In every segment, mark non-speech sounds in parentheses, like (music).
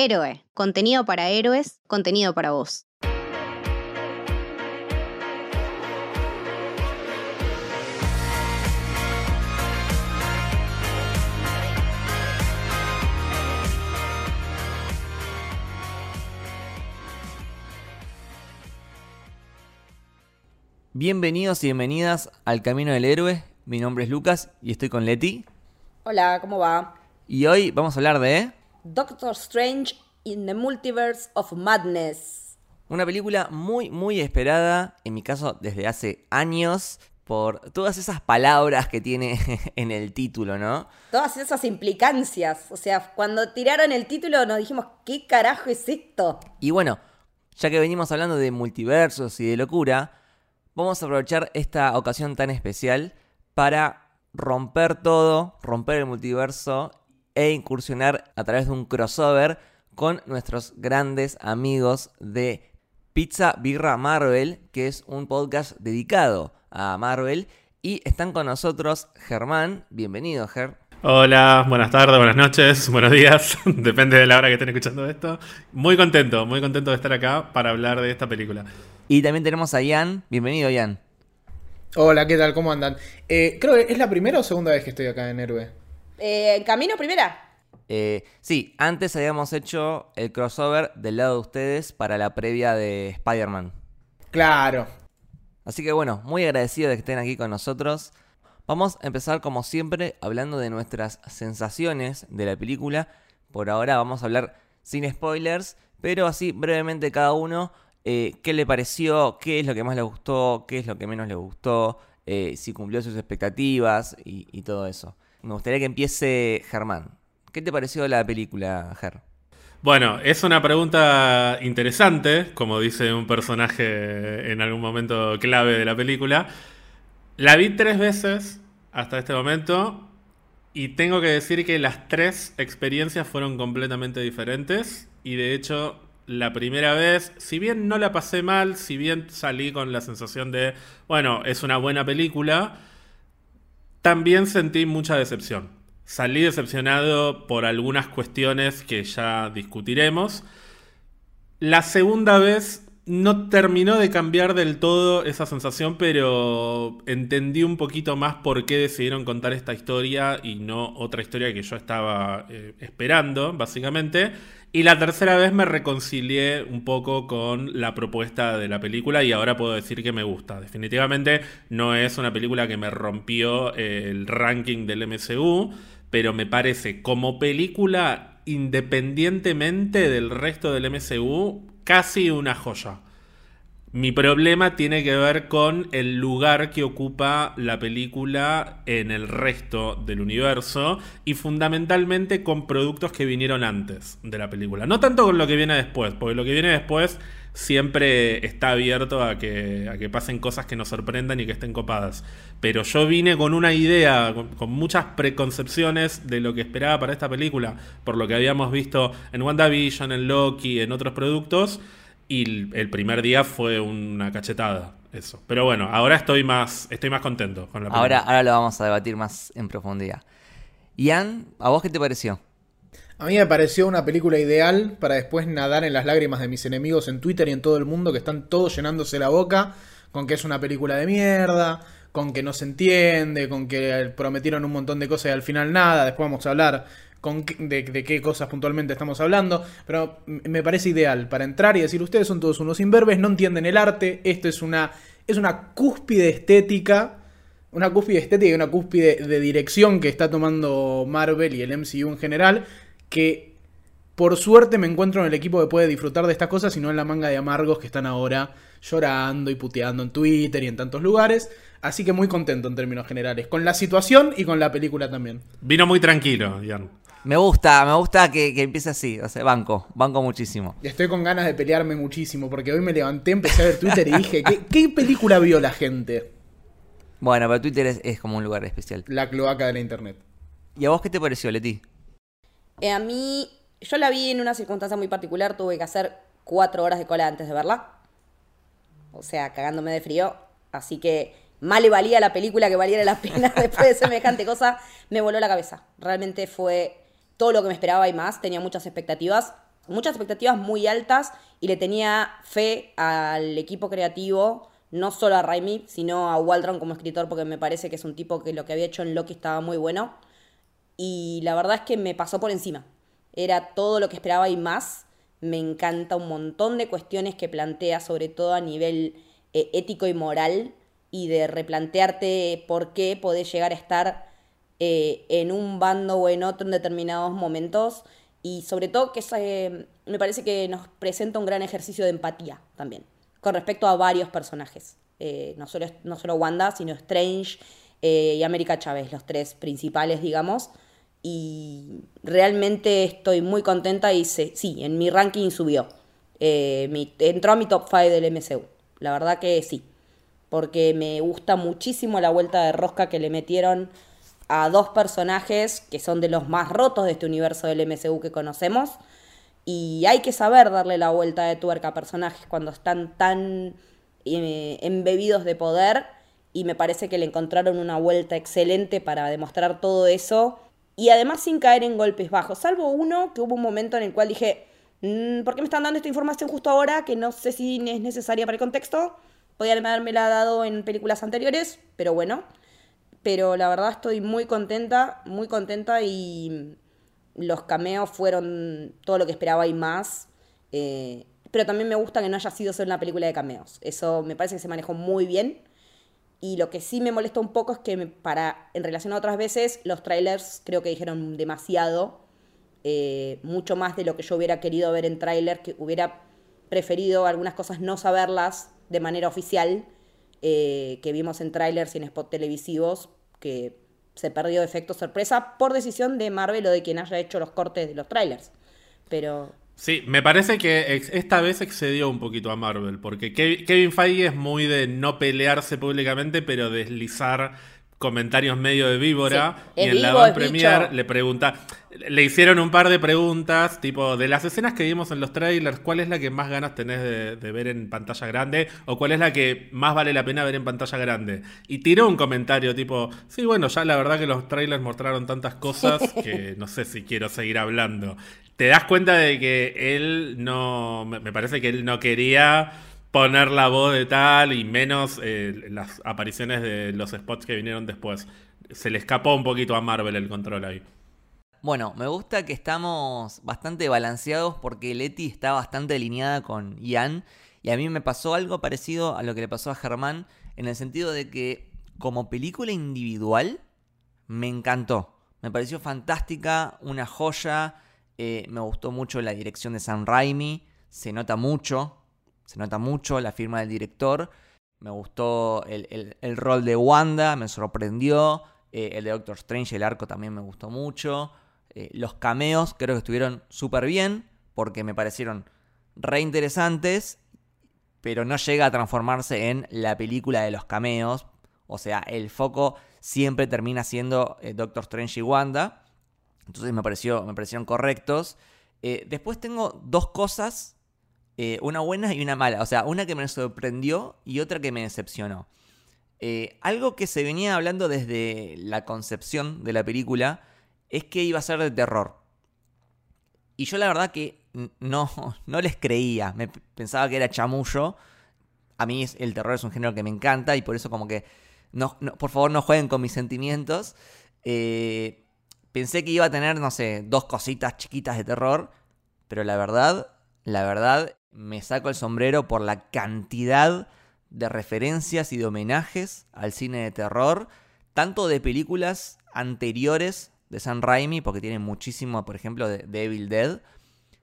Héroe, contenido para héroes, contenido para vos. Bienvenidos y bienvenidas al Camino del Héroe. Mi nombre es Lucas y estoy con Leti. Hola, ¿cómo va? Y hoy vamos a hablar de Doctor Strange in the Multiverse of Madness. una película muy, muy esperada, en mi caso desde hace años, por todas esas palabras que tiene (laughs) en el título, ¿no? Todas esas implicancias. O sea, cuando tiraron el título nos dijimos, ¿qué carajo es esto? Y bueno, ya que venimos hablando de multiversos y de locura, vamos a aprovechar esta ocasión tan especial para romper todo, romper el multiverso e incursionar a través de un crossover con nuestros grandes amigos de Pizza Birra Marvel, que es un podcast dedicado a Marvel. Y están con nosotros Germán. Bienvenido, Ger. Hola, buenas tardes, buenas noches, (laughs) buenos días, (laughs) depende de la hora que estén escuchando esto. Muy contento, muy contento de estar acá para hablar de esta película. Y también tenemos a Ian. Bienvenido, Ian. Hola, ¿qué tal? ¿Cómo andan? Eh, creo que es la primera o segunda vez que estoy acá en Héroe. Eh, ¿Camino primera? Eh, sí, antes habíamos hecho el crossover del lado de ustedes para la previa de Spider-Man. Claro. Así que bueno, muy agradecido de que estén aquí con nosotros. Vamos a empezar como siempre hablando de nuestras sensaciones de la película. Por ahora vamos a hablar sin spoilers, pero así brevemente cada uno eh, qué le pareció, qué es lo que más le gustó, qué es lo que menos le gustó, eh, si cumplió sus expectativas y, y todo eso. Me gustaría que empiece Germán. ¿Qué te pareció la película, Ger? Bueno, es una pregunta interesante, como dice un personaje en algún momento clave de la película. La vi tres veces hasta este momento y tengo que decir que las tres experiencias fueron completamente diferentes y de hecho la primera vez, si bien no la pasé mal, si bien salí con la sensación de, bueno, es una buena película, también sentí mucha decepción. Salí decepcionado por algunas cuestiones que ya discutiremos. La segunda vez no terminó de cambiar del todo esa sensación, pero entendí un poquito más por qué decidieron contar esta historia y no otra historia que yo estaba eh, esperando, básicamente. Y la tercera vez me reconcilié un poco con la propuesta de la película y ahora puedo decir que me gusta. Definitivamente no es una película que me rompió eh, el ranking del MCU, pero me parece como película, independientemente del resto del MCU, casi una joya. Mi problema tiene que ver con el lugar que ocupa la película en el resto del universo y fundamentalmente con productos que vinieron antes de la película. No tanto con lo que viene después, porque lo que viene después siempre está abierto a que, a que pasen cosas que nos sorprendan y que estén copadas. Pero yo vine con una idea, con, con muchas preconcepciones de lo que esperaba para esta película, por lo que habíamos visto en WandaVision, en Loki, en otros productos. Y el- primer día fue una cachetada, eso. Pero bueno, ahora estoy más, estoy más contento con la película. Ahora, ahora lo vamos a debatir más en profundidad. Ian, ¿a vos qué te pareció? A mí me pareció una película ideal para después nadar en las lágrimas de mis enemigos en Twitter y en todo el mundo que están todos llenándose la boca con que es una película de mierda, con que no se entiende, con que prometieron un montón de cosas y al final nada. Después vamos a hablar con qué- de, qué cosas puntualmente estamos hablando. Pero me parece ideal para entrar y decir, ustedes son todos unos imberbes, no entienden el arte, esto es una, es una cúspide estética una cúspide estética y una cúspide de dirección que está tomando Marvel y el MCU en general, que por suerte me encuentro en el equipo que puede disfrutar de estas cosas y no en la manga de amargos que están ahora llorando y puteando en Twitter y en tantos lugares. Así que muy contento en términos generales, con la situación y con la película también. Vino muy tranquilo, Ian. Me gusta, me gusta que, que empiece así. O sea, banco, banco muchísimo. Y estoy con ganas de pelearme muchísimo, porque hoy me levanté, empecé a ver Twitter y dije, ¿qué, qué película vio la gente? Bueno, pero Twitter es, es como un lugar especial. La cloaca de la internet. ¿Y a vos qué te pareció, Leti? Eh, a mí, yo la vi en una circunstancia muy particular, tuve que hacer cuatro horas de cola antes de verla. O sea, cagándome de frío. Así que más le valía la película que valiera la pena (laughs) después de semejante cosa. Me voló la cabeza. Realmente fue todo lo que me esperaba y más. Tenía muchas expectativas. muchas expectativas muy altas y le tenía fe al equipo creativo, no solo a Raimi, sino a Waldron como escritor, porque me parece que es un tipo que lo que había hecho en Loki estaba muy bueno. Y la verdad es que me pasó por encima. Era todo lo que esperaba y más. Me encanta un montón de cuestiones que plantea, sobre todo a nivel eh, ético y moral, y de replantearte por qué podés llegar a estar eh, en un bando o en otro en determinados momentos. Y sobre todo que eh, me parece que nos presenta un gran ejercicio de empatía también, con respecto a varios personajes. no, solo, no solo Wanda, sino Strange y América Chávez, los tres principales, digamos y realmente estoy muy contenta y sí, en mi ranking subió. Eh, entró a mi top 5 del MCU. La verdad que sí. Porque me gusta muchísimo la vuelta de rosca que le metieron a dos personajes que son de los más rotos de este universo del MCU que conocemos. Y hay que saber darle la vuelta de tuerca a personajes cuando están tan eh, embebidos de poder. Y me parece que le encontraron una vuelta excelente para demostrar todo eso y además sin caer en golpes bajos, salvo uno que hubo un momento en el cual dije, mm, ¿por qué me están dando esta información justo ahora que no sé si es necesaria para el contexto? Podrían haberme la dado en películas anteriores, pero bueno. Pero la verdad estoy muy contenta, muy contenta y los cameos fueron todo lo que esperaba y más. Eh, pero también me gusta que no haya sido solo una película de cameos. Eso me parece que se manejó muy bien. Y lo que sí me molesta un poco es que para, en relación a otras veces, los trailers creo que dijeron demasiado, eh, mucho más de lo que yo hubiera querido ver en trailer, que hubiera preferido algunas cosas no saberlas de manera oficial, eh, que vimos en trailers y en spot televisivos, que se perdió efecto sorpresa por decisión de Marvel o de quien haya hecho los cortes de los trailers. Pero Sí, me parece que esta vez excedió un poquito a Marvel, porque Kevin Feige es muy de no pelearse públicamente, pero deslizar comentarios medio de víbora. y en la Van Premier le pregunta, le hicieron un par de preguntas, tipo, de las escenas que vimos en los trailers, ¿cuál es la que más ganas tenés de, de, ver en pantalla grande? ¿O cuál es la que más vale la pena ver en pantalla grande? Y tiró un comentario tipo, sí, bueno, ya la verdad que los trailers mostraron tantas cosas que no sé si quiero seguir hablando te das cuenta de que él no, me parece que él no quería poner la voz de tal y menos eh, las apariciones de los spots que vinieron después. Se le escapó un poquito a Marvel el control ahí. Bueno, me gusta que estamos bastante balanceados porque Leti está bastante alineada con Ian y a mí me pasó algo parecido a lo que le pasó a Germán en el sentido de que como película individual me encantó. Me pareció fantástica, una joya. Eh, me gustó mucho la dirección de Sam Raimi. Se nota mucho. Se nota mucho la firma del director. Me gustó el, rol de Wanda. Me sorprendió. Eh, el de Doctor Strange, el arco también me gustó mucho. Eh, los cameos creo que estuvieron súper bien. Porque me parecieron re interesantes. Pero no llega a transformarse en la película de los cameos. O sea, el foco siempre termina siendo Doctor Strange y Wanda. Entonces me, pareció, me parecieron correctos. Eh, después tengo dos cosas, eh, una buena y una mala. O sea, una que me sorprendió y otra que me decepcionó. Eh, algo que se venía hablando desde la concepción de la película es que iba a ser de terror. Y yo la verdad que no, (laughs) no les creía. Me pensaba que era chamullo. A mí el terror es un género que me encanta y por eso como que... No, por favor no jueguen con mis sentimientos. Eh, Pensé que iba a tener, no sé, dos cositas chiquitas de terror, pero la verdad, la verdad, me saco el sombrero por la cantidad de referencias y de homenajes al cine de terror, tanto de películas anteriores de San Raimi, porque tiene muchísimo, por ejemplo, de, Evil Dead,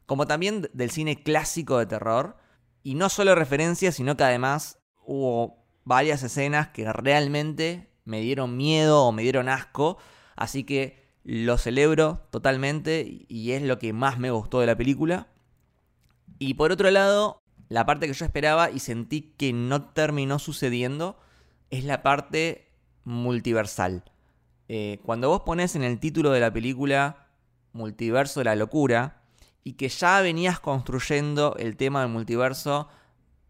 como también del cine clásico de terror. Y no solo referencias, sino que además hubo varias escenas que realmente me dieron miedo o me dieron asco. Así que lo celebro totalmente y es lo que más me gustó de la película. Y por otro lado, la parte que yo esperaba y sentí que no terminó sucediendo es la parte multiversal. Eh, cuando vos pones en el título de la película Multiverso de la Locura y que ya venías construyendo el tema del multiverso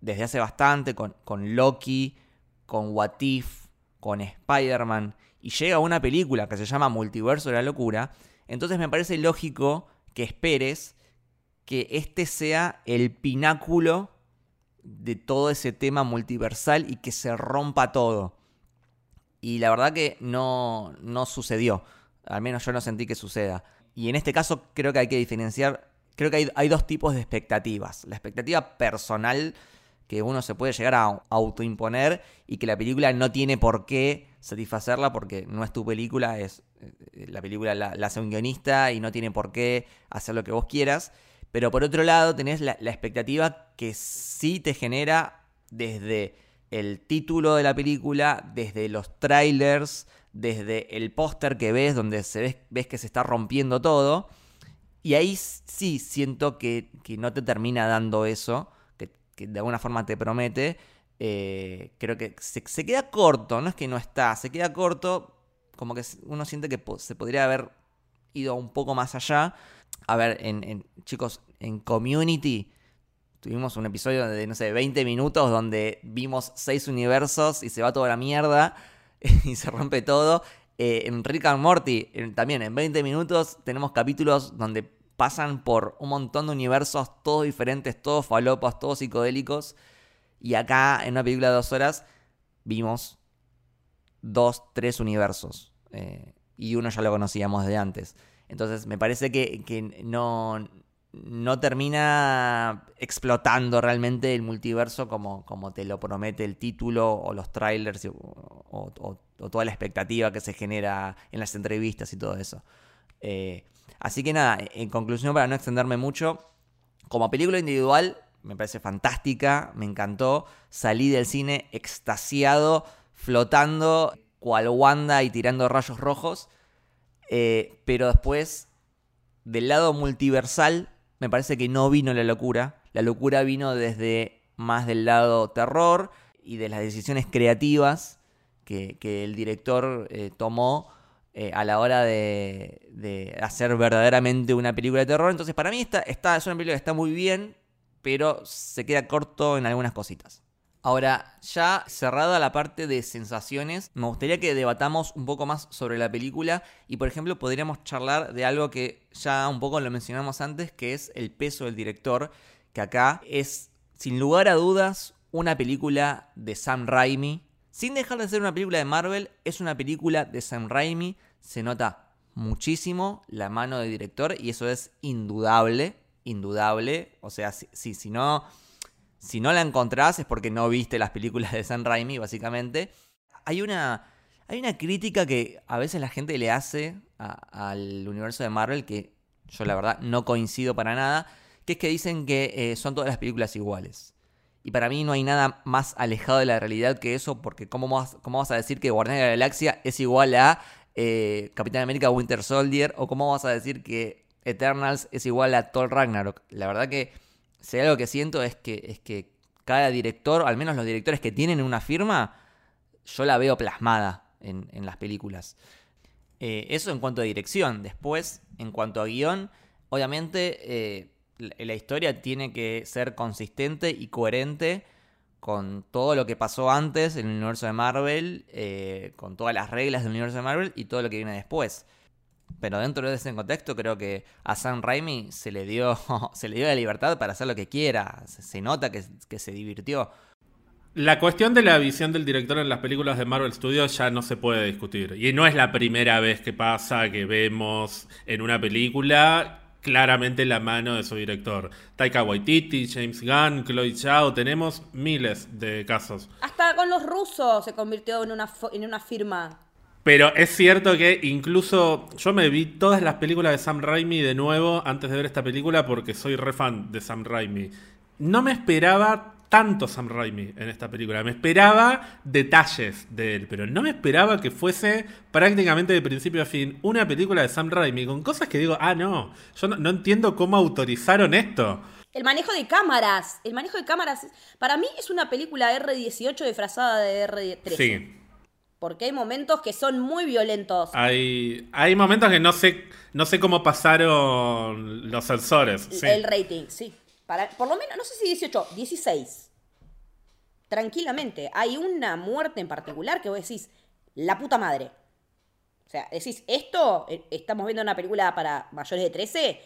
desde hace bastante con, con Loki, con What If, con Spider-Man y llega una película que se llama Multiverso de la Locura, entonces me parece lógico que esperes que este sea el pináculo de todo ese tema multiversal y que se rompa todo. Y la verdad que no, no sucedió. Al menos yo no sentí que suceda. Y en este caso creo que hay que diferenciar, creo que hay, hay dos tipos de expectativas. La expectativa personal que uno se puede llegar a autoimponer y que la película no tiene por qué satisfacerla porque no es tu película, es eh, la película la, hace un guionista y no tiene por qué hacer lo que vos quieras. Pero por otro lado tenés la, expectativa que sí te genera desde el título de la película, desde los trailers, desde el póster que ves donde se ves, ves que se está rompiendo todo. Y ahí sí siento que, que no te termina dando eso que de alguna forma te promete, eh, creo que se, queda corto, no es que no está, se queda corto, como que uno siente que se podría haber ido un poco más allá. A ver, en, chicos, en Community tuvimos un episodio de, no sé, 20 minutos donde vimos seis universos y se va toda la mierda (laughs) y se rompe todo. Eh, en Rick and Morty, también en 20 minutos tenemos capítulos donde pasan por un montón de universos, todos diferentes, todos falopas, todos psicodélicos. Y acá, en una película de dos horas, vimos dos, tres universos. Eh, y uno ya lo conocíamos de antes. Entonces, me parece que, no, no termina explotando realmente el multiverso como, como te lo promete el título o los trailers o, toda la expectativa que se genera en las entrevistas y todo eso. Eh, Así que nada, en conclusión, para no extenderme mucho, como película individual, me parece fantástica, me encantó. Salí del cine extasiado, flotando, cual Wanda y tirando rayos rojos. Eh, pero después, del lado multiversal, me parece que no vino la locura. La locura vino desde más del lado terror y de las decisiones creativas que, el director eh, tomó eh, a la hora de, hacer verdaderamente una película de terror. Entonces, para mí esta, esta es una película que está muy bien, pero se queda corto en algunas cositas. Ahora, ya cerrada la parte de sensaciones, me gustaría que debatamos un poco más sobre la película y, por ejemplo, podríamos charlar de algo que ya un poco lo mencionamos antes, que es el peso del director, que acá es, sin lugar a dudas, una película de Sam Raimi. Sin dejar de ser una película de Marvel, es una película de Sam Raimi se nota muchísimo la mano del director y eso es indudable, indudable. O sea, si, si, no, si no la encontrás es porque no viste las películas de Sam Raimi, básicamente. Hay una, hay una crítica que a veces la gente le hace al universo de Marvel que yo la verdad no coincido para nada, que es que dicen que eh, son todas las películas iguales. Y para mí no hay nada más alejado de la realidad que eso, porque ¿cómo vas, cómo vas a decir que Guardián de la Galaxia es igual a eh, Capitán América Winter Soldier, o cómo vas a decir que Eternals es igual a Thor Ragnarok. La verdad que si algo que siento es que, es que cada director, al menos los directores que tienen una firma, yo la veo plasmada en, las películas. Eh, eso en cuanto a dirección. Después, en cuanto a guion, obviamente eh, la historia tiene que ser consistente y coherente con todo lo que pasó antes en el universo de Marvel, eh, con todas las reglas del universo de Marvel y todo lo que viene después. Pero dentro de ese contexto creo que a Sam Raimi se le dio, (laughs) se le dio la libertad para hacer lo que quiera. Se, nota que, que se divirtió. La cuestión de la visión del director en las películas de Marvel Studios ya no se puede discutir. Y no es la primera vez que pasa que vemos en una película claramente la mano de su director. Taika Waititi, James Gunn, Chloe Zhao, tenemos miles de casos. Hasta con los rusos se convirtió en una, en una firma. Pero es cierto que incluso yo me vi todas las películas de Sam Raimi de nuevo antes de ver esta película porque soy re fan de Sam Raimi. No me esperaba tanto Sam Raimi en esta película. Me esperaba detalles de él, pero no me esperaba que fuese prácticamente de principio a fin una película de Sam Raimi con cosas que digo, ah, no, yo no, entiendo cómo autorizaron esto. El manejo de cámaras. El manejo de cámaras. Para mí es una película R18 disfrazada de R13. Sí. Porque hay momentos que son muy violentos. Hay, hay momentos que no sé, no sé cómo pasaron los sensores. El rating, sí por lo menos, no sé si 18, 16. Tranquilamente. Hay una muerte en particular que vos decís, la puta madre. O sea, decís, esto, eh, estamos viendo una película para mayores de 13,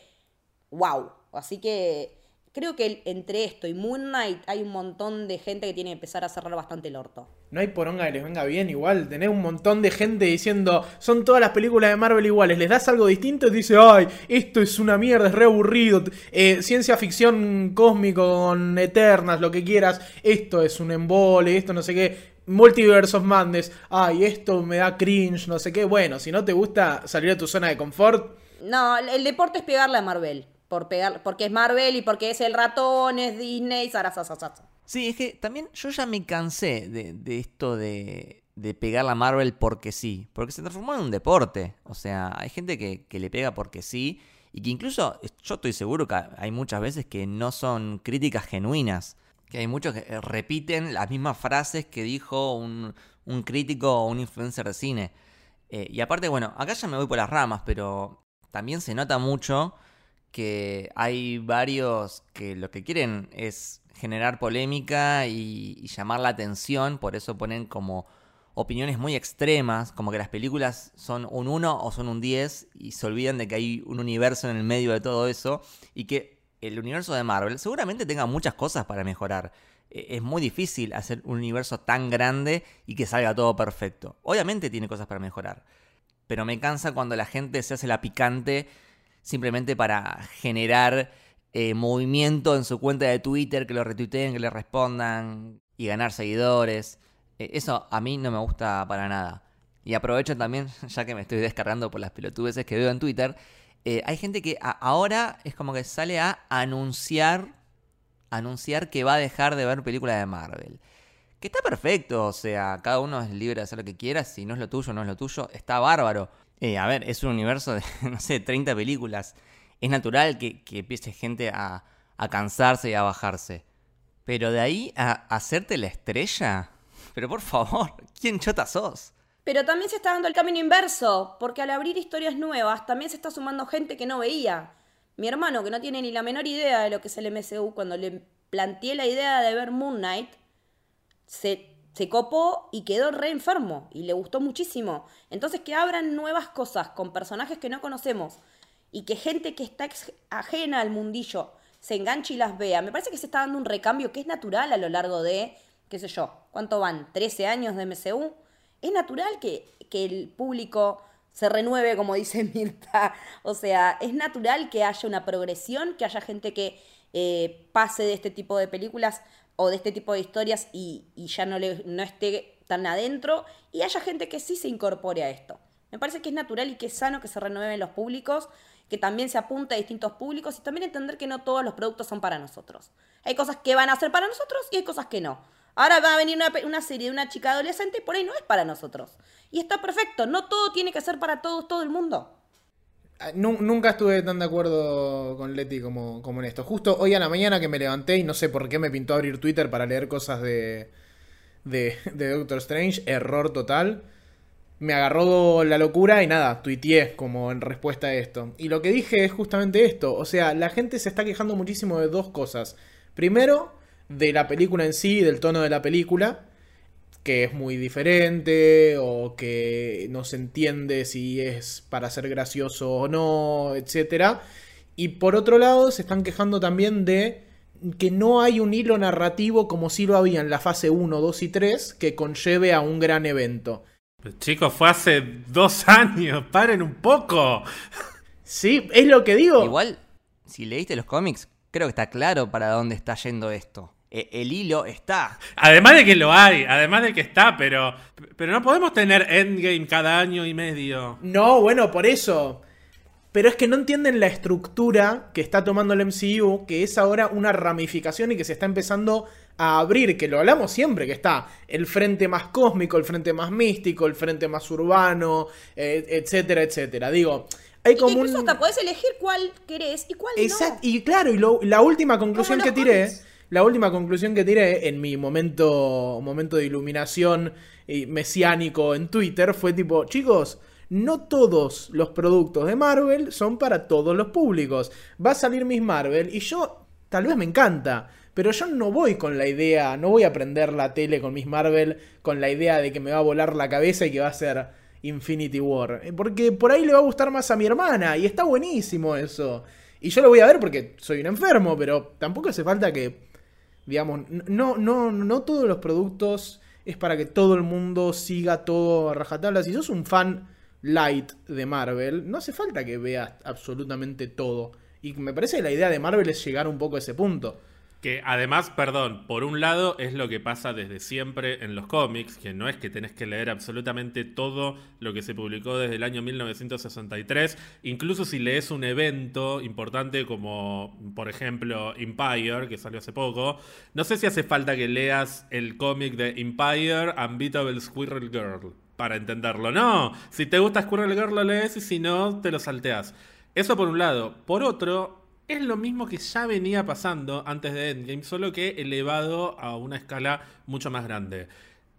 wow. Así que creo que entre esto y Moon Knight hay un montón de gente que tiene que empezar a cerrar bastante el orto. No hay poronga que les venga bien igual. Tenés un montón de gente diciendo, son todas las películas de Marvel iguales. Les das algo distinto y te dice, ay, esto es una mierda, es re aburrido. Eh, ciencia ficción cósmico con Eternas, lo que quieras. Esto es un embole, esto no sé qué. Multiverse of Madness. Ay, esto me da cringe, no sé qué. Bueno, si no te gusta salir de tu zona de confort. No, el deporte es pegarle a Marvel. Por pegar, porque es Marvel y porque es el ratón, es Disney, zarazazazaza. Sí, es que también yo ya me cansé de, de esto de, de pegar la Marvel porque sí. Porque se transformó en un deporte. O sea, hay gente que, que le pega porque sí. Y que incluso yo estoy seguro que hay muchas veces que no son críticas genuinas. Que hay muchos que repiten las mismas frases que dijo un, un crítico o un influencer de cine. Eh, y aparte, bueno, acá ya me voy por las ramas, pero también se nota mucho que hay varios que lo que quieren es generar polémica y, llamar la atención, por eso ponen como opiniones muy extremas, como que las películas son un 1 o son un 10 y se olvidan de que hay un universo en el medio de todo eso y que el universo de Marvel seguramente tenga muchas cosas para mejorar. Es muy difícil hacer un universo tan grande y que salga todo perfecto. Obviamente tiene cosas para mejorar, pero me cansa cuando la gente se hace la picante simplemente para generar eh, movimiento en su cuenta de Twitter, que lo retuiteen, que le respondan y ganar seguidores. Eh, eso a mí no me gusta para nada. Y aprovecho también, (laughs) ya que me estoy descargando por las pelotudeces que veo en Twitter, eh, hay gente que ahora es como que sale a anunciar, anunciar que va a dejar de ver películas de Marvel. Que está perfecto, o sea, cada uno es libre de hacer lo que quiera, si no es lo tuyo, no es lo tuyo, está bárbaro. Eh, a ver, es un universo de, (laughs) no sé, 30 películas. Es natural que, que empiece gente a, a cansarse y a bajarse. Pero de ahí a hacerte la estrella. (laughs) Pero por favor, ¿quién chota sos? Pero también se está dando el camino inverso, porque al abrir historias nuevas también se está sumando gente que no veía. Mi hermano, que no tiene ni la menor idea de lo que es el MCU, cuando le planteé la idea de ver Moon Knight, se, se copó y quedó re enfermo y le gustó muchísimo. Entonces que abran nuevas cosas con personajes que no conocemos y que gente que está ajena al mundillo se enganche y las vea. Me parece que se está dando un recambio que es natural a lo largo de, qué sé yo, ¿cuánto van? ¿13 años de MCU? Es natural que, que el público se renueve, como dice (laughs) Mirta. O sea, es natural que haya una progresión, que haya gente que eh, pase de este tipo de películas o de este tipo de historias y, ya no, le, no esté tan adentro, y haya gente que sí se incorpore a esto. Me parece que es natural y que es sano que se renueven los públicos, que también se apunte a distintos públicos y también entender que no todos los productos son para nosotros. Hay cosas que van a ser para nosotros y hay cosas que no. Ahora va a venir una, una serie de una chica adolescente y por ahí no es para nosotros. Y está perfecto, no todo tiene que ser para todos, todo el mundo. Ah, nu- Nunca estuve tan de acuerdo con Leti como, como en esto. Justo hoy a la mañana que me levanté y no sé por qué me pintó abrir Twitter para leer cosas de, de, de Doctor Strange, error total. Me agarró la locura y nada, tuiteé como en respuesta a esto. Y lo que dije es justamente esto. O sea, la gente se está quejando muchísimo de dos cosas. Primero, de la película en sí, del tono de la película que es muy diferente o que no se entiende si es para ser gracioso o no, etcétera. Y por otro lado, se están quejando también de que no hay un hilo narrativo como si lo había en la fase 1, 2 y 3 que conlleve a un gran evento. Pero, chicos, fue hace dos años. Paren un poco. Sí, es lo que digo. Igual, si leíste los cómics, creo que está claro para dónde está yendo esto. E- el hilo está. Además de que lo hay, además de que está, pero, pero no podemos tener Endgame cada año y medio. No, bueno, por eso. Pero es que no entienden la estructura que está tomando el MCU, que es ahora una ramificación y que se está empezando a abrir, que lo hablamos siempre, que está el frente más cósmico, el frente más místico, el frente más urbano, eh, etcétera, etcétera. Digo, hay Y que incluso un... hasta podés elegir cuál querés y cuál Exacto, no. y claro, y lo- la última conclusión que tiré. La última conclusión que tiré en mi momento, momento de iluminación eh, mesiánico en Twitter fue tipo, chicos, no todos los productos de Marvel son para todos los públicos. Va a salir Miss Marvel y yo tal vez me encanta. Pero yo no voy con la idea, no voy a prender la tele con Miss Marvel con la idea de que me va a volar la cabeza y que va a ser Infinity War. Eh, Porque por ahí le va a gustar más a mi hermana y está buenísimo eso. Y yo lo voy a ver porque soy un enfermo, pero tampoco hace falta que, digamos, no, no, no todos los productos es para que todo el mundo siga todo a rajatabla. Si sos un fan light de Marvel, no hace falta que veas absolutamente todo. Y me parece que la idea de Marvel es llegar un poco a ese punto. Que además, perdón, por un lado es lo que pasa desde siempre en los cómics, que no es que tenés que leer absolutamente todo lo que se publicó desde el año 1963, incluso si lees un evento importante como, por ejemplo, Empire, que salió hace poco, no sé si hace falta que leas el cómic de Empire Unbeatable Squirrel Girl para entenderlo. No, si te gusta Squirrel Girl lo lees y si no, te lo salteas. Eso por un lado. Por otro, es lo mismo que ya venía pasando antes de Endgame, solo que elevado a una escala mucho más grande.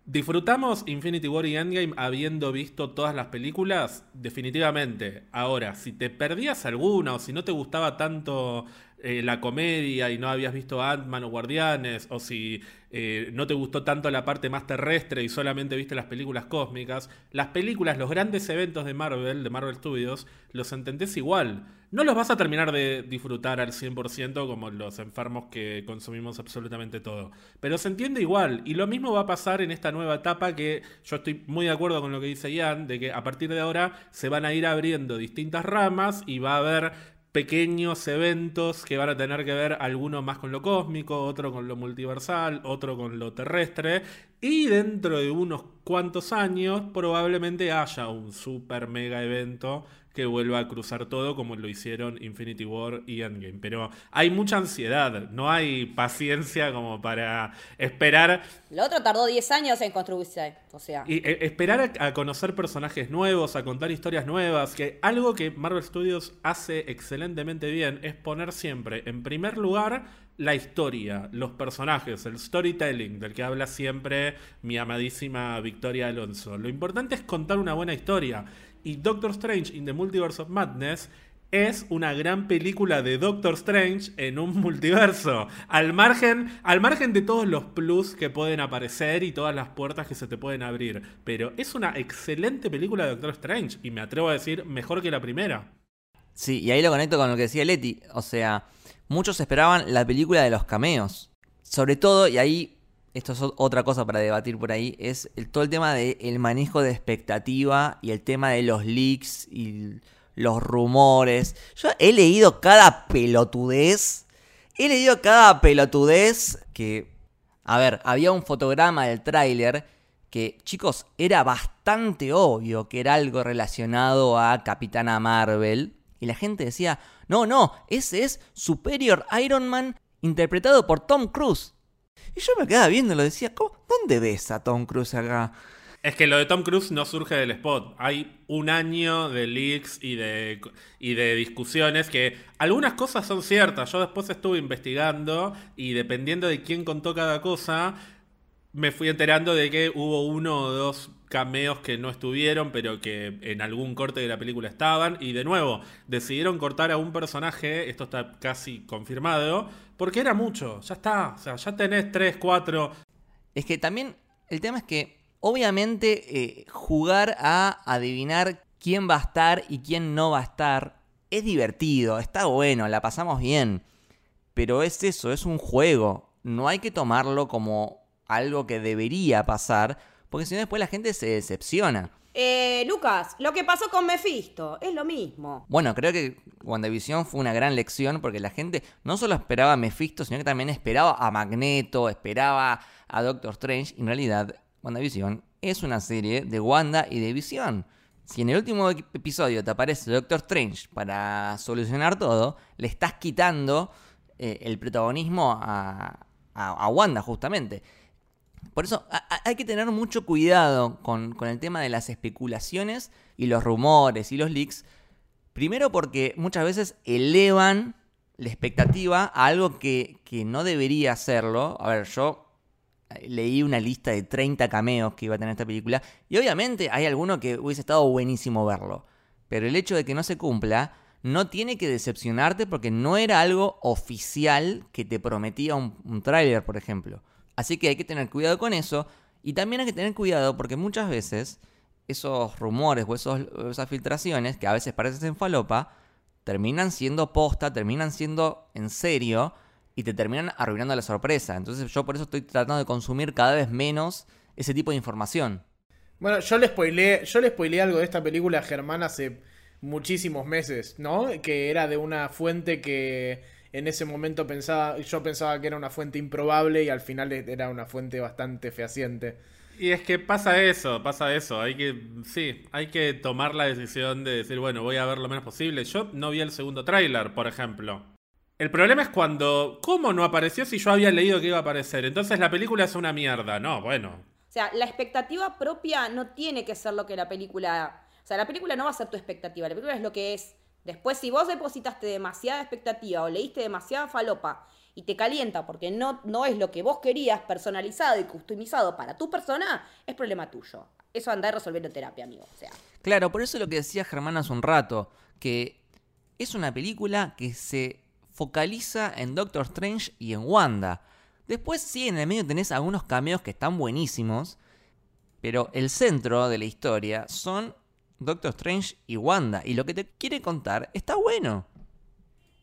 ¿Disfrutamos Infinity War y Endgame habiendo visto todas las películas? Definitivamente. Ahora, si te perdías alguna o si no te gustaba tanto eh, la comedia y no habías visto Ant-Man o Guardianes, o si eh, no te gustó tanto la parte más terrestre y solamente viste las películas cósmicas, las películas, los grandes eventos de Marvel, de Marvel Studios, los entendés igual. No los vas a terminar de disfrutar al 100% como los enfermos que consumimos absolutamente todo. Pero se entiende igual. Y lo mismo va a pasar en esta nueva etapa que yo estoy muy de acuerdo con lo que dice Ian, de que a partir de ahora se van a ir abriendo distintas ramas y va a haber pequeños eventos que van a tener que ver alguno más con lo cósmico, otro con lo multiversal, otro con lo terrestre, y dentro de unos cuantos años probablemente haya un super mega evento que vuelva a cruzar todo como lo hicieron Infinity War y Endgame. Pero hay mucha ansiedad, no hay paciencia como para esperar. Lo otro tardó 10 años en construirse, o sea. Y eh, esperar a, a conocer personajes nuevos, a contar historias nuevas, que algo que Marvel Studios hace excelentemente bien es poner siempre en primer lugar la historia, los personajes, el storytelling del que habla siempre mi amadísima Victoria Alonso. Lo importante es contar una buena historia. Y Doctor Strange in the Multiverse of Madness es una gran película de Doctor Strange en un (laughs) multiverso. Al margen, al margen de todos los plus que pueden aparecer y todas las puertas que se te pueden abrir. Pero es una excelente película de Doctor Strange. Y me atrevo a decir mejor que la primera. Sí, y ahí lo conecto con lo que decía Leti. O sea, muchos esperaban la película de los cameos. Sobre todo, y ahí esto es otra cosa para debatir por ahí, es el, todo el tema del manejo de expectativa y el tema de los leaks y los rumores. Yo he leído cada pelotudez. He leído cada pelotudez que... A ver, había un fotograma del tráiler que, chicos, era bastante obvio que era algo relacionado a Capitana Marvel. Y la gente decía, no, no, ese es Superior Iron Man interpretado por Tom Cruise. Y yo me quedaba viendo lo decía, ¿dónde ves a Tom Cruise acá? Es que lo de Tom Cruise no surge del spot. Hay un año de leaks y de, y de discusiones que algunas cosas son ciertas. Yo después estuve investigando y dependiendo de quién contó cada cosa, me fui enterando de que hubo uno o dos cameos que no estuvieron, pero que en algún corte de la película estaban. Y de nuevo, decidieron cortar a un personaje, esto está casi confirmado, porque era mucho, ya está. O sea, ya tenés tres, cuatro. Es que también el tema es que, obviamente, eh, jugar a adivinar quién va a estar y quién no va a estar es divertido, está bueno, la pasamos bien. Pero es eso, es un juego. No hay que tomarlo como algo que debería pasar, porque si no después la gente se decepciona. Eh, Lucas, lo que pasó con Mephisto, es lo mismo. Bueno, creo que WandaVision fue una gran lección porque la gente no solo esperaba a Mephisto, sino que también esperaba a Magneto, esperaba a Doctor Strange. Y en realidad, WandaVision es una serie de Wanda y de Visión. Si en el último episodio te aparece Doctor Strange para solucionar todo, le estás quitando eh, el protagonismo a, a, a Wanda justamente. Por eso hay que tener mucho cuidado con, el tema de las especulaciones y los rumores y los leaks. Primero porque muchas veces elevan la expectativa a algo que, que no debería hacerlo. A ver, yo eh, leí una lista de 30 cameos que iba a tener esta película y obviamente hay alguno que hubiese estado buenísimo verlo. Pero el hecho de que no se cumpla no tiene que decepcionarte porque no era algo oficial que te prometía un, un tráiler, por ejemplo. Así que hay que tener cuidado con eso. Y también hay que tener cuidado porque muchas veces esos rumores o esos, esas filtraciones, que a veces parecen falopa, terminan siendo posta, terminan siendo en serio y te terminan arruinando la sorpresa. Entonces yo por eso estoy tratando de consumir cada vez menos ese tipo de información. Bueno, yo le spoileé, yo le spoileé algo de esta película a Germán hace muchísimos meses, ¿no? Que era de una fuente que en ese momento pensaba, yo pensaba que era una fuente improbable y al final era una fuente bastante fehaciente. Y es que pasa eso, pasa eso. Hay que, sí, hay que tomar la decisión de decir, bueno, voy a ver lo menos posible. Yo no vi el segundo tráiler, por ejemplo. El problema es cuando, ¿cómo no apareció si yo había leído que iba a aparecer? Entonces la película es una mierda. No, bueno. O sea, la expectativa propia no tiene que ser lo que la película... O sea, la película no va a ser tu expectativa, la película es lo que es. Después, si vos depositaste demasiada expectativa o leíste demasiada falopa y te calienta porque no, no es lo que vos querías personalizado y customizado para tu persona, es problema tuyo. Eso andar resolviendo en terapia, amigo. Sea. Claro, por eso lo que decía Germán hace un rato, que es una película que se focaliza en Doctor Strange y en Wanda. Después sí, en el medio tenés algunos cameos que están buenísimos, pero el centro de la historia son Doctor Strange y Wanda. Y lo que te quiere contar está bueno.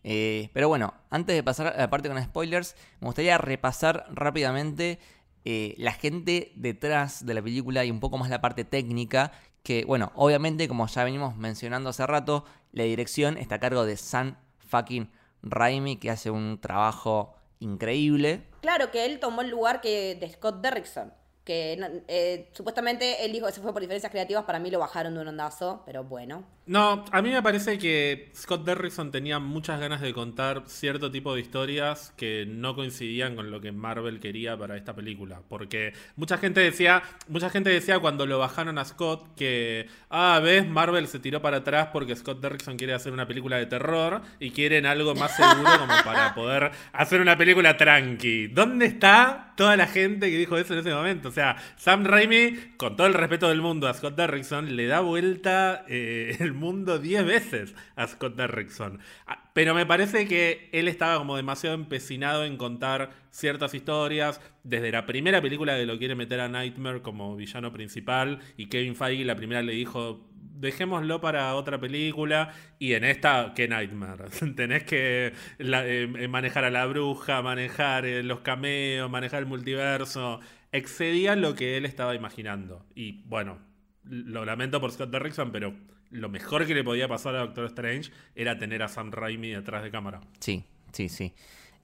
Eh, pero bueno, antes de pasar a la parte con spoilers, me gustaría repasar rápidamente eh, la gente detrás de la película y un poco más la parte técnica. Que bueno, obviamente, como ya venimos mencionando hace rato, la dirección está a cargo de San fucking Raimi, que hace un trabajo increíble. Claro que él tomó el lugar que de Scott Derrickson que eh, supuestamente él dijo que se fue por diferencias creativas, para mí lo bajaron de un ondazo, pero bueno. No, a mí me parece que Scott Derrickson tenía muchas ganas de contar cierto tipo de historias que no coincidían con lo que Marvel quería para esta película, porque mucha gente decía, mucha gente decía cuando lo bajaron a Scott que ah, ves, Marvel se tiró para atrás porque Scott Derrickson quiere hacer una película de terror y quieren algo más seguro como para (laughs) poder hacer una película tranqui. ¿Dónde está toda la gente que dijo eso en ese momento? Sea, Sam Raimi, con todo el respeto del mundo a Scott Derrickson, le da vuelta eh, (laughs) el mundo 10 veces a Scott Derrickson. Ah, pero me parece que él estaba como demasiado empecinado en contar ciertas historias. Desde la primera película que lo quiere meter a Nightmare como villano principal. Y Kevin Feige la primera le dijo, dejémoslo para otra película. Y en esta, ¿qué Nightmare? (laughs) Tenés que eh, manejar a la bruja, manejar eh, los cameos, manejar el multiverso excedía lo que él estaba imaginando. Y bueno, lo lamento por Scott Derrickson, pero lo mejor que le podía pasar a Doctor Strange era tener a Sam Raimi detrás de cámara. Sí, sí, sí.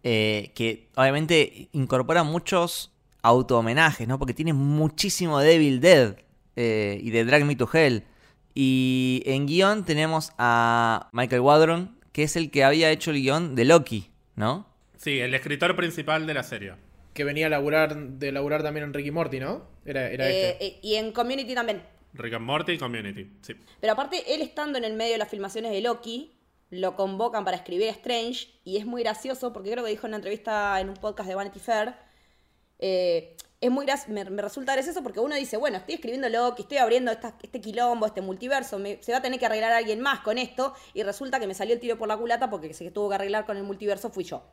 Eh, que obviamente incorpora muchos auto-homenajes, ¿no? Porque tiene muchísimo Devil Dead eh, y de Drag Me to Hell. Y en guion tenemos a Michael Wadron, que es el que había hecho el guion de Loki, ¿no? Sí, el escritor principal de la serie que venía a laburar, de laburar también en Ricky Morty, ¿no? Era, era eh, este. Eh, y en Community también. Rick and Morty y Community, sí. Pero aparte, él estando en el medio de las filmaciones de Loki, lo convocan para escribir Strange y es muy gracioso porque creo que dijo en una entrevista en un podcast de Vanity Fair. Eh, es muy me, me, resulta gracioso porque uno dice, bueno, estoy escribiendo Loki, estoy abriendo este quilombo, este multiverso, se va a tener que arreglar alguien más con esto y resulta que me salió el tiro por la culata porque se tuvo que arreglar con el multiverso fui yo.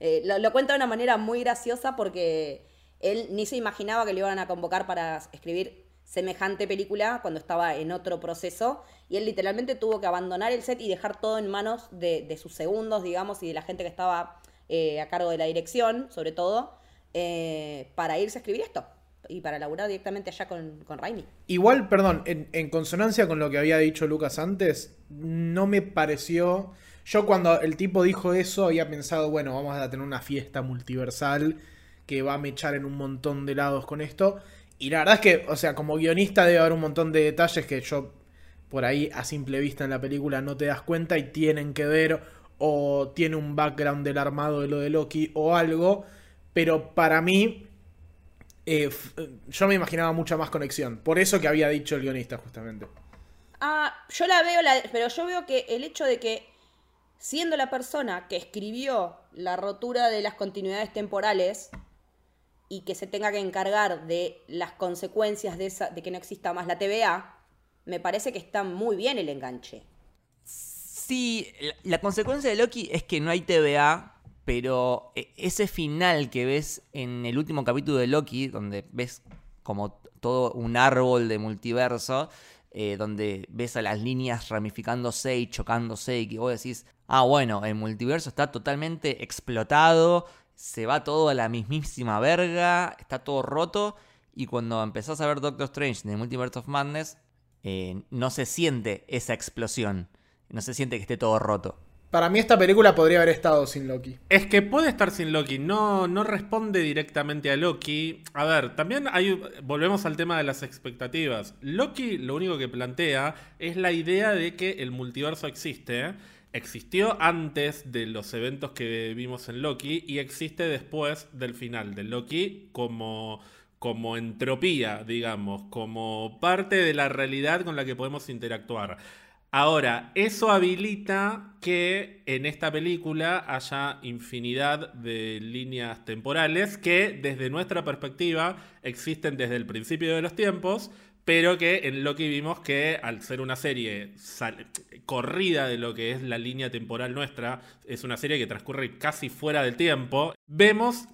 Eh, lo, cuenta de una manera muy graciosa porque él ni se imaginaba que le iban a convocar para escribir semejante película cuando estaba en otro proceso y él literalmente tuvo que abandonar el set y dejar todo en manos de, sus segundos, digamos, y de la gente que estaba eh, a cargo de la dirección, sobre todo, eh, para irse a escribir esto y para laburar directamente allá con, con Raimi. Igual, perdón, en consonancia con lo que había dicho Lucas antes, no me pareció yo cuando el tipo dijo eso había pensado, bueno, vamos a tener una fiesta multiversal que va a mechar en un montón de lados con esto. Y la verdad es que, o sea, como guionista debe haber un montón de detalles que yo por ahí a simple vista en la película no te das cuenta y tienen que ver o tiene un background del armado de lo de Loki o algo. Pero para mí, eh, yo me imaginaba mucha más conexión. Por eso que había dicho el guionista justamente. Ah, yo la veo, pero yo veo que el hecho de que siendo la persona que escribió la rotura de las continuidades temporales y que se tenga que encargar de las consecuencias de, esa, de que no exista más la TVA, me parece que está muy bien el enganche. Sí, la consecuencia de Loki es que no hay TVA, pero e, ese final que ves en el último capítulo de Loki, donde ves como todo un árbol de multiverso, eh, donde ves a las líneas ramificándose y chocándose y que vos decís, ah, bueno, el multiverso está totalmente explotado, se va todo a la mismísima verga, está todo roto. Y cuando empezás a ver Doctor Strange en el Multiverse of Madness, eh, no se siente esa explosión. No se siente que esté todo roto. Para mí esta película podría haber estado sin Loki. Es que puede estar sin Loki, no, no responde directamente a Loki. A ver, también hay, volvemos al tema de las expectativas. Loki lo único que plantea es la idea de que el multiverso existe. Existió antes de los eventos que vimos en Loki y existe después del final de Loki como, como entropía, digamos, como parte de la realidad con la que podemos interactuar. Ahora, eso habilita que en esta película haya infinidad de líneas temporales que desde nuestra perspectiva existen desde el principio de los tiempos, pero que en Loki vimos que al ser una serie corrida de lo que es la línea temporal nuestra, es una serie que transcurre casi fuera del tiempo, vemos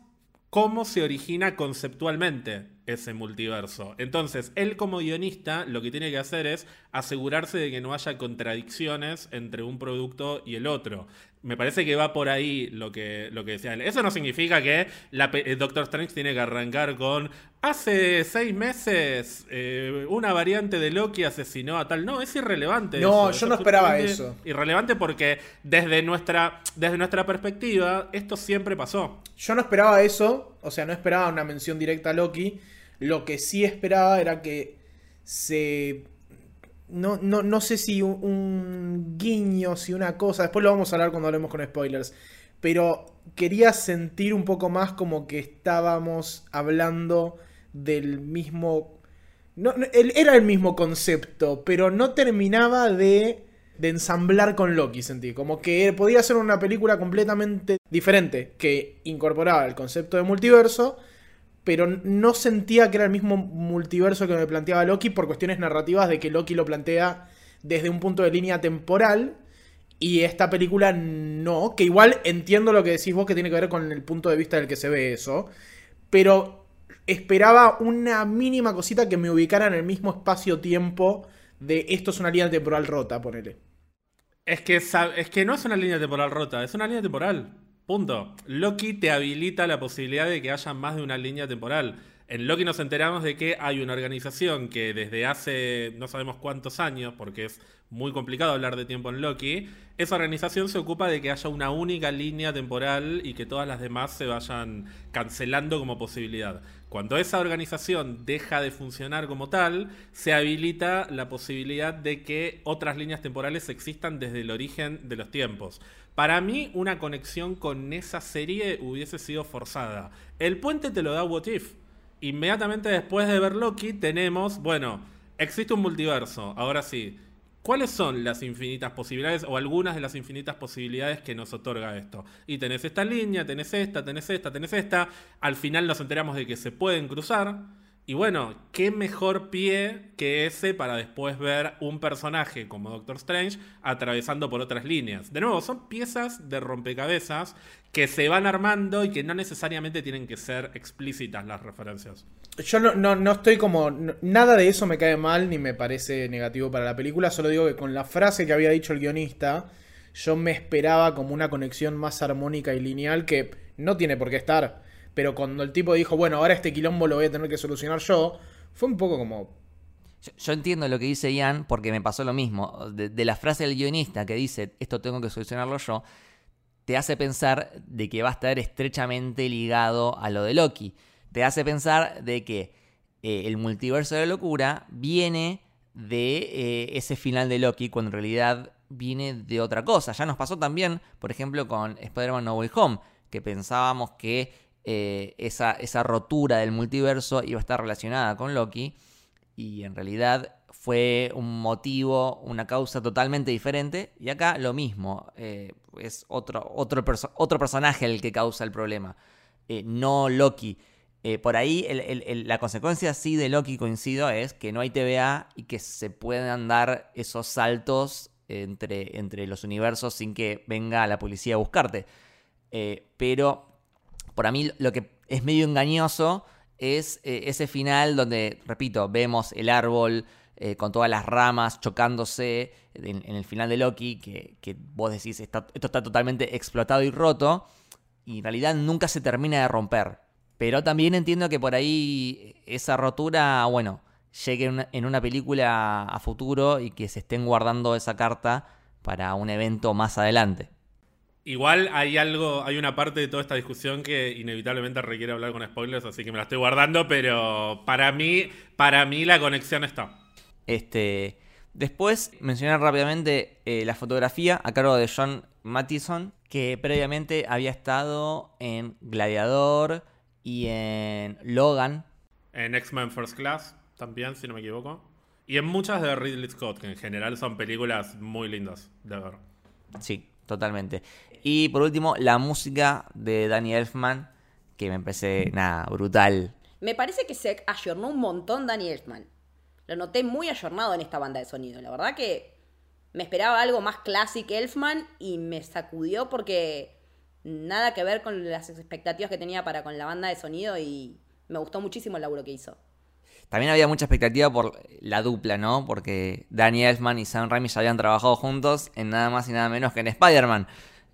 cómo se origina conceptualmente ese multiverso. Entonces, él como guionista lo que tiene que hacer es asegurarse de que no haya contradicciones entre un producto y el otro. Me parece que va por ahí lo que, lo que decía él. Eso no significa que la, el Doctor Strange tiene que arrancar con hace seis meses eh, una variante de Loki asesinó a tal. No, es irrelevante. No, yo no esperaba eso. Irrelevante porque desde nuestra, desde nuestra perspectiva esto siempre pasó. Yo no esperaba eso, o sea, no esperaba una mención directa a Loki. Lo que sí esperaba era que se no, no, no sé si un, guiño, si una cosa, después lo vamos a hablar cuando hablemos con spoilers, pero quería sentir un poco más como que estábamos hablando del mismo... No, era el mismo concepto, pero no terminaba de, de ensamblar con Loki, sentí. Como que podía ser una película completamente diferente, que incorporaba el concepto de multiverso, pero no sentía que era el mismo multiverso que me planteaba Loki por cuestiones narrativas de que Loki lo plantea desde un punto de línea temporal y esta película no, que igual entiendo lo que decís vos que tiene que ver con el punto de vista del que se ve eso, pero esperaba una mínima cosita que me ubicara en el mismo espacio-tiempo de esto es una línea temporal rota, ponele. Es que, es que no es una línea temporal rota, es una línea temporal. Punto. Loki te habilita la posibilidad de que haya más de una línea temporal. En Loki nos enteramos de que hay una organización que desde hace no sabemos cuántos años, porque es muy complicado hablar de tiempo en Loki, esa organización se ocupa de que haya una única línea temporal y que todas las demás se vayan cancelando como posibilidad. Cuando esa organización deja de funcionar como tal, se habilita la posibilidad de que otras líneas temporales existan desde el origen de los tiempos. Para mí, una conexión con esa serie hubiese sido forzada. El puente te lo da What If. Inmediatamente después de ver Loki, tenemos, bueno, existe un multiverso. Ahora sí, ¿cuáles son las infinitas posibilidades o algunas de las infinitas posibilidades que nos otorga esto? Y tenés esta línea, tenés esta, tenés esta, tenés esta. Al final nos enteramos de que se pueden cruzar y bueno, qué mejor pie que ese para después ver un personaje como Doctor Strange atravesando por otras líneas. De nuevo, son piezas de rompecabezas que se van armando y que no necesariamente tienen que ser explícitas las referencias. Yo no, no, estoy como... nada de eso me cae mal ni me parece negativo para la película, solo digo que con la frase que había dicho el guionista, yo me esperaba como una conexión más armónica y lineal que no tiene por qué estar pero cuando el tipo dijo, bueno, ahora este quilombo lo voy a tener que solucionar yo, fue un poco como... Yo, entiendo lo que dice Ian porque me pasó lo mismo. De, la frase del guionista que dice, esto tengo que solucionarlo yo, te hace pensar de que va a estar estrechamente ligado a lo de Loki. Te hace pensar de que eh, el multiverso de la locura viene de eh, ese final de Loki cuando en realidad viene de otra cosa. Ya nos pasó también, por ejemplo, con Spider-Man No Way Home, que pensábamos que eh, esa, esa rotura del multiverso iba a estar relacionada con Loki y en realidad fue un motivo, una causa totalmente diferente. Y acá lo mismo, eh, es otro, otro, otro, personaje el que causa el problema, eh, no Loki. por ahí la consecuencia sí de Loki, coincido, es que no hay TVA y que se puedan dar esos saltos entre, entre los universos sin que venga la policía a buscarte. pero para mí lo que es medio engañoso es eh, ese final donde, repito, vemos el árbol eh, con todas las ramas chocándose en, el final de Loki, que, que vos decís, está- esto está totalmente explotado y roto, y en realidad nunca se termina de romper. Pero también entiendo que por ahí esa rotura, bueno, llegue en una película a futuro y que se estén guardando esa carta para un evento más adelante. Igual hay algo, hay una parte de toda esta discusión que inevitablemente requiere hablar con spoilers, así que me la estoy guardando, pero para mí, para mí la conexión está. Este, después, mencionar rápidamente eh, la fotografía a cargo de John Mattison, que previamente había estado en Gladiador y en Logan. En X-Men First Class también, si no me equivoco. Y en muchas de Ridley Scott, que en general son películas muy lindas de ver. Sí, totalmente. Y por último, la música de Danny Elfman, que me parece, nada, brutal. Me parece que se ayornó un montón Danny Elfman. Lo noté muy ayornado en esta banda de sonido. La verdad que me esperaba algo más classic Elfman y me sacudió porque nada que ver con las expectativas que tenía para con la banda de sonido y me gustó muchísimo el laburo que hizo. También había mucha expectativa por la dupla, ¿no? Porque Danny Elfman y Sam Raimi ya habían trabajado juntos en nada más y nada menos que en Spider-Man.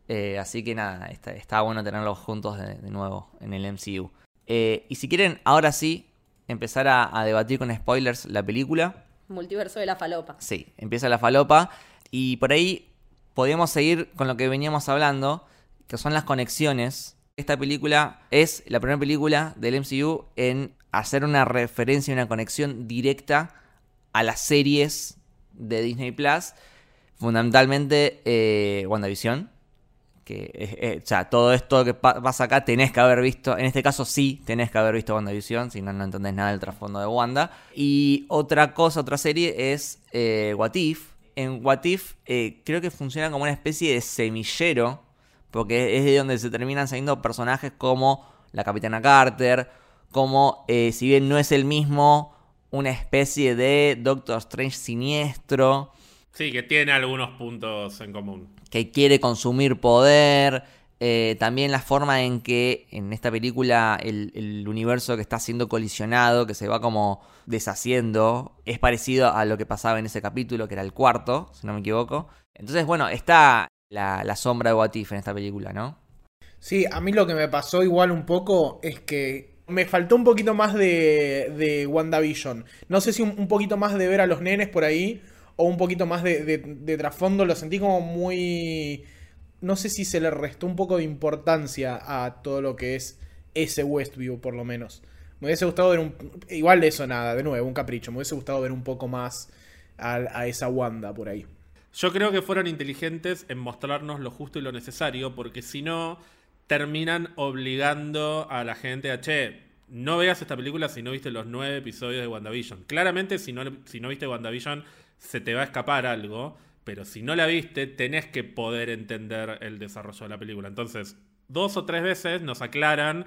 Eh, así que nada, está, está bueno tenerlos juntos de, de nuevo en el MCU. Eh, y si quieren, ahora sí, empezar a, a debatir con spoilers la película. Multiverso de la falopa. Sí, empieza la falopa. Y por ahí podemos seguir con lo que veníamos hablando, que son las conexiones. Esta película es la primera película del MCU en hacer una referencia y una conexión directa a las series de Disney Plus. Fundamentalmente eh, WandaVision. Que eh, o sea, todo esto que pa- pasa acá tenés que haber visto. En este caso sí tenés que haber visto WandaVision, si no, no entendés nada del trasfondo de Wanda. Y otra cosa, otra serie es eh, What If. En What If eh, creo que funciona como una especie de semillero. Porque es de donde se terminan saliendo personajes como la Capitana Carter. Como, eh, si bien no es el mismo, una especie de Doctor Strange siniestro Sí, que tiene algunos puntos en común. que quiere consumir poder. eh, también la forma en que en esta película el, el universo que está siendo colisionado, que se va como deshaciendo, es parecido a lo que pasaba en ese capítulo, que era el cuarto, si no me equivoco. Entonces, bueno, está la, la sombra de What If en esta película, ¿no? Sí, a mí lo que me pasó igual un poco es que me faltó un poquito más de, de WandaVision. No sé si un, poquito más de ver a los nenes por ahí o un poquito más de, de- de trasfondo. Lo sentí como muy... No sé si se le restó un poco de importancia a todo lo que es ese Westview, por lo menos. Me hubiese gustado ver un... Igual de eso nada, de nuevo, un capricho. Me hubiese gustado ver un poco más a, a esa Wanda por ahí. Yo creo que fueron inteligentes en mostrarnos lo justo y lo necesario, porque si no, terminan obligando a la gente a, che, no veas esta película si no viste los nueve episodios de WandaVision. Claramente, si no, si no viste WandaVision, se te va a escapar algo, pero si no la viste, tenés que poder entender el desarrollo de la película. Entonces, dos o tres veces nos aclaran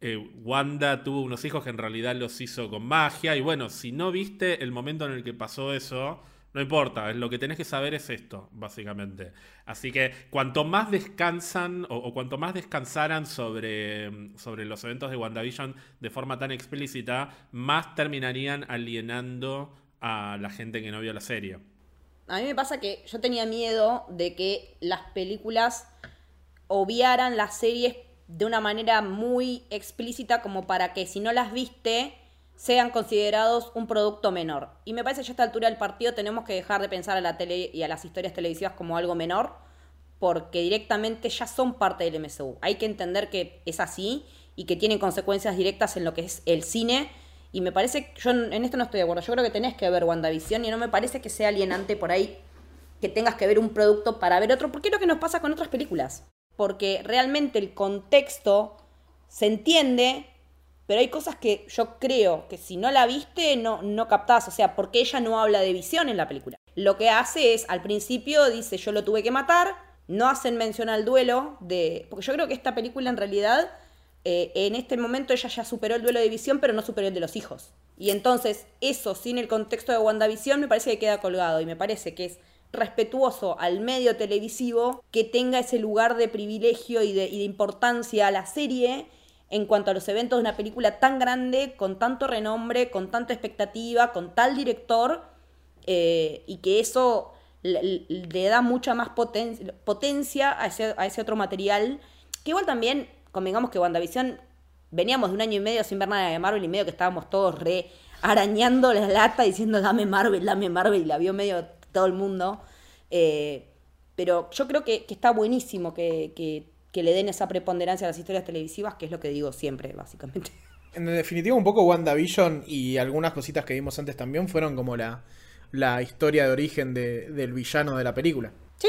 eh, Wanda tuvo unos hijos que en realidad los hizo con magia. Y bueno, si no viste el momento en el que pasó eso, no importa. Lo que tenés que saber es esto, básicamente. Así que cuanto más descansan o, cuanto más descansaran sobre, sobre los eventos de WandaVision de forma tan explícita, más terminarían alienando a la gente que no vio la serie. A mí me pasa que yo tenía miedo de que las películas obviaran las series de una manera muy explícita como para que si no las viste sean considerados un producto menor. Y me parece que ya a esta altura del partido tenemos que dejar de pensar a la tele y a las historias televisivas como algo menor porque directamente ya son parte del MCU. Hay que entender que es así y que tienen consecuencias directas en lo que es el cine. Y me parece, yo en esto no estoy de acuerdo, yo creo que tenés que ver WandaVision y no me parece que sea alienante por ahí que tengas que ver un producto para ver otro, porque es lo que nos pasa con otras películas. Porque realmente el contexto se entiende, pero hay cosas que yo creo que si no la viste no, no captás. O sea, porque ella no habla de visión en la película. Lo que hace es, al principio dice yo lo tuve que matar, no hacen mención al duelo de... Porque yo creo que esta película en realidad, eh, en este momento ella ya superó el duelo de visión, pero no superó el de los hijos. Y entonces eso, sin el contexto de WandaVision, me parece que queda colgado y me parece que es respetuoso al medio televisivo que tenga ese lugar de privilegio y de, y de importancia a la serie en cuanto a los eventos de una película tan grande, con tanto renombre, con tanta expectativa, con tal director, eh, y que eso le, da mucha más poten- potencia a ese, a ese otro material, que igual también, convengamos que WandaVision veníamos de un año y medio sin ver nada de Marvel y medio que estábamos todos re arañando la lata diciendo dame Marvel, dame Marvel, y la vio medio todo el mundo. Eh, pero yo creo que, está buenísimo que- que le den esa preponderancia a las historias televisivas, que es lo que digo siempre, básicamente. (laughs) En definitiva, un poco WandaVision y algunas cositas que vimos antes también fueron como la, la historia de origen de- del villano de la película. Sí,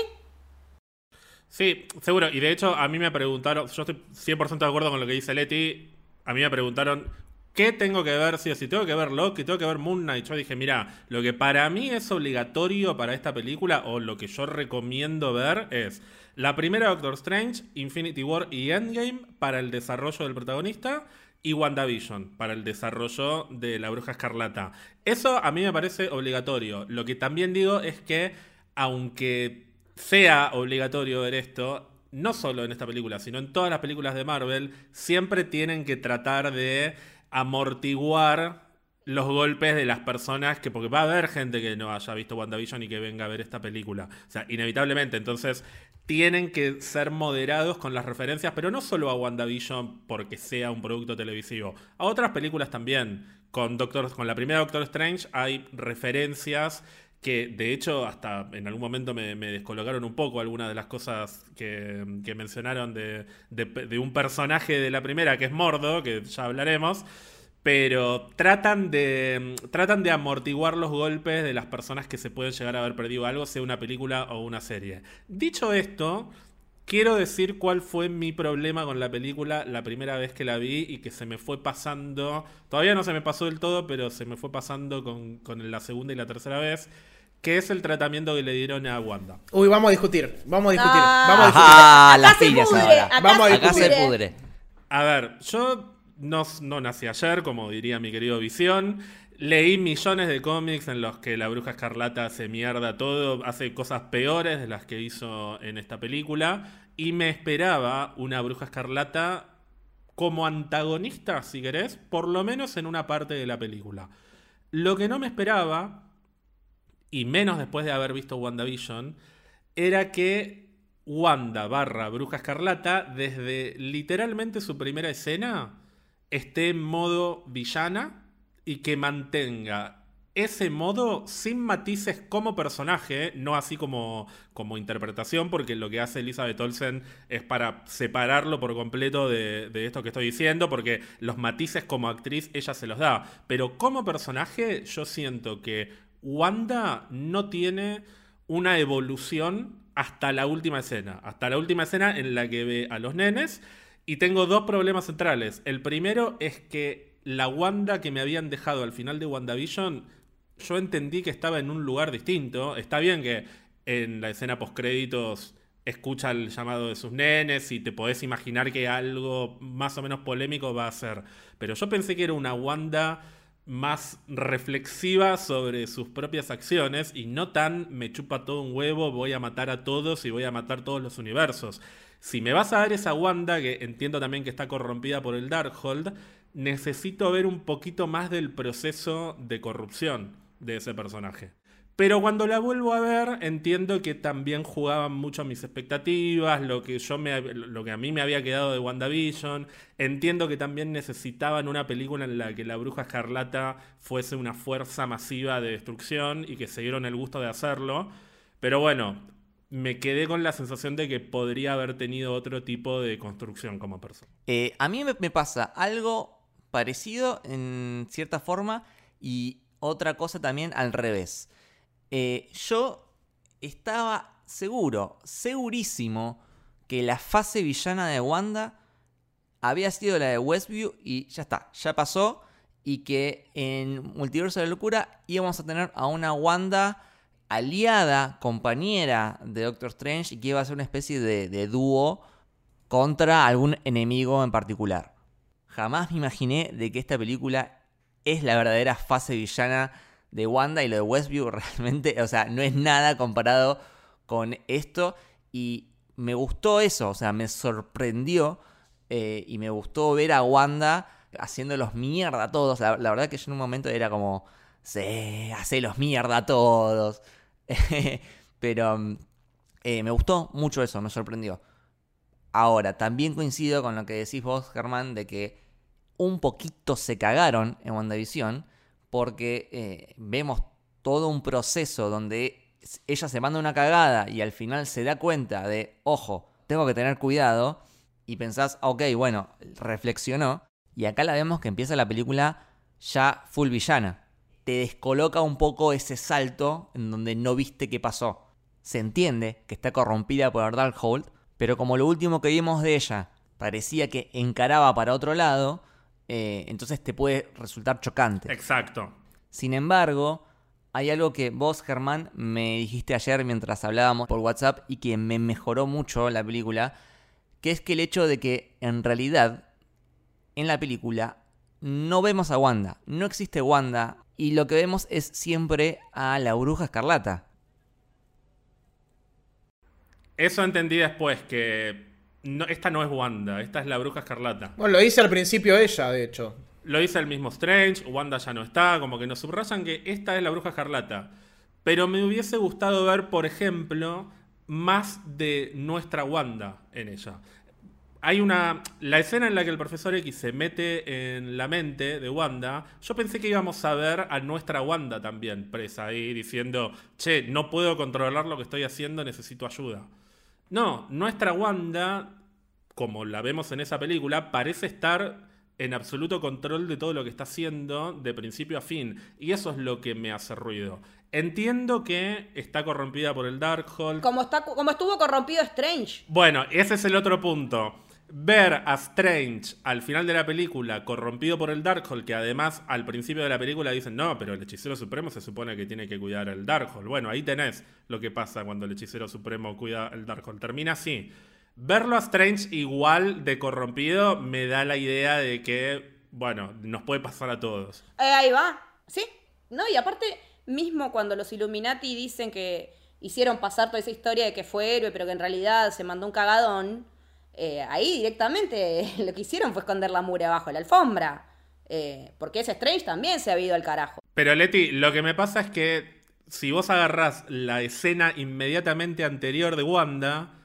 Sí, seguro. Y de hecho, a mí me preguntaron, yo estoy 100% de acuerdo con lo que dice Leti. A mí me preguntaron, ¿qué tengo que ver? Si, si tengo que ver Loki, tengo que ver Moon Knight. Yo dije, mira, lo que para mí es obligatorio para esta película, o lo que yo recomiendo ver, es la primera Doctor Strange, Infinity War y Endgame para el desarrollo del protagonista. Y WandaVision para el desarrollo de la bruja escarlata. Eso a mí me parece obligatorio. Lo que también digo es que, aunque sea obligatorio ver esto, no solo en esta película, sino en todas las películas de Marvel, siempre tienen que tratar de amortiguar los golpes de las personas que, porque va a haber gente que no haya visto WandaVision y que venga a ver esta película. O sea, inevitablemente. Entonces, tienen que ser moderados con las referencias, pero no solo a WandaVision porque sea un producto televisivo, a otras películas también. Con, Doctor, con la primera Doctor Strange hay referencias que de hecho hasta en algún momento me, me descolocaron un poco algunas de las cosas que, que mencionaron de, de- un personaje de la primera que es Mordo, que ya hablaremos, pero tratan de, tratan de amortiguar los golpes de las personas que se pueden llegar a haber perdido algo, sea una película o una serie. Dicho esto, quiero decir cuál fue mi problema con la película la primera vez que la vi y que se me fue pasando, todavía no se me pasó del todo, pero se me fue pasando con, con la segunda y la tercera vez, que es el tratamiento que le dieron a Wanda. Uy, vamos a discutir, vamos a discutir, Ah. vamos a discutir. Acá las pudre, ahora. acá Vamos a se Acá se pudre. pudre. A ver, yo no, no nací ayer, como diría mi querido Visión. Leí millones de cómics en los que la bruja escarlata hace mierda todo, hace cosas peores de las que hizo en esta película. Y me esperaba una bruja escarlata como antagonista, si querés, por lo menos en una parte de la película. Lo que no me esperaba, y menos después de haber visto WandaVision, era que Wanda barra Bruja Escarlata, desde literalmente su primera escena, esté en modo villana y que mantenga ese modo sin matices como personaje, no así como, como interpretación, porque lo que hace Elizabeth Olsen es para separarlo por completo de, de esto que estoy diciendo, porque los matices como actriz ella se los da. Pero como personaje yo siento que Wanda no tiene una evolución hasta la última escena. Hasta la última escena en la que ve a los nenes. Y tengo dos problemas centrales. El primero es que la Wanda que me habían dejado al final de WandaVision, yo entendí que estaba en un lugar distinto. Está bien que en la escena postcréditos escucha el llamado de sus nenes y te podés imaginar que algo más o menos polémico va a ser. Pero yo pensé que era una Wanda más reflexiva sobre sus propias acciones y no tan me chupa todo un huevo, voy a matar a todos y voy a matar todos los universos. Si me vas a dar esa Wanda, que entiendo también que está corrompida por el Darkhold, necesito ver un poquito más del proceso de corrupción de ese personaje. Pero cuando la vuelvo a ver, entiendo que también jugaban mucho mis expectativas, lo que, yo me, lo que a mí me había quedado de WandaVision. Entiendo que también necesitaban una película en la que la bruja escarlata fuese una fuerza masiva de destrucción y que se dieron el gusto de hacerlo. Pero bueno, me quedé con la sensación de que podría haber tenido otro tipo de construcción como persona. Eh, a mí me pasa algo parecido en cierta forma y otra cosa también al revés. Eh, yo estaba seguro, segurísimo, que la fase villana de Wanda había sido la de Westview y ya está, ya pasó. Y que en Multiverso de la Locura íbamos a tener a una Wanda aliada, compañera de Doctor Strange y que iba a ser una especie de, de dúo contra algún enemigo en particular. Jamás me imaginé de que esta película es la verdadera fase villana de Wanda y lo de Westview (laughs) realmente, o sea, no es nada comparado con esto y me gustó eso, o sea, me sorprendió eh, y me gustó ver a Wanda haciéndolos mierda a todos. La, la verdad que yo en un momento era como, sí, los mierda a todos. (laughs) Pero eh, me gustó mucho eso, me sorprendió. Ahora, también coincido con lo que decís vos, Germán, de que un poquito se cagaron en WandaVision, porque eh, vemos todo un proceso donde ella se manda una cagada y al final se da cuenta de, ojo, tengo que tener cuidado, y pensás, ok, bueno, reflexionó, y acá la vemos que empieza la película ya full villana. Te descoloca un poco ese salto en donde no viste qué pasó. Se entiende que está corrompida por Darkhold, pero como lo último que vimos de ella parecía que encaraba para otro lado, eh, entonces te puede resultar chocante. Exacto. Sin embargo, hay algo que vos, Germán, me dijiste ayer mientras hablábamos por WhatsApp y que me mejoró mucho la película, que es que el hecho de que en realidad en la película no vemos a Wanda, no existe Wanda y lo que vemos es siempre a la bruja escarlata. Eso entendí después, que esta no es Wanda, esta es la bruja escarlata. Bueno, lo dice al principio ella, de hecho. Lo dice el mismo Strange, Wanda ya no está, como que nos subrayan que esta es la bruja escarlata. Pero me hubiese gustado ver, por ejemplo, más de nuestra Wanda en ella. Hay una. La escena en la que el profesor X se mete en la mente de Wanda. Yo pensé que íbamos a ver a nuestra Wanda también presa ahí diciendo: Che, no puedo controlar lo que estoy haciendo, necesito ayuda. No, nuestra Wanda, como la vemos en esa película, parece estar en absoluto control de todo lo que está haciendo de principio a fin. Y eso es lo que me hace ruido. Entiendo que está corrompida por el Darkhold. Como, está, como estuvo corrompido Strange. Bueno, ese es el otro punto. Ver a Strange al final de la película corrompido por el Darkhold, que además al principio de la película dicen, no, pero el hechicero supremo se supone que tiene que cuidar al Darkhold. Bueno, ahí tenés lo que pasa cuando el hechicero supremo cuida al Darkhold. Termina así. Verlo a Strange igual de corrompido me da la idea de que, bueno, nos puede pasar a todos. Eh, ahí va, sí. No, y aparte, mismo cuando los Illuminati dicen que hicieron pasar toda esa historia de que fue héroe, pero que en realidad se mandó un cagadón, eh, ahí directamente (laughs) lo que hicieron fue esconder la mure abajo de la alfombra. Eh, porque ese Strange también se ha ido al carajo. Pero Leti, lo que me pasa es que si vos agarrás la escena inmediatamente anterior de Wanda,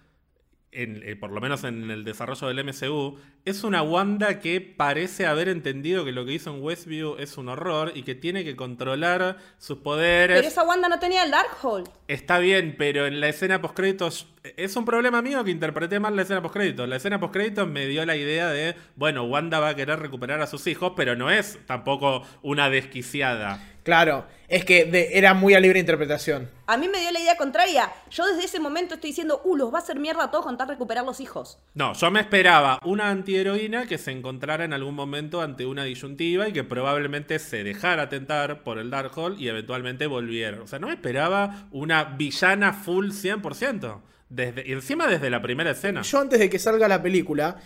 eh, por lo menos en el desarrollo del MCU, es una Wanda que parece haber entendido que lo que hizo en Westview es un horror y que tiene que controlar sus poderes. Pero esa Wanda no tenía el Darkhold. Está bien, pero en la escena postcréditos es un problema mío que interpreté mal la escena postcréditos. La escena postcréditos me dio la idea de, bueno, Wanda va a querer recuperar a sus hijos, pero no es tampoco una desquiciada. Claro, es que era muy a libre interpretación. A mí me dio la idea contraria. Yo desde ese momento estoy diciendo, uh, los va a hacer mierda a todos con tal recuperar los hijos. No, yo me esperaba una antiheroína que se encontrara en algún momento ante una disyuntiva y que probablemente se dejara tentar por el Darkhold y eventualmente volviera. O sea, no me esperaba una villana full 100%. Desde, encima desde la primera escena. Yo antes de que salga la película,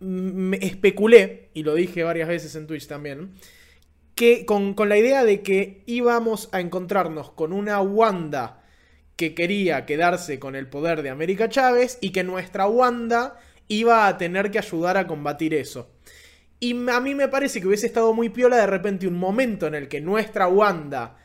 me especulé, y lo dije varias veces en Twitch también, que con, la idea de que íbamos a encontrarnos con una Wanda que quería quedarse con el poder de América Chávez y que nuestra Wanda iba a tener que ayudar a combatir eso. Y a mí me parece que hubiese estado muy piola de repente un momento en el que nuestra Wanda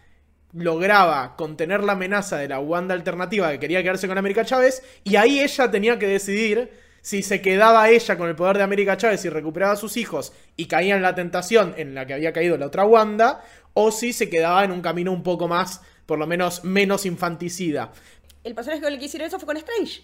lograba contener la amenaza de la Wanda alternativa que quería quedarse con América Chávez y ahí ella tenía que decidir si se quedaba ella con el poder de América Chávez y recuperaba a sus hijos y caía en la tentación en la que había caído la otra Wanda, o si se quedaba en un camino un poco más, por lo menos menos infanticida. El personaje con el que hicieron eso fue con Strange.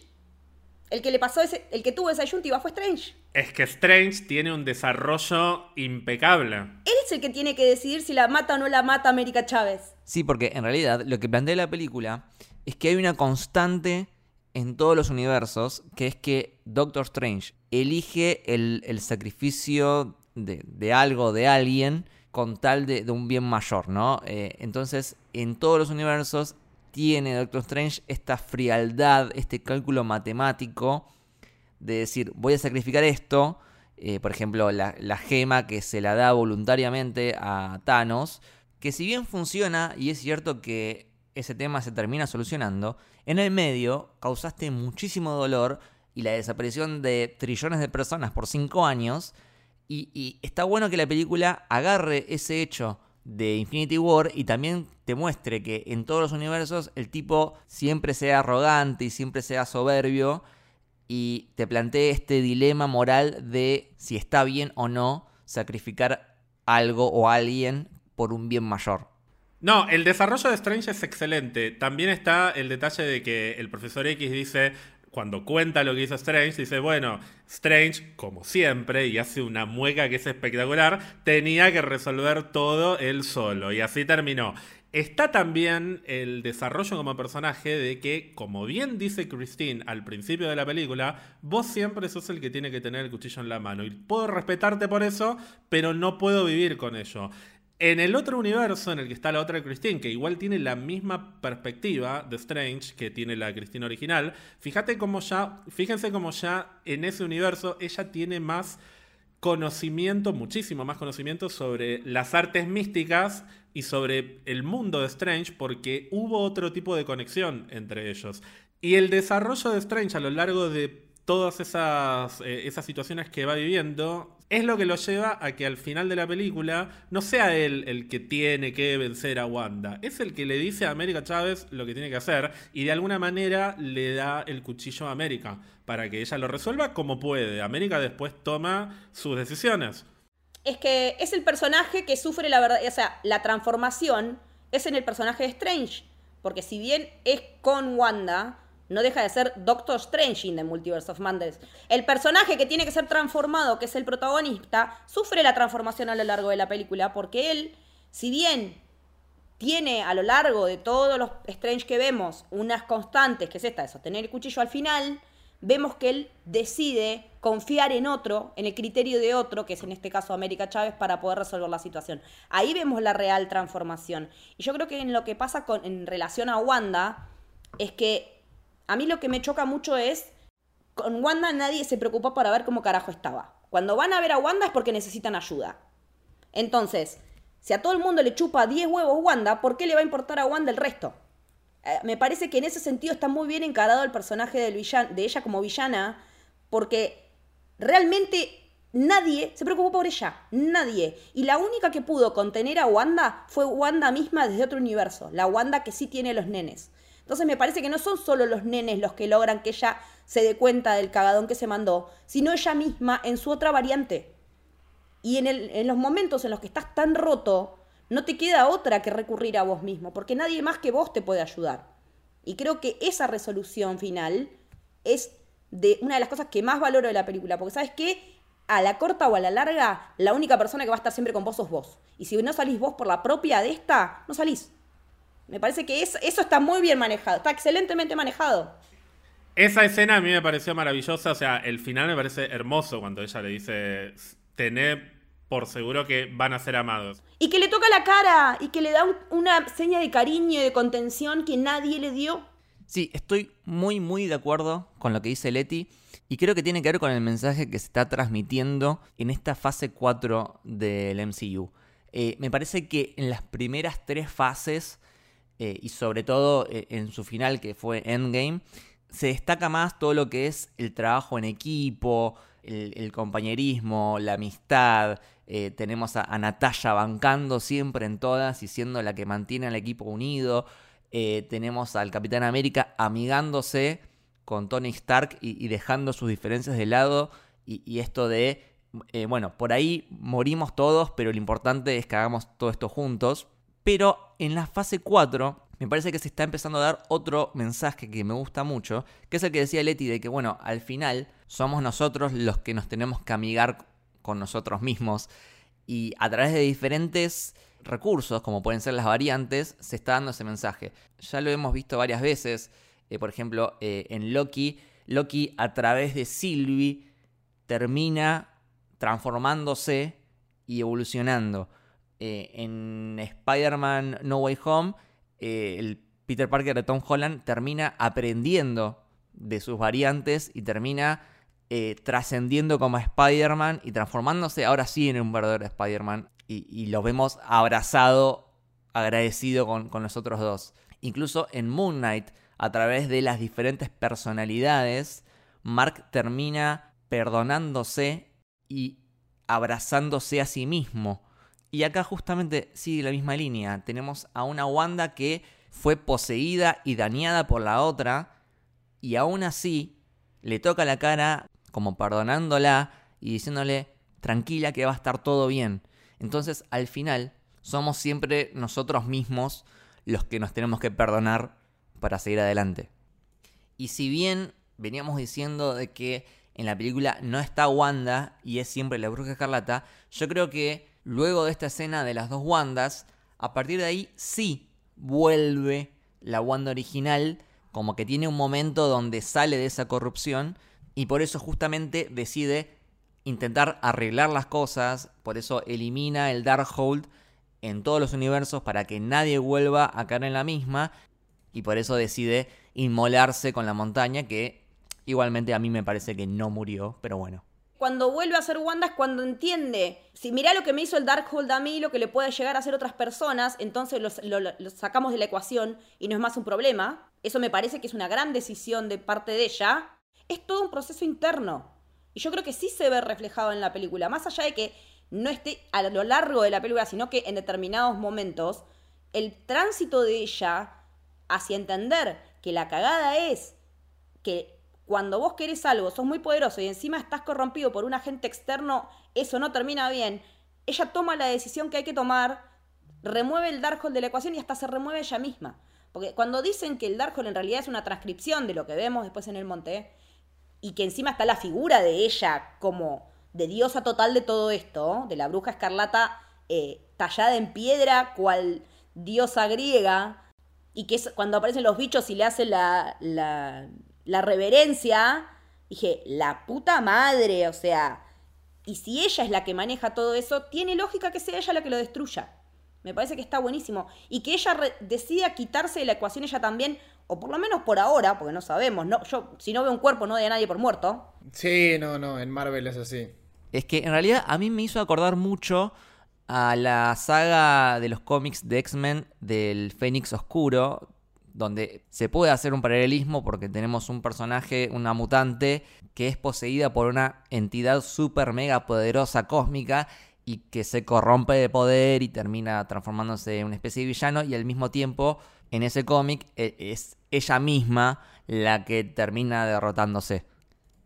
El que le pasó ese, el que tuvo esa yuntiva fue Strange. Es que Strange tiene un desarrollo impecable. Él es el que tiene que decidir si la mata o no la mata América Chávez. Sí, porque en realidad lo que plantea la película es que hay una constante en todos los universos, que es que Doctor Strange elige el, sacrificio de, algo, de alguien, con tal de, un bien mayor, ¿no? Eh, entonces, en todos los universos tiene Doctor Strange esta frialdad, este cálculo matemático de decir, voy a sacrificar esto, eh, por ejemplo, la, la gema que se la da voluntariamente a Thanos, que si bien funciona, y es cierto que ese tema se termina solucionando, en el medio causaste muchísimo dolor y la desaparición de trillones de personas por cinco años. Y, está bueno que la película agarre ese hecho de Infinity War y también te muestre que en todos los universos el tipo siempre sea arrogante y siempre sea soberbio y te plantee este dilema moral de si está bien o no sacrificar algo o alguien por un bien mayor. No, el desarrollo de Strange es excelente. También está el detalle de que el profesor X dice, cuando cuenta lo que hizo Strange, dice, bueno, Strange, como siempre, y hace una mueca que es espectacular, tenía que resolver todo él solo. Y así terminó. Está también el desarrollo como personaje de que, como bien dice Christine al principio de la película, vos siempre sos el que tiene que tener el cuchillo en la mano. Y puedo respetarte por eso, pero no puedo vivir con ello. En el otro universo en el que está la otra Christine, que igual tiene la misma perspectiva de Strange que tiene la Christine original, fíjate cómo ya, fíjense cómo ya en ese universo ella tiene más conocimiento, muchísimo más conocimiento sobre las artes místicas y sobre el mundo de Strange porque hubo otro tipo de conexión entre ellos. Y el desarrollo de Strange a lo largo de todas esas, eh, esas situaciones que va viviendo es lo que lo lleva a que al final de la película no sea él el que tiene que vencer a Wanda, es el que le dice a América Chávez lo que tiene que hacer y de alguna manera le da el cuchillo a América para que ella lo resuelva como puede. América después toma sus decisiones. Es que es el personaje que sufre la verdad, o sea, la transformación es en el personaje de Strange, porque si bien es con Wanda, no deja de ser Doctor Strange in the Multiverse of Madness. El personaje que tiene que ser transformado, que es el protagonista, sufre la transformación a lo largo de la película porque él, si bien tiene a lo largo de todos los Strange que vemos unas constantes, que es esta de sostener el cuchillo al final, vemos que él decide confiar en otro, en el criterio de otro, que es en este caso América Chávez, para poder resolver la situación. Ahí vemos la real transformación. Y yo creo que en lo que pasa con, en relación a Wanda, es que a mí lo que me choca mucho es, con Wanda nadie se preocupó para ver cómo carajo estaba. Cuando van a ver a Wanda es porque necesitan ayuda. Entonces, si a todo el mundo le chupa 10 huevos Wanda, ¿por qué le va a importar a Wanda el resto? Eh, me parece que en ese sentido está muy bien encarado el personaje de ella como villana, porque realmente nadie se preocupó por ella, nadie. Y la única que pudo contener a Wanda fue Wanda misma desde otro universo, la Wanda que sí tiene los nenes. Entonces me parece que no son solo los nenes los que logran que ella se dé cuenta del cagadón que se mandó, sino ella misma en su otra variante. Y en, en los momentos en los que estás tan roto, no te queda otra que recurrir a vos mismo, porque nadie más que vos te puede ayudar. Y creo que esa resolución final es de una de las cosas que más valoro de la película, porque sabes qué, a la corta o a la larga, la única persona que va a estar siempre con vos sos vos. Y si no salís vos por la propia de esta, no salís. Me parece que eso, está muy bien manejado, está excelentemente manejado. Esa escena a mí me pareció maravillosa, o sea, el final me parece hermoso cuando ella le dice, tené por seguro que van a ser amados. Y que le toca la cara y que le da una seña de cariño y de contención que nadie le dio. Sí, estoy muy, muy de acuerdo con lo que dice Leti. Y creo que tiene que ver con el mensaje que se está transmitiendo en esta fase 4 del MCU. Eh, me parece que en las primeras tres fases eh, y sobre todo eh, en su final que fue Endgame, se destaca más todo lo que es el trabajo en equipo, el, compañerismo, la amistad. Eh, tenemos a, Natalia bancando siempre en todas y siendo la que mantiene al equipo unido. tenemos al Capitán América amigándose con Tony Stark y, dejando sus diferencias de lado. Y esto de, bueno, por ahí morimos todos, pero lo importante es que hagamos todo esto juntos. Pero en la fase 4 me parece que se está empezando a dar otro mensaje que me gusta mucho, que es el que decía Leti de que, bueno, al final somos nosotros los que nos tenemos que amigar con nosotros mismos y a través de diferentes recursos, como pueden ser las variantes, se está dando ese mensaje. Ya lo hemos visto varias veces, eh, por ejemplo, eh, en Loki, Loki a través de Sylvie termina transformándose y evolucionando. Eh, en Spider-Man No Way Home, eh, el Peter Parker de Tom Holland termina aprendiendo de sus variantes y termina eh, trascendiendo como Spider-Man y transformándose ahora sí en un verdadero Spider-Man. Y, lo vemos abrazado, agradecido con, con los otros dos. Incluso en Moon Knight, a través de las diferentes personalidades, Mark termina perdonándose y abrazándose a sí mismo Y acá justamente sigue la misma línea. Tenemos a una Wanda que fue poseída y dañada por la otra. Y aún así le toca la cara como perdonándola y diciéndole tranquila que va a estar todo bien. Entonces al final somos siempre nosotros mismos los que nos tenemos que perdonar para seguir adelante. Y si bien veníamos diciendo de que en la película no está Wanda y es siempre la bruja escarlata, yo creo que luego de esta escena de las dos Wandas, a partir de ahí sí vuelve la Wanda original, como que tiene un momento donde sale de esa corrupción y por eso justamente decide intentar arreglar las cosas, por eso elimina el Darkhold en todos los universos para que nadie vuelva a caer en la misma y por eso decide inmolarse con la montaña que igualmente a mí me parece que no murió, pero bueno. Cuando vuelve a ser Wanda es cuando entiende, si mirá lo que me hizo el Darkhold a mí, lo que le puede llegar a hacer otras personas, entonces lo, lo sacamos de la ecuación y no es más un problema. Eso me parece que es una gran decisión de parte de ella. Es todo un proceso interno. Y yo creo que sí se ve reflejado en la película, más allá de que no esté a lo largo de la película, sino que en determinados momentos, el tránsito de ella hacia entender que la cagada es que cuando vos querés algo, sos muy poderoso y encima estás corrompido por un agente externo, eso no termina bien. Ella toma la decisión que hay que tomar, remueve el Darkhold de la ecuación y hasta se remueve ella misma. Porque cuando dicen que el Darkhold en realidad es una transcripción de lo que vemos después en el monte, y que encima está la figura de ella como de diosa total de todo esto, de la bruja escarlata eh, tallada en piedra, cual diosa griega, y que es cuando aparecen los bichos y le hace la, la, la reverencia, dije, la puta madre, o sea, y si ella es la que maneja todo eso, tiene lógica que sea ella la que lo destruya. Me parece que está buenísimo. Y que ella decida quitarse de la ecuación ella también, o por lo menos por ahora, porque no sabemos. No, yo, si no veo un cuerpo, no doy a nadie por muerto. Sí, no, no, en Marvel es así. Es que en realidad a mí me hizo acordar mucho a la saga de los cómics de X-Men del Fénix Oscuro, donde se puede hacer un paralelismo porque tenemos un personaje, una mutante, que es poseída por una entidad súper mega poderosa cósmica y que se corrompe de poder y termina transformándose en una especie de villano y al mismo tiempo en ese cómic e, es ella misma la que termina derrotándose.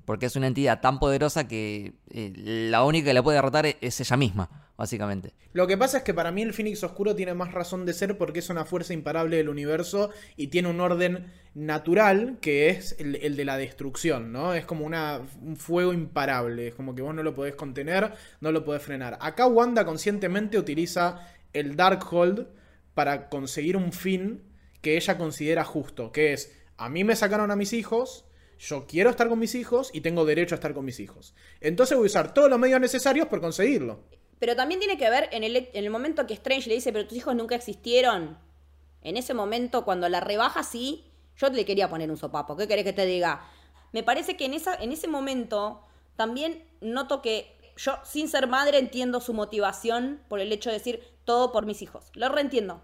Porque es una entidad tan poderosa que eh, la única que la puede derrotar es ella misma, básicamente. Lo que pasa es que para mí el Phoenix Oscuro tiene más razón de ser porque es una fuerza imparable del universo y tiene un orden natural que es el, de la destrucción, ¿no? Es como un fuego imparable, es como que vos no lo podés contener, no lo podés frenar. Acá Wanda conscientemente utiliza el Darkhold para conseguir un fin que ella considera justo, que es, a mí me sacaron a mis hijos, yo quiero estar con mis hijos y tengo derecho a estar con mis hijos. Entonces voy a usar todos los medios necesarios por conseguirlo. Pero también tiene que ver en el, en el momento que Strange le dice, pero tus hijos nunca existieron. En ese momento, cuando la rebaja, sí, yo le quería poner un sopapo. ¿Qué querés que te diga? Me parece que en, esa, en ese momento también noto que yo, sin ser madre, entiendo su motivación por el hecho de decir todo por mis hijos. Lo reentiendo.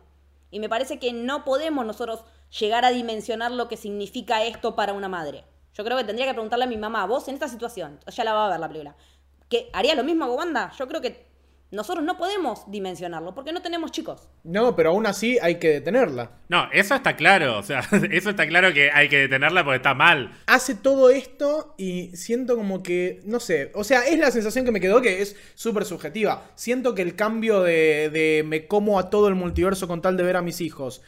Y me parece que no podemos nosotros llegar a dimensionar lo que significa esto para una madre. Yo creo que tendría que preguntarle a mi mamá, vos en esta situación, ya la va a ver la película, ¿que haría lo mismo Wanda? Yo creo que nosotros no podemos dimensionarlo porque no tenemos chicos. No, pero aún así hay que detenerla. No, eso está claro. O sea, (laughs) eso está claro que hay que detenerla porque está mal. Hace todo esto y siento como que, no sé, o sea, es la sensación que me quedó que es súper subjetiva. Siento que el cambio de, de me como a todo el multiverso con tal de ver a mis hijos.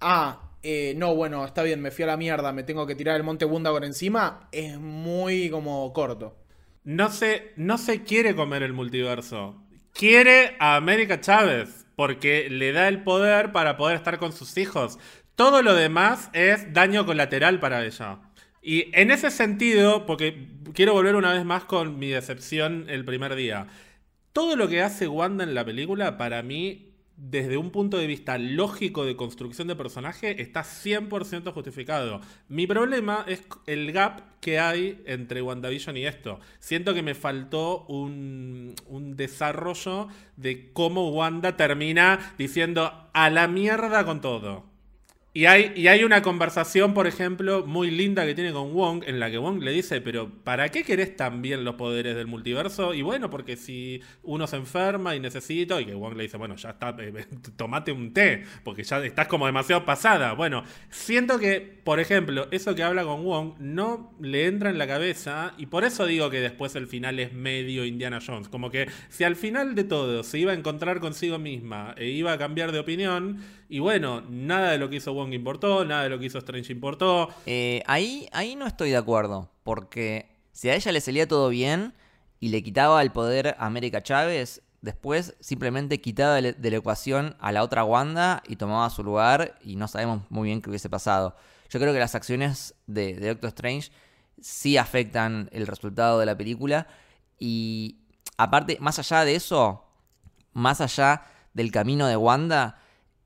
Ah, eh, no, bueno, está bien, me fui a la mierda, me tengo que tirar el monte por encima, es muy como corto. No se, no se quiere comer el multiverso. Quiere a América Chávez porque le da el poder para poder estar con sus hijos. Todo lo demás es daño colateral para ella. Y en ese sentido, porque quiero volver una vez más con mi decepción el primer día. Todo lo que hace Wanda en la película para mí desde un punto de vista lógico de construcción de personaje, está 100% justificado. Mi problema es el gap que hay entre WandaVision y esto. Siento que me faltó un, un desarrollo de cómo Wanda termina diciendo a la mierda con todo. Y hay, y hay una conversación, por ejemplo, muy linda que tiene con Wong, en la que Wong le dice, pero ¿para qué querés también los poderes del multiverso? Y bueno, porque si uno se enferma y necesito, y que Wong le dice, bueno, ya está, eh, tomate un té, porque ya estás como demasiado pasada. Bueno, siento que, por ejemplo, eso que habla con Wong no le entra en la cabeza, y por eso digo que después el final es medio Indiana Jones. Como que si al final de todo se iba a encontrar consigo misma e iba a cambiar de opinión, y bueno, nada de lo que hizo Wong importó, nada de lo que hizo Strange importó. Eh, ahí, ahí no estoy de acuerdo, porque si a ella le salía todo bien y le quitaba el poder a América Chávez, después simplemente quitaba de, la ecuación a la otra Wanda y tomaba su lugar y no sabemos muy bien qué hubiese pasado. Yo creo que las acciones de, de Doctor Strange sí afectan el resultado de la película y aparte, más allá de eso, más allá del camino de Wanda,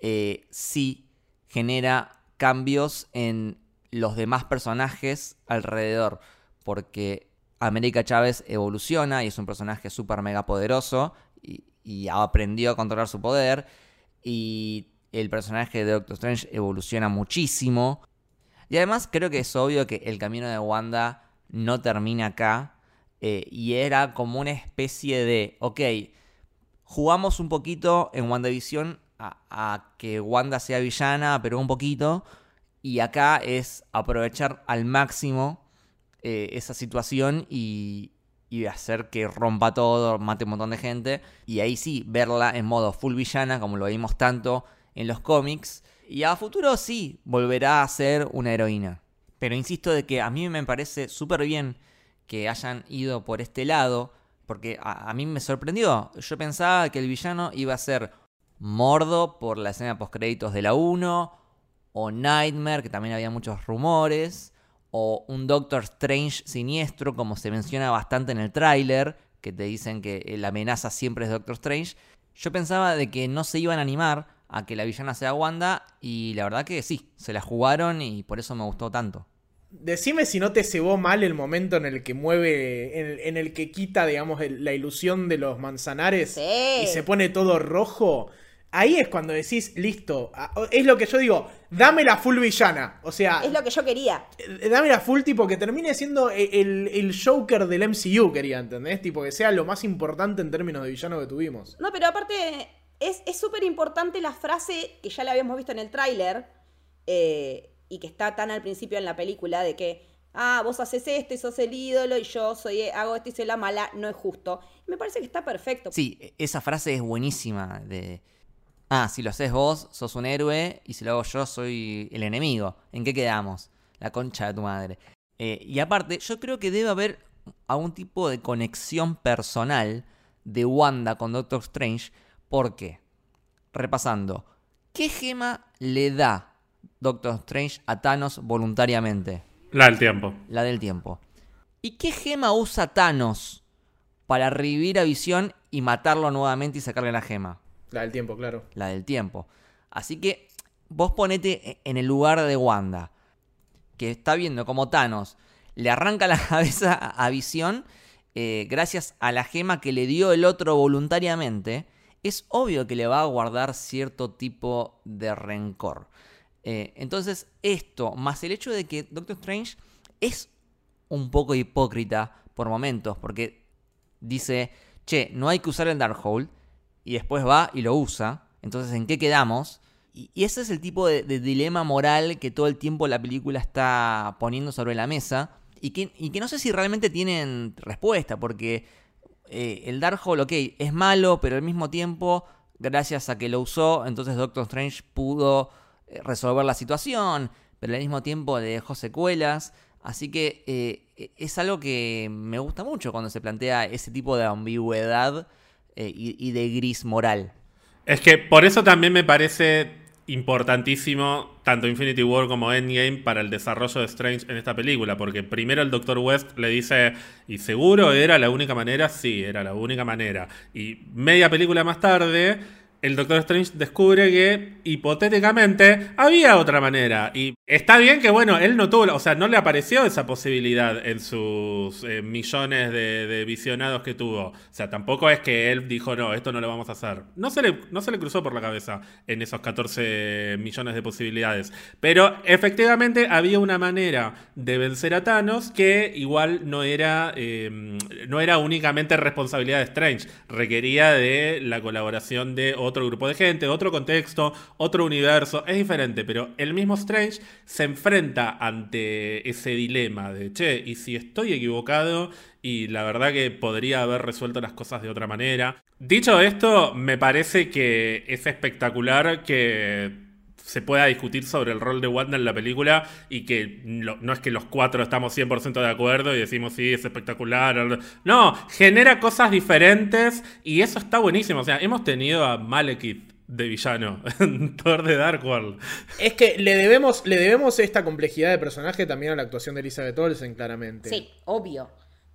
eh, sí genera cambios en los demás personajes alrededor, porque América Chávez evoluciona y es un personaje súper mega poderoso y, aprendió a controlar su poder, y el personaje de Doctor Strange evoluciona muchísimo, y además creo que es obvio que el camino de Wanda no termina acá, eh, y era como una especie de, ok, jugamos un poquito en WandaVision a, que Wanda sea villana, pero un poquito. Y acá es aprovechar al máximo eh, esa situación y, y hacer que rompa todo, mate un montón de gente. Y ahí sí, verla en modo full villana, como lo vimos tanto en los cómics. Y a futuro sí, volverá a ser una heroína. Pero insisto de que a mí me parece súper bien que hayan ido por este lado, porque a, a, mí me sorprendió. Yo pensaba que el villano iba a ser Mordo por la escena post-créditos de la 1, o Nightmare, que también había muchos rumores, o un Doctor Strange siniestro, como se menciona bastante en el tráiler, que te dicen que la amenaza siempre es Doctor Strange. Yo pensaba de que no se iban a animar a que la villana sea Wanda, y la verdad que sí, se la jugaron y por eso me gustó tanto. Decime si no te cebó mal el momento en el que mueve, en el, en el que quita, digamos, el, la ilusión de los manzanares Sí. y se pone todo rojo. Ahí es cuando decís, listo, es lo que yo digo, dame la full villana. O sea, Es lo que yo quería. eh, dame la full tipo que termine siendo e- el, el Joker del MCU, quería, ¿entendés? Tipo que sea lo más importante en términos de villano que tuvimos. No, pero aparte es es súper importante la frase que ya la habíamos visto en el tráiler eh, y que está tan al principio en la película de que, ah, vos haces esto y sos el ídolo y yo soy hago esto y soy la mala, no es justo. Me parece que está perfecto. Sí, e, esa frase es buenísima de... Ah, si lo haces vos, sos un héroe, y si lo hago yo, soy el enemigo. ¿En qué quedamos? La concha de tu madre. Eh, y aparte, yo creo que debe haber algún tipo de conexión personal de Wanda con Doctor Strange, porque, repasando, ¿qué gema le da Doctor Strange a Thanos voluntariamente? La del tiempo. La del tiempo. ¿Y qué gema usa Thanos para revivir a Visión y matarlo nuevamente y sacarle la gema? La del tiempo, claro. La del tiempo. Así que vos ponete en el lugar de Wanda, que está viendo como Thanos le arranca la (laughs) cabeza a Visión eh, gracias a la gema que le dio el otro voluntariamente. Es obvio que le va a guardar cierto tipo de rencor. Eh, entonces, esto, más el hecho de que Doctor Strange es un poco hipócrita por momentos, porque dice, che, no hay que usar el Darkhold, y después va y lo usa. Entonces, ¿en qué quedamos? Y, ese es el tipo de, dilema moral que todo el tiempo la película está poniendo sobre la mesa. Y que, y que no sé si realmente tienen respuesta, porque eh, el Darkhold, ok, es malo, pero al mismo tiempo, gracias a que lo usó, entonces Doctor Strange pudo eh, resolver la situación, pero al mismo tiempo le dejó secuelas. Así que eh, es algo que me gusta mucho cuando se plantea ese tipo de ambigüedad eh, y, y de gris moral. Es que por eso también me parece importantísimo tanto Infinity War como Endgame para el desarrollo de Strange en esta película, porque primero el Dr. West le dice, ¿y seguro era la única manera? Sí, era la única manera. Y media película más tarde, el Doctor Strange descubre que hipotéticamente había otra manera. Y está bien que, bueno, él no tuvo, o sea, no le apareció esa posibilidad en sus eh, millones de, visionados que tuvo. O sea, tampoco es que él dijo, no, esto no lo vamos a hacer. No se le, no se le cruzó por la cabeza en esos 14 millones de posibilidades. Pero efectivamente había una manera de vencer a Thanos que igual no era, eh, no era únicamente responsabilidad de Strange. Requería de la colaboración de otro grupo de gente, otro contexto, otro universo. Es diferente, pero el mismo Strange se enfrenta ante ese dilema de, che, ¿y si estoy equivocado? Y la verdad que podría haber resuelto las cosas de otra manera. Dicho esto, me parece que es espectacular que se pueda discutir sobre el rol de Wanda en la película y que lo- no es que los cuatro estamos 100% de acuerdo y decimos sí, es espectacular. No, genera cosas diferentes y eso está buenísimo. O sea, hemos tenido a Malekith de villano (laughs) en Thor de Dark World. Es que le debemos, le debemos esta complejidad de personaje también a la actuación de Elizabeth Olsen, claramente. Sí, obvio.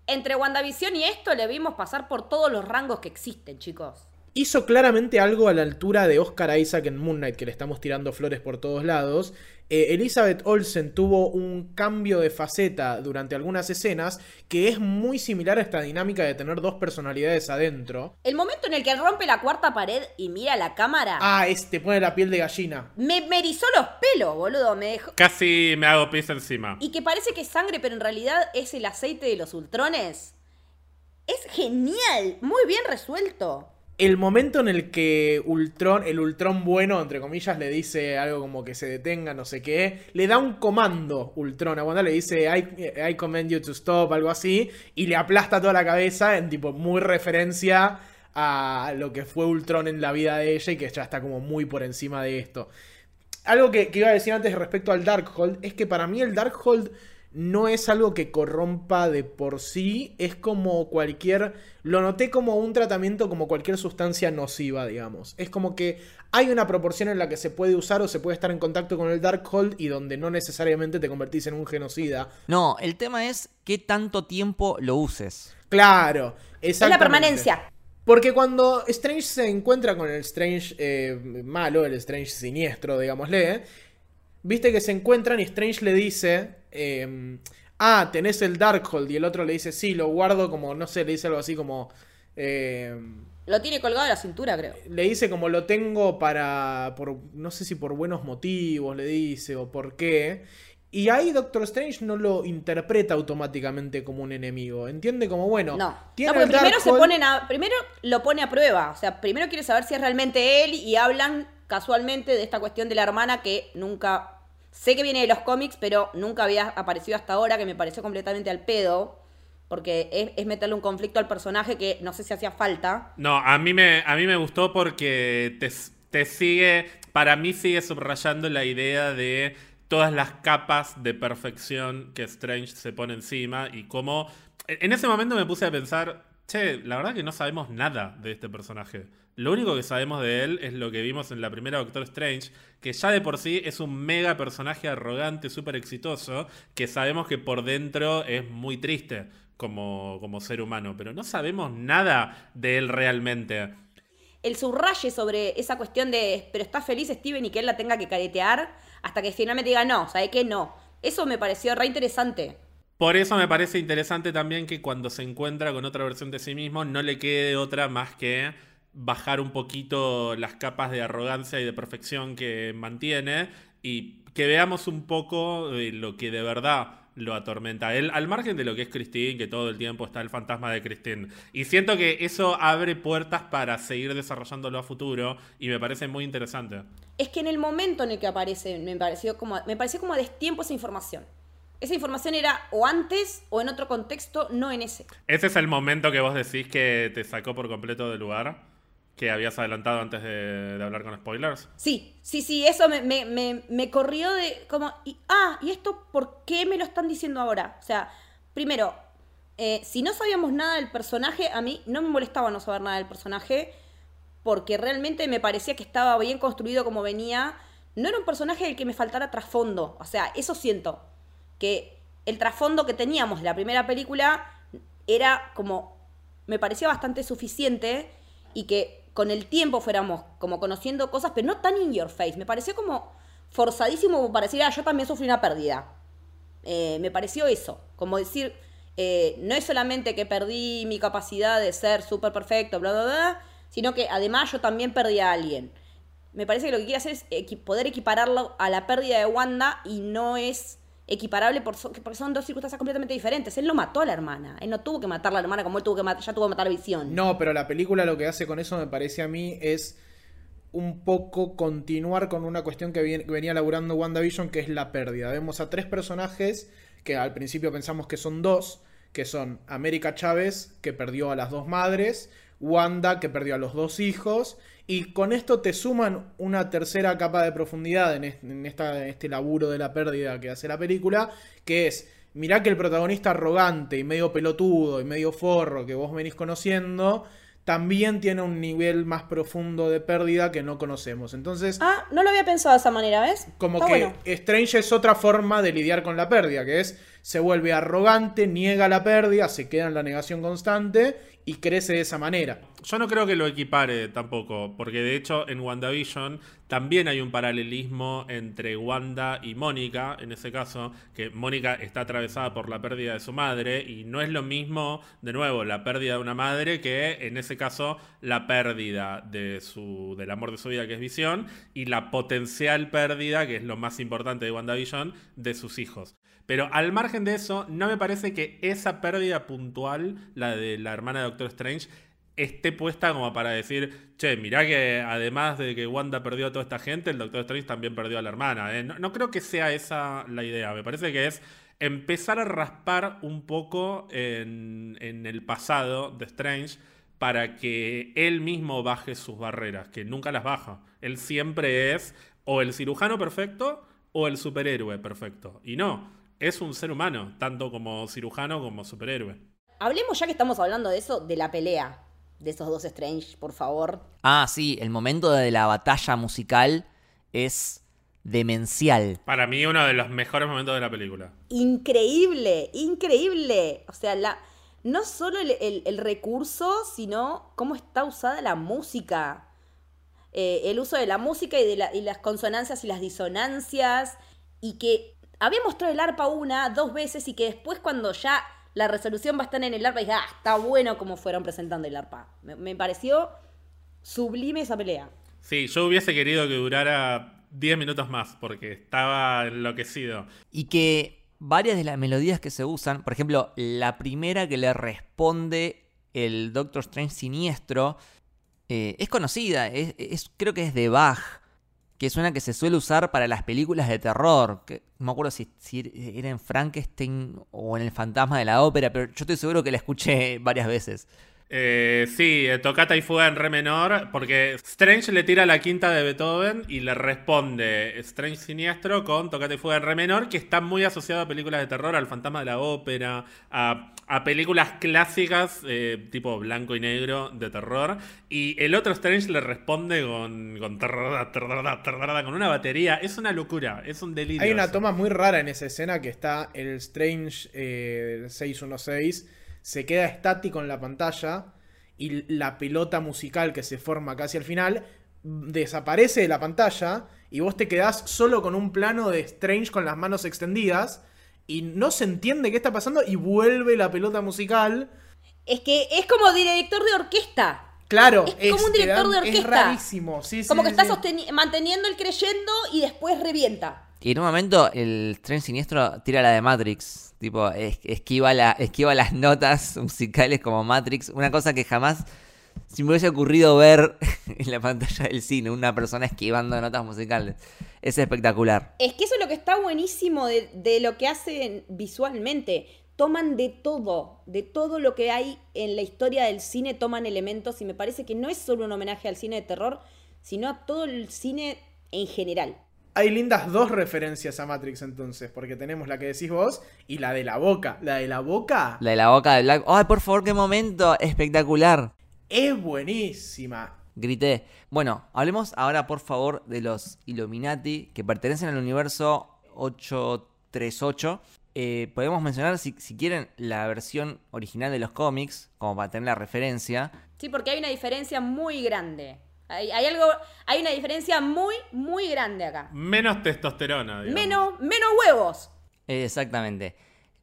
Entre WandaVision y esto le vimos pasar por todos los rangos que existen, chicos. Hizo claramente algo a la altura de Oscar Isaac en Moon Knight, que le estamos tirando flores por todos lados. Eh, Elizabeth Olsen tuvo un cambio de faceta durante algunas escenas que es muy similar a esta dinámica de tener dos personalidades adentro. El momento en el que rompe la cuarta pared y mira la cámara, Ah, es, te pone la piel de gallina. me, me erizó los pelos, boludo. Me dejó... Casi me hago pis encima. Y que parece que es sangre, pero en realidad es el aceite de los ultrones. Es genial, muy bien resuelto. El momento en el que Ultron, el Ultron bueno, entre comillas, le dice algo como que se detenga, no sé qué, le da un comando Ultron a Wanda, le dice I, I command you to stop, algo así, y le aplasta toda la cabeza en tipo muy referencia a lo que fue Ultron en la vida de ella y que ya está como muy por encima de esto. Algo que, que iba a decir antes respecto al Darkhold es que para mí el Darkhold no es algo que corrompa de por sí, es como cualquier... Lo noté como un tratamiento como cualquier sustancia nociva, digamos. Es como que hay una proporción en la que se puede usar o se puede estar en contacto con el Darkhold y donde no necesariamente te convertís en un genocida. No, el tema es qué tanto tiempo lo uses. Claro, Es la permanencia. Porque cuando Strange se encuentra con el Strange eh, malo, el Strange siniestro, digámosle, viste que se encuentran y Strange le dice, eh, ah, tenés el Darkhold, y el otro le dice, sí, lo guardo como, no sé, le dice algo así como, eh, Lo tiene colgado de la cintura, creo. le dice como lo tengo para, por, no sé si por buenos motivos, le dice, o por qué. Y ahí Doctor Strange no lo interpreta automáticamente como un enemigo. Entiende como, bueno, No. tiene no, porque primero se ponen a. Primero lo pone a prueba. O sea, primero quiere saber si es realmente él y hablan casualmente de esta cuestión de la hermana que nunca. Sé que viene de los cómics, pero nunca había aparecido hasta ahora, que me pareció completamente al pedo. Porque es, meterle un conflicto al personaje que no sé si hacía falta. No, a mí me, a mí me gustó porque te, te sigue, para mí sigue subrayando la idea de todas las capas de perfección que Strange se pone encima y cómo... En ese momento me puse a pensar, che, la verdad que no sabemos nada de este personaje. Lo único que sabemos de él es lo que vimos en la primera Doctor Strange, que ya de por sí es un mega personaje arrogante, súper exitoso, que sabemos que por dentro es muy triste como, como ser humano, pero no sabemos nada de él realmente. El subraye sobre esa cuestión de. Pero está feliz Steven y que él la tenga que caretear hasta que finalmente diga no, ¿sabe qué? No. Eso me pareció re interesante. Por eso me parece interesante también que cuando se encuentra con otra versión de sí mismo no le quede otra más que bajar un poquito las capas de arrogancia y de perfección que mantiene y que veamos un poco de lo que de verdad lo atormenta él, al margen de lo que es Christine, que todo el tiempo está el fantasma de Christine. Y siento que eso abre puertas para seguir desarrollándolo a futuro y me parece muy interesante. Es que en el momento en el que aparece, me pareció como, me pareció como a destiempo esa información. Esa información era o antes o en otro contexto, no en ese. Ese es el momento que vos decís que te sacó por completo del lugar, que habías adelantado antes de, hablar con spoilers. Sí, sí, sí, eso me, me, me, me corrió de como, y, ah, ¿y esto por qué me lo están diciendo ahora? O sea, primero, eh, si no sabíamos nada del personaje, a mí no me molestaba no saber nada del personaje, porque realmente me parecía que estaba bien construido como venía. No era un personaje del que me faltara trasfondo, o sea, eso siento, que el trasfondo que teníamos de la primera película era como, me parecía bastante suficiente y que con el tiempo fuéramos como conociendo cosas, pero no tan in your face. Me pareció como forzadísimo para decir, ah, yo también sufrí una pérdida. Eh, me pareció eso, como decir, eh, no es solamente que perdí mi capacidad de ser súper perfecto, bla, bla, bla, sino que además yo también perdí a alguien. Me parece que lo que quiere hacer es poder equipararlo a la pérdida de Wanda y no es equiparable por porque son dos circunstancias completamente diferentes. Él no mató a la hermana, él no tuvo que matar a la hermana como él tuvo que mat- ya tuvo que matar a Visión. No, pero la película lo que hace con eso me parece a mí es un poco continuar con una cuestión que venía laburando WandaVision, que es la pérdida. Vemos a tres personajes que al principio pensamos que son dos, que son América Chávez, que perdió a las dos madres, Wanda, que perdió a los dos hijos, y con esto te suman una tercera capa de profundidad en este, en esta- en este laburo de la pérdida que hace la película, que es, mirá que el protagonista arrogante y medio pelotudo y medio forro que vos venís conociendo, también tiene un nivel más profundo de pérdida que no conocemos. Entonces, Ah, no lo había pensado de esa manera, ¿ves? como Está que bueno. Strange es otra forma de lidiar con la pérdida, que es se vuelve arrogante, niega la pérdida, se queda en la negación constante y crece de esa manera. Yo no creo que lo equipare tampoco, porque de hecho en WandaVision también hay un paralelismo entre Wanda y Mónica, en ese caso, que Mónica está atravesada por la pérdida de su madre y no es lo mismo, de nuevo, la pérdida de una madre que en ese caso la pérdida de su, del amor de su vida, que es Visión, y la potencial pérdida, que es lo más importante de WandaVision, de sus hijos. Pero al margen de eso, no me parece que esa pérdida puntual, la de la hermana de Doctor Strange, esté puesta como para decir, che, mirá que además de que Wanda perdió a toda esta gente, el Doctor Strange también perdió a la hermana. ¿eh? No, creo que sea esa la idea, me parece que es empezar a raspar un poco en, en el pasado de Strange para que él mismo baje sus barreras, que nunca las baja. Él siempre es o el cirujano perfecto o el superhéroe perfecto. Y no, es un ser humano, tanto como cirujano como superhéroe. Hablemos ya que estamos hablando de eso, de la pelea de esos dos Strange, por favor. Ah, sí, el momento de la batalla musical es demencial. Para mí uno de los mejores momentos de la película. Increíble, increíble. O sea, la, no solo el, el- el recurso, sino cómo está usada la música. Eh, el uso de la música y de la- y las consonancias y las disonancias. Y que había mostrado el arpa una, dos veces y que después cuando ya la resolución va a estar en el arpa, dije, ah, está bueno como fueron presentando el arpa. Me, me pareció sublime esa pelea. Sí, yo hubiese querido que durara 10 minutos más porque estaba enloquecido. Y que varias de las melodías que se usan, por ejemplo, la primera que le responde el Doctor Strange siniestro, eh, es conocida, es, es- creo que es de Bach, que es una que se suele usar para las películas de terror. Que, no me acuerdo si, si era en Frankenstein o en El Fantasma de la Ópera, pero yo estoy seguro que la escuché (laughs) varias veces. Eh, sí, eh, tocata y fuga en re menor, porque Strange le tira la quinta de Beethoven y le responde Strange siniestro con tocata y fuga en re menor, que está muy asociado a películas de terror, al fantasma de la ópera, a, a películas clásicas eh, tipo blanco y negro de terror. Y el otro Strange le responde con, con, con una batería. Es una locura, es un delirio. Hay una toma muy rara en esa escena que está el Strange eh, 616, se queda estático en la pantalla y la pelota musical que se forma casi al final desaparece de la pantalla y vos te quedás solo con un plano de Strange con las manos extendidas y no se entiende qué está pasando y vuelve la pelota musical. Es que es como director de orquesta. Claro, Es como un director dan- de orquesta. Es rarísimo, sí, sí, Como que sí, está manteniendo el creyendo y después revienta. Y en un momento el tren siniestro tira la de Matrix. Tipo, es- esquiva, la, esquiva las notas musicales como Matrix. Una cosa que jamás se me hubiese ocurrido ver (laughs) en la pantalla del cine. Una persona esquivando notas musicales. Es espectacular. Es que eso es lo que está buenísimo de, de lo que hacen visualmente. Toman de todo, de todo lo que hay en la historia del cine, toman elementos y me parece que no es solo un homenaje al cine de terror, sino a todo el cine en general. Hay lindas dos referencias a Matrix entonces, porque tenemos la que decís vos y la de la boca. La de la boca La de la boca de Black. ¡Ay, por favor, qué momento! Espectacular. Es buenísima. Grité. Bueno, hablemos ahora por favor de los Illuminati que pertenecen al universo 838. Eh, podemos mencionar, si, si quieren, la versión original de los cómics, como para tener la referencia. Sí, porque hay una diferencia muy grande. Hay, hay algo, hay una diferencia muy, muy grande acá. Menos testosterona, digamos. Menos, menos huevos. Exactamente.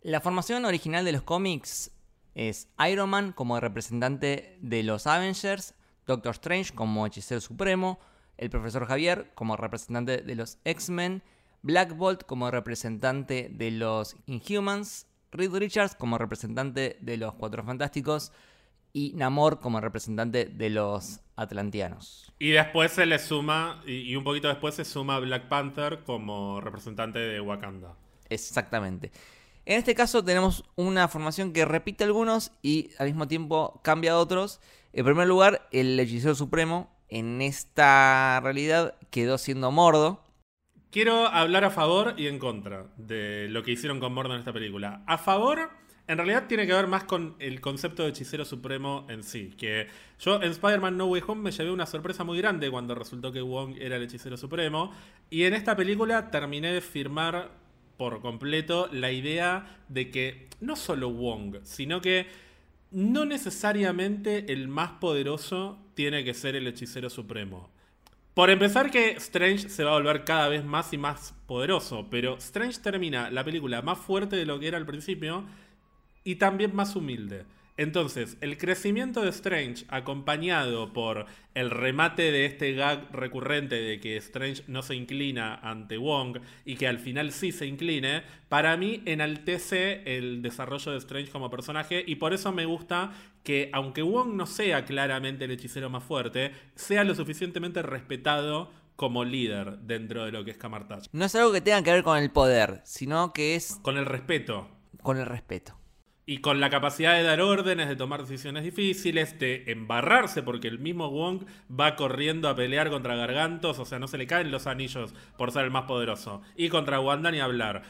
La formación original de los cómics es Iron Man como representante de los Avengers, Doctor Strange como hechicero supremo, el profesor Javier como representante de los X-Men, Black Bolt como representante de los Inhumans, Reed Richards como representante de los Cuatro Fantásticos y Namor como representante de los Atlanteanos. Y después se le suma, y, y un poquito después se suma Black Panther como representante de Wakanda. Exactamente. En este caso tenemos una formación que repite algunos y al mismo tiempo cambia otros. En primer lugar, el hechicero supremo en esta realidad quedó siendo Mordo. Quiero hablar a favor y en contra de lo que hicieron con Mordo en esta película. A favor, en realidad tiene que ver más con el concepto de hechicero supremo en sí. Que yo en Spider-Man No Way Home me llevé una sorpresa muy grande cuando resultó que Wong era el hechicero supremo. Y en esta película terminé de firmar por completo la idea de que no solo Wong, sino que no necesariamente el más poderoso tiene que ser el hechicero supremo. Por empezar que Strange se va a volver cada vez más y más poderoso, pero Strange termina la película más fuerte de lo que era al principio y también más humilde. Entonces, el crecimiento de Strange, acompañado por el remate de este gag recurrente de que Strange no se inclina ante Wong y que al final sí se incline, para mí enaltece el desarrollo de Strange como personaje y por eso me gusta que, aunque Wong no sea claramente el hechicero más fuerte, sea lo suficientemente respetado como líder dentro de lo que es Camartage. No es algo que tenga que ver con el poder, sino que es Con el respeto. con el respeto. Y con la capacidad de dar órdenes, de tomar decisiones difíciles, de embarrarse, porque el mismo Wong va corriendo a pelear contra Gargantos, o sea, no se le caen los anillos por ser el más poderoso. Y contra Wanda ni hablar.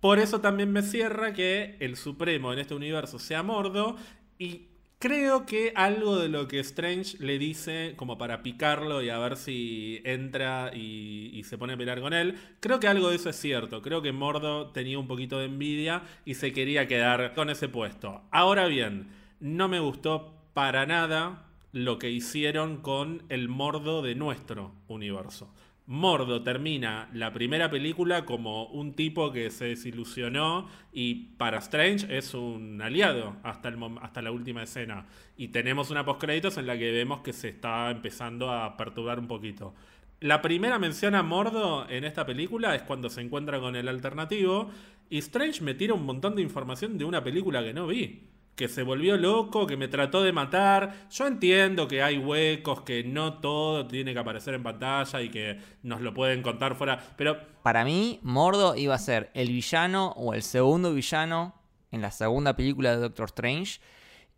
Por eso también me cierra que el Supremo en este universo sea Mordo. Y creo que algo de lo que Strange le dice, como para picarlo y a ver si entra y, se pone a pelear con él, creo que algo de eso es cierto. Creo que Mordo tenía un poquito de envidia y se quería quedar con ese puesto. Ahora bien, no me gustó para nada lo que hicieron con el Mordo de nuestro universo. Mordo termina la primera película como un tipo que se desilusionó y para Strange es un aliado hasta, el hasta la última escena. Y tenemos una postcréditos en la que vemos que se está empezando a perturbar un poquito. La primera mención a Mordo en esta película es cuando se encuentra con el alternativo y Strange me tira un montón de información de una película que no vi que se volvió loco, que me trató de matar. Yo entiendo que hay huecos, que no todo tiene que aparecer en pantalla y que nos lo pueden contar fuera, pero Para mí, Mordo iba a ser el villano o el segundo villano en la segunda película de Doctor Strange.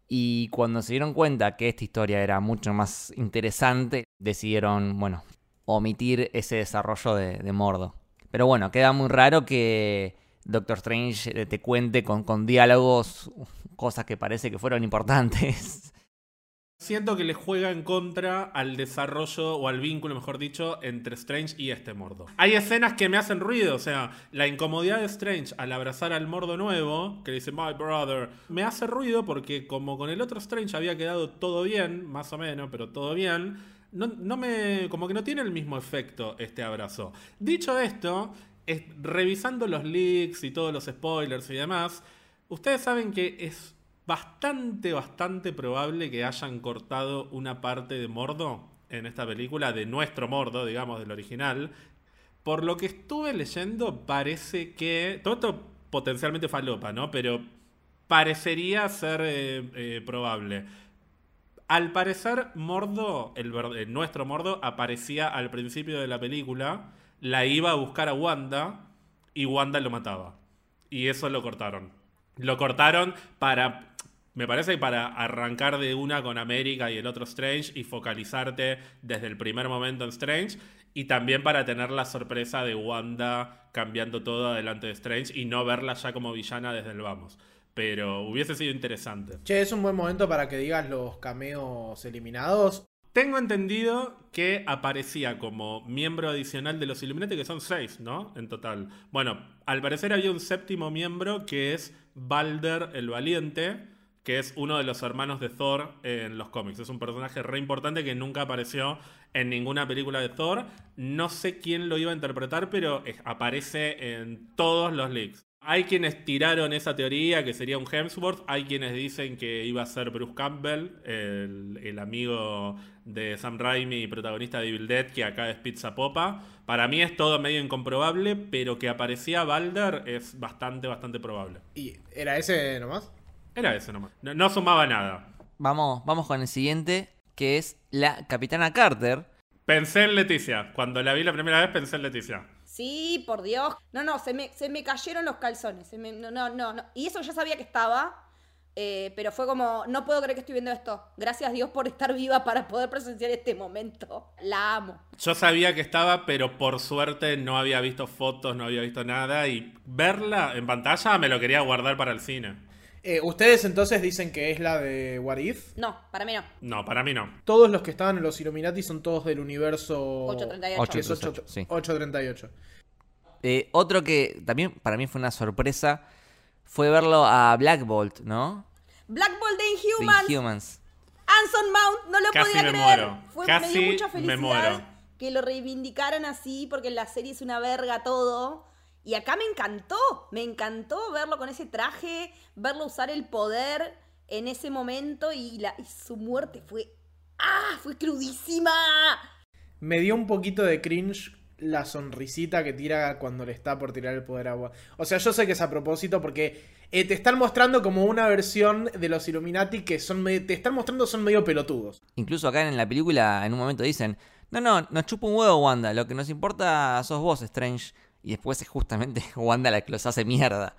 Y cuando se dieron cuenta que esta historia era mucho más interesante, decidieron, bueno, omitir ese desarrollo de, de Mordo. Pero bueno, queda muy raro que Doctor Strange eh, te cuente con, con diálogos cosas que parece que fueron importantes. (laughs) siento que le juega en contra al desarrollo o al vínculo, mejor dicho, entre Strange y este mordo. Hay escenas que me hacen ruido, o sea, la incomodidad de Strange al abrazar al mordo nuevo, que dice My brother, me hace ruido porque como con el otro Strange había quedado todo bien, más o menos, pero todo bien, no, no me. como que no tiene el mismo efecto este abrazo. Dicho esto, revisando los leaks y todos los spoilers y demás, ustedes saben que es bastante, bastante probable que hayan cortado una parte de Mordo en esta película, de nuestro Mordo, digamos, del original. Por lo que estuve leyendo, parece que. Todo esto potencialmente falopa, ¿no? Pero parecería ser eh, eh, probable. Al parecer, Mordo, el, el nuestro Mordo, aparecía al principio de la película, la iba a buscar a Wanda y Wanda lo mataba. Y eso lo cortaron. Lo cortaron para. Me parece para arrancar de una con América y el otro Strange y focalizarte desde el primer momento en Strange. Y también para tener la sorpresa de Wanda cambiando todo adelante de Strange y no verla ya como villana desde el vamos. Pero hubiese sido interesante. Che, es un buen momento para que digas los cameos eliminados. Tengo entendido que aparecía como miembro adicional de los Illuminati, que son seis, ¿no? En total. Bueno, al parecer había un séptimo miembro que es Balder el Valiente, que es uno de los hermanos de Thor en los cómics. Es un personaje re importante que nunca apareció en ninguna película de Thor. No sé quién lo iba a interpretar, pero aparece en todos los leaks. Hay quienes tiraron esa teoría que sería un Hemsworth, hay quienes dicen que iba a ser Bruce Campbell, el, el amigo de Sam Raimi, protagonista de Evil Dead, que acá es Pizza Popa. Para mí es todo medio incomprobable, pero que aparecía Balder es bastante, bastante probable. ¿Y era ese nomás? Era ese nomás. No, no sumaba nada. Vamos, vamos con el siguiente, que es la Capitana Carter. Pensé en Leticia. Cuando la vi la primera vez pensé en Leticia. Sí, por Dios. No, no, se me, se me cayeron los calzones. No, no, no. Y eso ya sabía que estaba. eh, pero fue como, no puedo creer que estoy viendo esto. Gracias Dios por estar viva para poder presenciar este momento. La amo. Yo sabía que estaba, pero por suerte no había visto fotos, no había visto nada. Y verla en pantalla me lo quería guardar para el cine. Eh, Ustedes entonces dicen que es la de What If. No, para mí no. No, para mí no. Todos los que estaban en los Illuminati son todos del universo 838. que es 8, 8, sí. 838. Eh, otro que también para mí fue una sorpresa fue verlo a Black Bolt, ¿no? Black Bolt de De Inhumans. Inhumans. Anson Mount, no lo Casi podía me creer. muero. Fue, Casi me dio mucha me felicidad muero. que lo reivindicaran así, porque la serie es una verga todo. Y acá me encantó, me encantó verlo con ese traje, verlo usar el poder en ese momento y, la, y su muerte fue... ¡Ah! Fue crudísima. Me dio un poquito de cringe la sonrisita que tira cuando le está por tirar el poder agua. O sea, yo sé que es a propósito porque eh, te están mostrando como una versión de los Illuminati que son te están mostrando son medio pelotudos. Incluso acá en la película en un momento dicen, no, no, nos chupa un huevo Wanda, lo que nos importa sos vos, Strange. Y después es justamente (laughs) Wanda la que los hace mierda.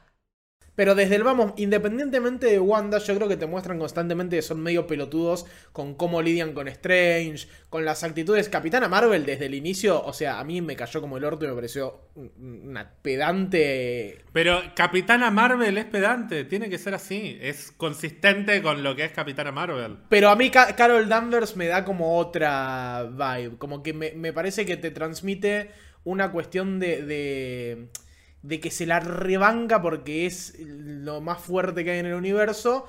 Pero desde el vamos, independientemente de Wanda, yo creo que te muestran constantemente que son medio pelotudos con cómo lidian con Strange, con las actitudes. Capitana Marvel desde el inicio, o sea, a mí me cayó como el orto y me pareció un- una pedante. Pero Capitana Marvel es pedante, tiene que ser así. Es consistente con lo que es Capitana Marvel. Pero a mí Ca- Carol Danvers me da como otra vibe, como que me, me parece que te transmite una cuestión de, de, de que se la rebanca porque es lo más fuerte que hay en el universo,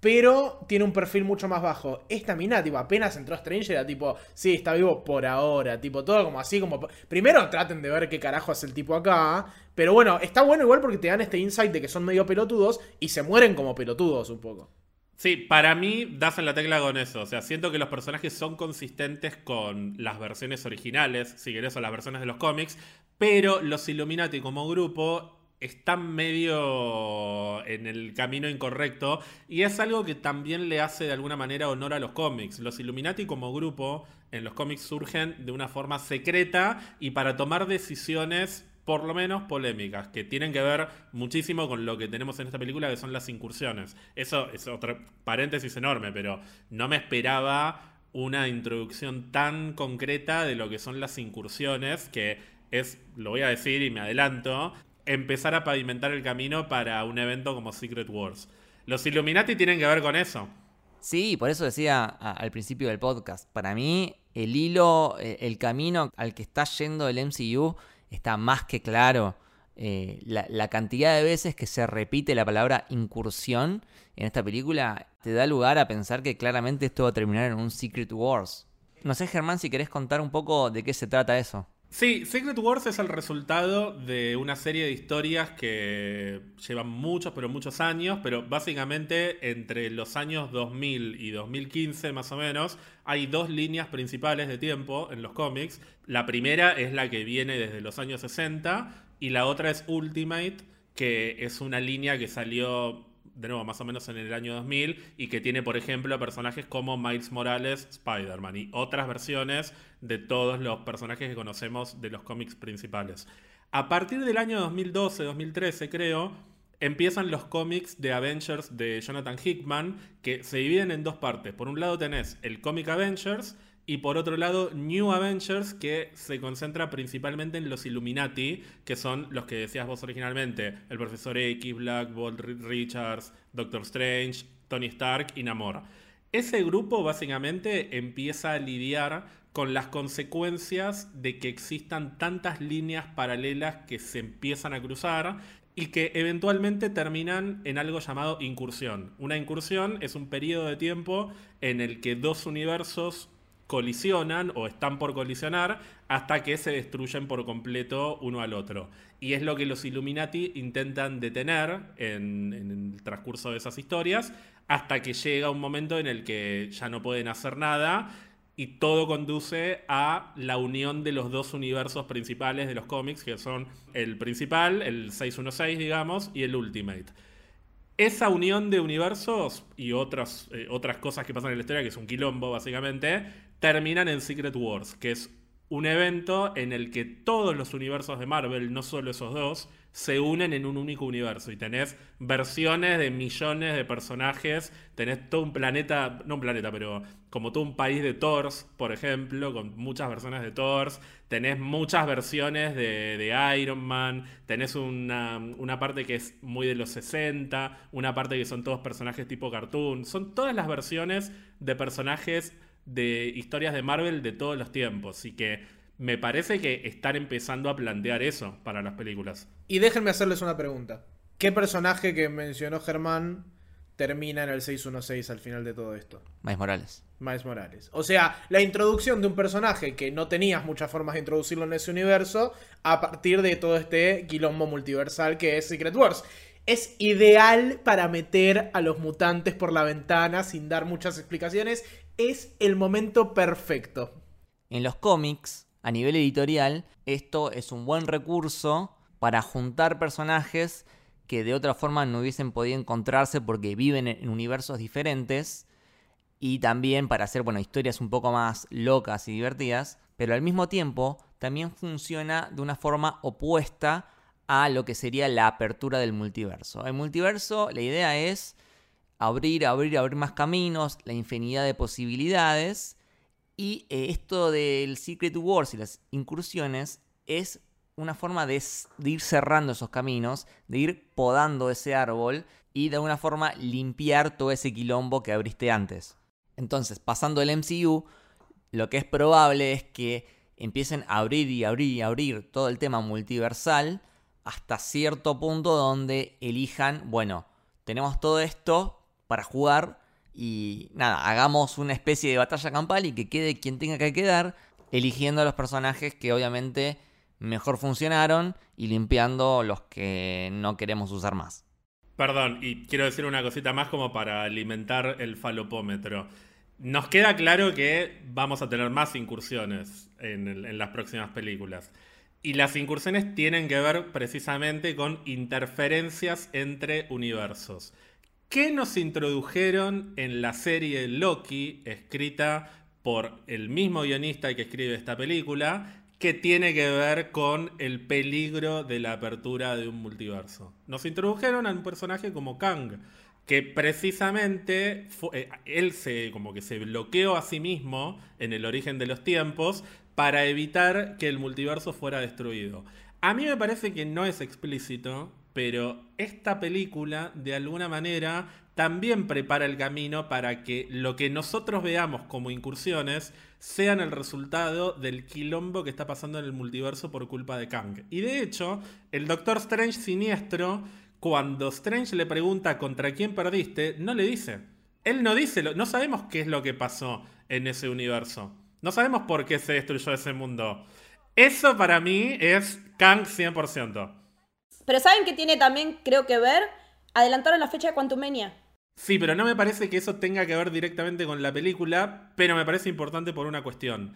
pero tiene un perfil mucho más bajo. Esta mina, tipo, apenas entró Strange, era tipo, sí, está vivo por ahora, tipo, todo como así, como... Primero traten de ver qué carajo hace el tipo acá, pero bueno, está bueno igual porque te dan este insight de que son medio pelotudos y se mueren como pelotudos un poco. Sí, para mí das en la tecla con eso. O sea, siento que los personajes son consistentes con las versiones originales, si querés, o las versiones de los cómics, pero los Illuminati como grupo están medio en el camino incorrecto y es algo que también le hace de alguna manera honor a los cómics. Los Illuminati como grupo en los cómics surgen de una forma secreta y para tomar decisiones por lo menos polémicas, que tienen que ver muchísimo con lo que tenemos en esta película, que son las incursiones. Eso es otro paréntesis enorme, pero no me esperaba una introducción tan concreta de lo que son las incursiones, que es, lo voy a decir y me adelanto, empezar a pavimentar el camino para un evento como Secret Wars. Los Illuminati tienen que ver con eso. Sí, por eso decía al principio del podcast, para mí el hilo, eh, el camino al que está yendo el MCU está más que claro. Eh, la, la cantidad de veces que se repite la palabra incursión en esta película te da lugar a pensar que claramente esto va a terminar en un Secret Wars. No sé, Germán, si querés contar un poco de qué se trata eso. Sí, Secret Wars es el resultado de una serie de historias que llevan muchos, pero muchos años, pero básicamente entre los años 2000 y 2015 más o menos, hay dos líneas principales de tiempo en los cómics. La primera es la que viene desde los años 60 y la otra es Ultimate, que es una línea que salió de nuevo, más o menos en el año 2000, y que tiene, por ejemplo, personajes como Miles Morales, Spider-Man, y otras versiones de todos los personajes que conocemos de los cómics principales. A partir del año 2012-2013, creo, empiezan los cómics de Avengers de Jonathan Hickman, que se dividen en dos partes. Por un lado tenés el cómic Avengers, y por otro lado, New Avengers, que se concentra principalmente en los Illuminati, que son los que decías vos originalmente: el Profesor X, Black Bolt, Richards, Doctor Strange, Tony Stark y Namor. Ese grupo básicamente empieza a lidiar con las consecuencias de que existan tantas líneas paralelas que se empiezan a cruzar y que eventualmente terminan en algo llamado incursión. Una incursión es un periodo de tiempo en el que dos universos colisionan o están por colisionar hasta que se destruyen por completo uno al otro. Y es lo que los Illuminati intentan detener en, el transcurso de esas historias hasta que llega un momento en el que ya no pueden hacer nada y todo conduce a la unión de los dos universos principales de los cómics, que son el principal, el 616, digamos, y el Ultimate. Esa unión de universos y otras, eh, otras cosas que pasan en la historia, que es un quilombo básicamente, terminan en Secret Wars, que es un evento en el que todos los universos de Marvel, no solo esos dos, se unen en un único universo. Y tenés versiones de millones de personajes, tenés todo un planeta, no un planeta, pero como todo un país de Thors, por ejemplo, con muchas versiones de Thors, tenés muchas versiones de, Iron Man, tenés una, una, parte que es muy de los 60, una parte que son todos personajes tipo cartoon, son todas las versiones de personajes de historias de Marvel de todos los tiempos, y que me parece que están empezando a plantear eso para las películas. Y déjenme hacerles una pregunta. ¿Qué personaje que mencionó Germán termina en el 616 al final de todo esto? Miles Morales. Miles Morales. O sea, la introducción de un personaje que no tenías muchas formas de introducirlo en ese universo a partir de todo este quilombo multiversal que es Secret Wars. Es ideal para meter a los mutantes por la ventana sin dar muchas explicaciones. Es el momento perfecto. En los cómics, a nivel editorial, esto es un buen recurso para juntar personajes que de otra forma no hubiesen podido encontrarse porque viven en universos diferentes y también para hacer bueno, historias un poco más locas y divertidas, pero al mismo tiempo también funciona de una forma opuesta a lo que sería la apertura del multiverso. El multiverso, la idea es abrir, abrir, abrir más caminos, la infinidad de posibilidades y eh, esto del Secret Wars y las incursiones es una forma de, ir cerrando esos caminos, de ir podando ese árbol y de alguna forma limpiar todo ese quilombo que abriste antes. Entonces, pasando el MCU, lo que es probable es que empiecen a abrir y abrir y abrir todo el tema multiversal hasta cierto punto donde elijan, bueno, tenemos todo esto para jugar, y nada, hagamos una especie de batalla campal y que quede quien tenga que quedar, eligiendo los personajes que obviamente mejor funcionaron y limpiando los que no queremos usar más. Perdón, y quiero decir una cosita más como para alimentar el falopómetro. Nos queda claro que vamos a tener más incursiones en, en las próximas películas. Y las incursiones tienen que ver precisamente con interferencias entre universos. ¿Qué nos introdujeron en la serie Loki, escrita por el mismo guionista que escribe esta película, que tiene que ver con el peligro de la apertura de un multiverso? Nos introdujeron a un personaje como Kang, que precisamente eh, él se como que se bloqueó a sí mismo en el origen de los tiempos para evitar que el multiverso fuera destruido. A mí me parece que no es explícito, pero esta película de alguna manera también prepara el camino para que lo que nosotros veamos como incursiones sean el resultado del quilombo que está pasando en el multiverso por culpa de Kang. Y de hecho, el Doctor Strange siniestro, cuando Strange le pregunta contra quién perdiste, no le dice. Él no dice, no sabemos qué es lo que pasó en ese universo. No sabemos por qué se destruyó ese mundo. Eso para mí es Kang 100%. Pero ¿saben que tiene también, creo que ver? Adelantaron la fecha de Quantumania. Sí, pero no me parece que eso tenga que ver directamente con la película, pero me parece importante por una cuestión.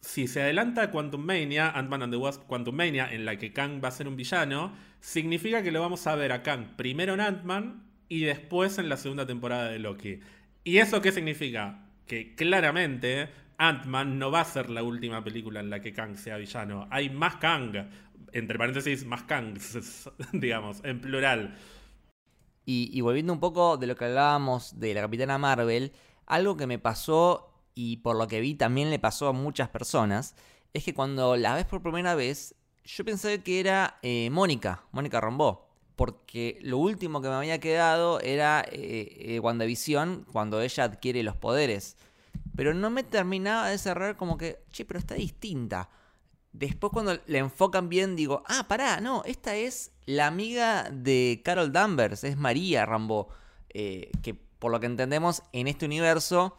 Si se adelanta Quantum Mania, Ant-Man and the Wasp Quantum Mania, en la que Kang va a ser un villano, significa que lo vamos a ver a Kang primero en Ant-Man y después en la segunda temporada de Loki. ¿Y eso qué significa? Que claramente Ant-Man no va a ser la última película en la que Kang sea villano. Hay más Kang entre paréntesis, más Kangs, (laughs) digamos, en plural. Y, volviendo un poco de lo que hablábamos de la Capitana Marvel, algo que me pasó y por lo que vi también le pasó a muchas personas, es que cuando la ves por primera vez, yo pensé que era eh, Mónica, Mónica Rombó. Porque lo último que me había quedado era eh, eh, WandaVision cuando ella adquiere los poderes. Pero no me terminaba de cerrar como que, che, pero está distinta después cuando le enfocan bien digo, ah, pará, no, esta es la amiga de Carol Danvers, es María Rambo, eh, que por lo que entendemos en este universo,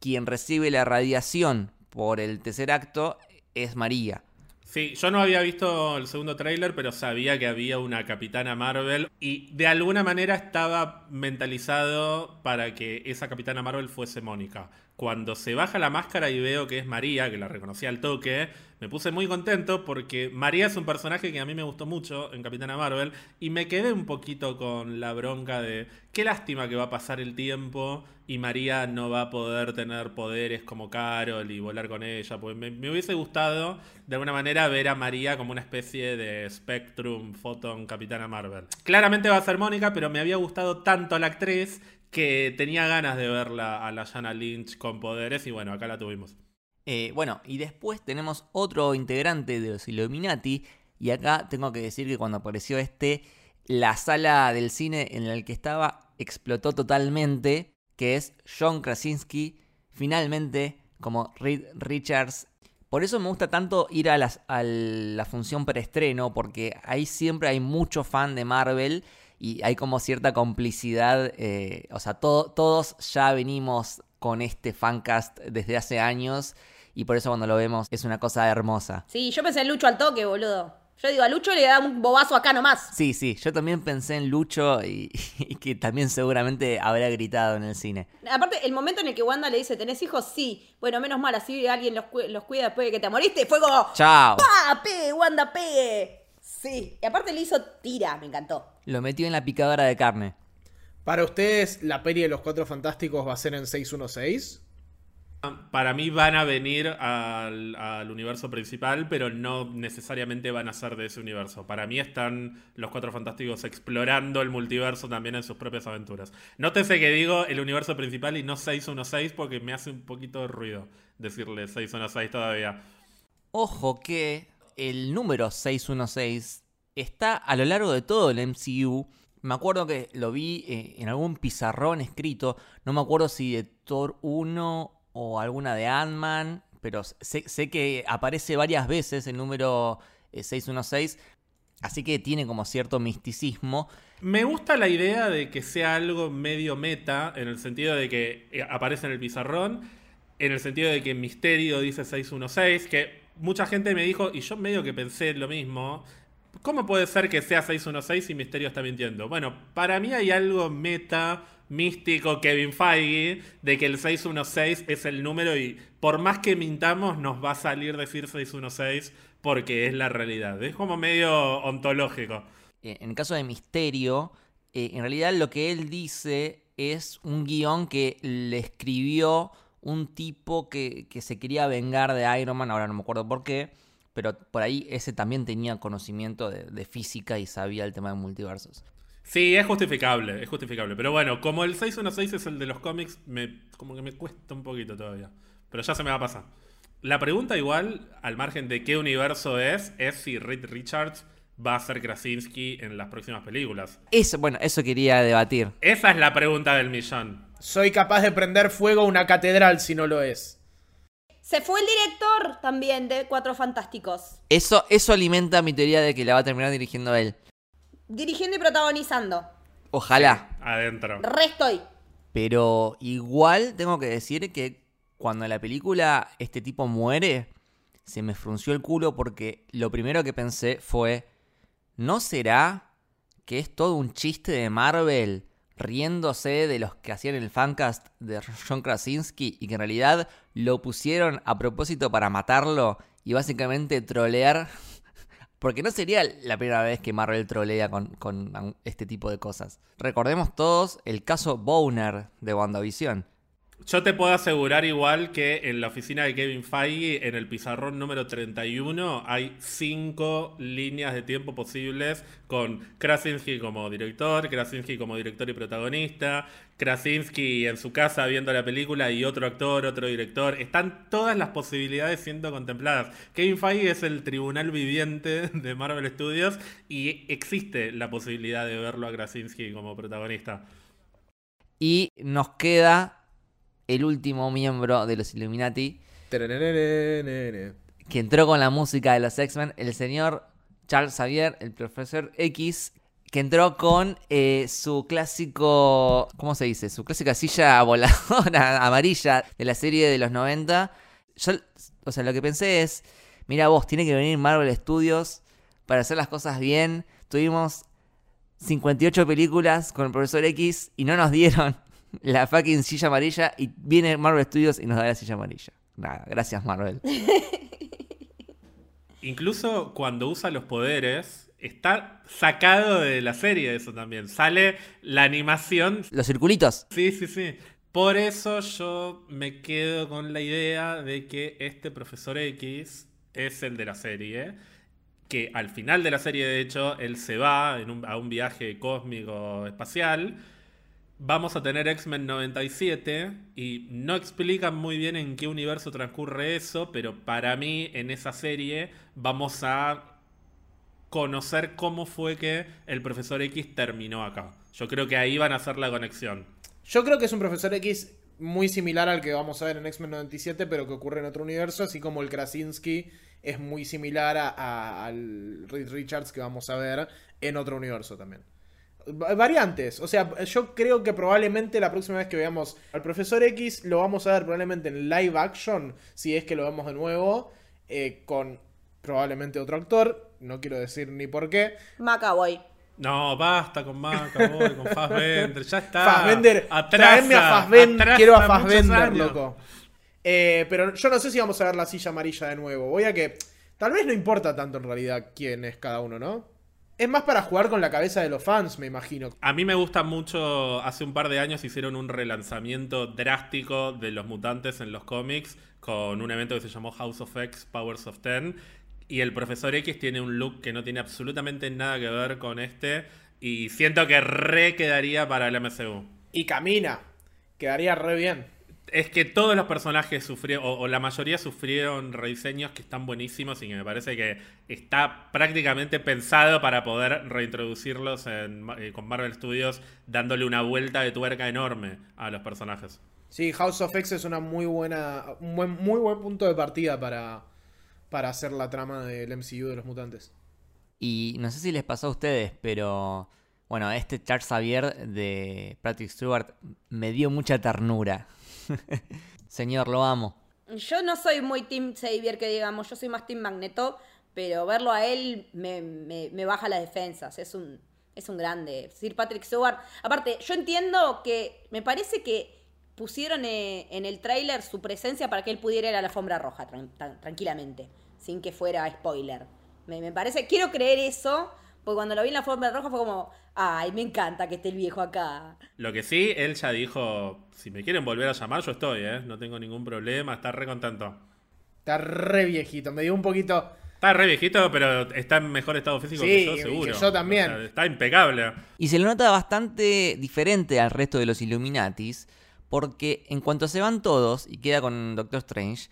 quien recibe la radiación por el tercer acto es María. Sí, yo no había visto el segundo tráiler, pero sabía que había una Capitana Marvel y de alguna manera estaba mentalizado para que esa Capitana Marvel fuese Mónica. Cuando se baja la máscara y veo que es María, que la reconocí al toque, me puse muy contento porque María es un personaje que a mí me gustó mucho en Capitana Marvel y me quedé un poquito con la bronca de qué lástima que va a pasar el tiempo y María no va a poder tener poderes como Carol y volar con ella. Pues me, hubiese gustado de alguna manera ver a María como una especie de Spectrum, Photon, Capitana Marvel. Claramente va a ser Mónica, pero me había gustado tanto la actriz que tenía ganas de verla a la Jana Lynch con poderes y bueno, acá la tuvimos. Eh, bueno, y después tenemos otro integrante de los Illuminati y acá tengo que decir que cuando apareció este, la sala del cine en la que estaba explotó totalmente, que es John Krasinski, finalmente como Reed Richards. Por eso me gusta tanto ir a, las- a la función preestreno, porque ahí siempre hay mucho fan de Marvel y hay como cierta complicidad. eh, o sea, to- todos ya venimos con este fancast desde hace años y por eso cuando lo vemos es una cosa hermosa. Sí, yo pensé en Lucho al toque, boludo. Yo digo, a Lucho le da un bobazo acá nomás. Sí, sí, yo también pensé en Lucho y, (laughs) y que también seguramente habrá gritado en el cine. Aparte, el momento en el que Wanda le dice, ¿tenés hijos? Sí. Bueno, menos mal, así alguien los, los cuida después de que te moriste. Fue como, Chao. ¡pa! ¡Pegue, Wanda, pegue! Sí. Y aparte le hizo tira, me encantó. Lo metió en la picadora de carne. Para ustedes, la peli de los Cuatro Fantásticos va a ser en 616. Para mí van a venir al, universo principal, pero no necesariamente van a ser de ese universo. Para mí están los Cuatro Fantásticos explorando el multiverso también en sus propias aventuras. Nótese que digo el universo principal y no 616 porque me hace un poquito de ruido decirle 616 todavía. Ojo que el número 616 está a lo largo de todo el MCU. Me acuerdo que lo vi eh, en algún pizarrón escrito. No me acuerdo si de Thor 1 o alguna de Ant-Man. Pero sé, que aparece varias veces el número eh, 616. Así que tiene como cierto misticismo. Me gusta la idea de que sea algo medio meta, en el sentido de que eh, aparece en el pizarrón, en el sentido de que Misterio dice 616, que mucha gente me dijo, y yo medio que pensé lo mismo, ¿cómo puede ser que sea 616 y Misterio está mintiendo? Bueno, para mí hay algo meta, místico, Kevin Feige, de que el 616 es el número y por más que mintamos nos va a salir decir 616 porque es la realidad. Es como medio ontológico. Eh, en el caso de Misterio, eh, en realidad lo que él dice es un guion que le escribió un tipo que, que se quería vengar de Iron Man, ahora no me acuerdo por qué, pero por ahí ese también tenía conocimiento de, de física y sabía el tema de multiversos. Sí, es justificable, es justificable. Pero bueno, como el 616 es el de los cómics, me, como que me cuesta un poquito todavía. Pero ya se me va a pasar. La pregunta igual, al margen de qué universo es, es si Reed Richards va a ser Krasinski en las próximas películas. Eso, bueno, eso quería debatir. Esa es la pregunta del millón. Soy capaz de prender fuego a una catedral si no lo es. Se fue el director también de Cuatro Fantásticos. Eso, eso alimenta mi teoría de que la va a terminar dirigiendo él. Dirigiendo y protagonizando. Ojalá. Adentro. Re estoy. Pero igual tengo que decir que cuando en la película este tipo muere, se me frunció el culo porque lo primero que pensé fue, ¿no será que es todo un chiste de Marvel riéndose de los que hacían el fancast de John Krasinski y que en realidad lo pusieron a propósito para matarlo y básicamente trolear? Porque no sería la primera vez que Marvel trolea con, con este tipo de cosas. Recordemos todos el caso Boner de WandaVision. Yo te puedo asegurar igual que en la oficina de Kevin Feige, en el pizarrón número 31, hay cinco líneas de tiempo posibles con Krasinski como director, Krasinski como director y protagonista, Krasinski en su casa viendo la película y otro actor, otro director. Están todas las posibilidades siendo contempladas. Kevin Feige es el tribunal viviente de Marvel Studios y existe la posibilidad de verlo a Krasinski como protagonista. Y nos queda el último miembro de los Illuminati, que entró con la música de los X-Men, el señor Charles Xavier, el profesor X, que entró con su clásico, ¿cómo se dice? Su clásica silla voladora amarilla de la serie de los 90. Yo, o sea, lo que pensé es, mira vos, tiene que venir Marvel Studios para hacer las cosas bien. Tuvimos 58 películas con el profesor X y no nos dieron la fucking silla amarilla y viene Marvel Studios y nos da la silla amarilla. Nada, gracias Marvel. (laughs) Incluso cuando usa los poderes, está sacado de la serie eso también. Sale la animación. Los circulitos. Sí, sí, sí. Por eso yo me quedo con la idea de que este profesor X es el de la serie. Que al final de la serie, de hecho, él se va en un- a un viaje cósmico espacial. Vamos a tener X-Men 97 y no explican muy bien en qué universo transcurre eso, pero para mí en esa serie vamos a conocer cómo fue que el profesor X terminó acá. Yo creo que ahí van a hacer la conexión. Yo creo que es un profesor X muy similar al que vamos a ver en X-Men 97, pero que ocurre en otro universo, así como el Krasinski es muy similar a- al Reed Richards que vamos a ver en otro universo también. Va- Variantes, o sea, yo creo que probablemente la próxima vez que veamos al profesor X lo vamos a ver probablemente en live action, si es que lo vemos de nuevo, eh, con probablemente otro actor, no quiero decir ni por qué. Macaboy. No, basta con Macaboy, con Fassbender, ya está. Fassbender, Atrasa, traeme a Fassbender, atrasa quiero a Fassbender, loco. Eh, pero yo no sé si vamos a ver la silla amarilla de nuevo. Voy a que. Tal vez no importa tanto en realidad quién es cada uno, ¿no? Es más para jugar con la cabeza de los fans, me imagino. A mí me gusta mucho, hace un par de años hicieron un relanzamiento drástico de los mutantes en los cómics con un evento que se llamó House of X, Powers of Ten. Y el profesor X tiene un look que no tiene absolutamente nada que ver con este. Y siento que re quedaría para el MCU. Y camina. Quedaría re bien. Es que todos los personajes sufrieron, o, o la mayoría sufrieron rediseños que están buenísimos y que me parece que está prácticamente pensado para poder reintroducirlos en eh, con Marvel Studios, dándole una vuelta de tuerca enorme a los personajes. Sí, House of X es una muy buena. Un buen, muy buen punto de partida para, para hacer la trama del MCU de los mutantes. Y no sé si les pasó a ustedes, pero bueno, este Charles Xavier de Patrick Stewart me dio mucha ternura. (laughs) Señor, lo amo. Yo no soy muy Team Xavier, que digamos, yo soy más Team Magneto, pero verlo a él me, baja las defensas. Es un, es un grande. Sir Patrick Stewart. Aparte, yo entiendo que me parece que pusieron eh, en el tráiler su presencia para que él pudiera ir a la alfombra roja tranquilamente, sin que fuera spoiler. Me, me parece, quiero creer eso, porque cuando lo vi en la alfombra roja fue como, ay, me encanta que esté el viejo acá. Lo que sí, él ya dijo, si me quieren volver a llamar, yo estoy, ¿eh? No tengo ningún problema, está re contento. Está re viejito. Me dio un poquito. Está re viejito, pero está en mejor estado físico Sí, que yo, y que seguro. yo también. O sea, está impecable. Y se lo nota bastante diferente al resto de los Illuminatis, porque en cuanto se van todos y queda con Doctor Strange,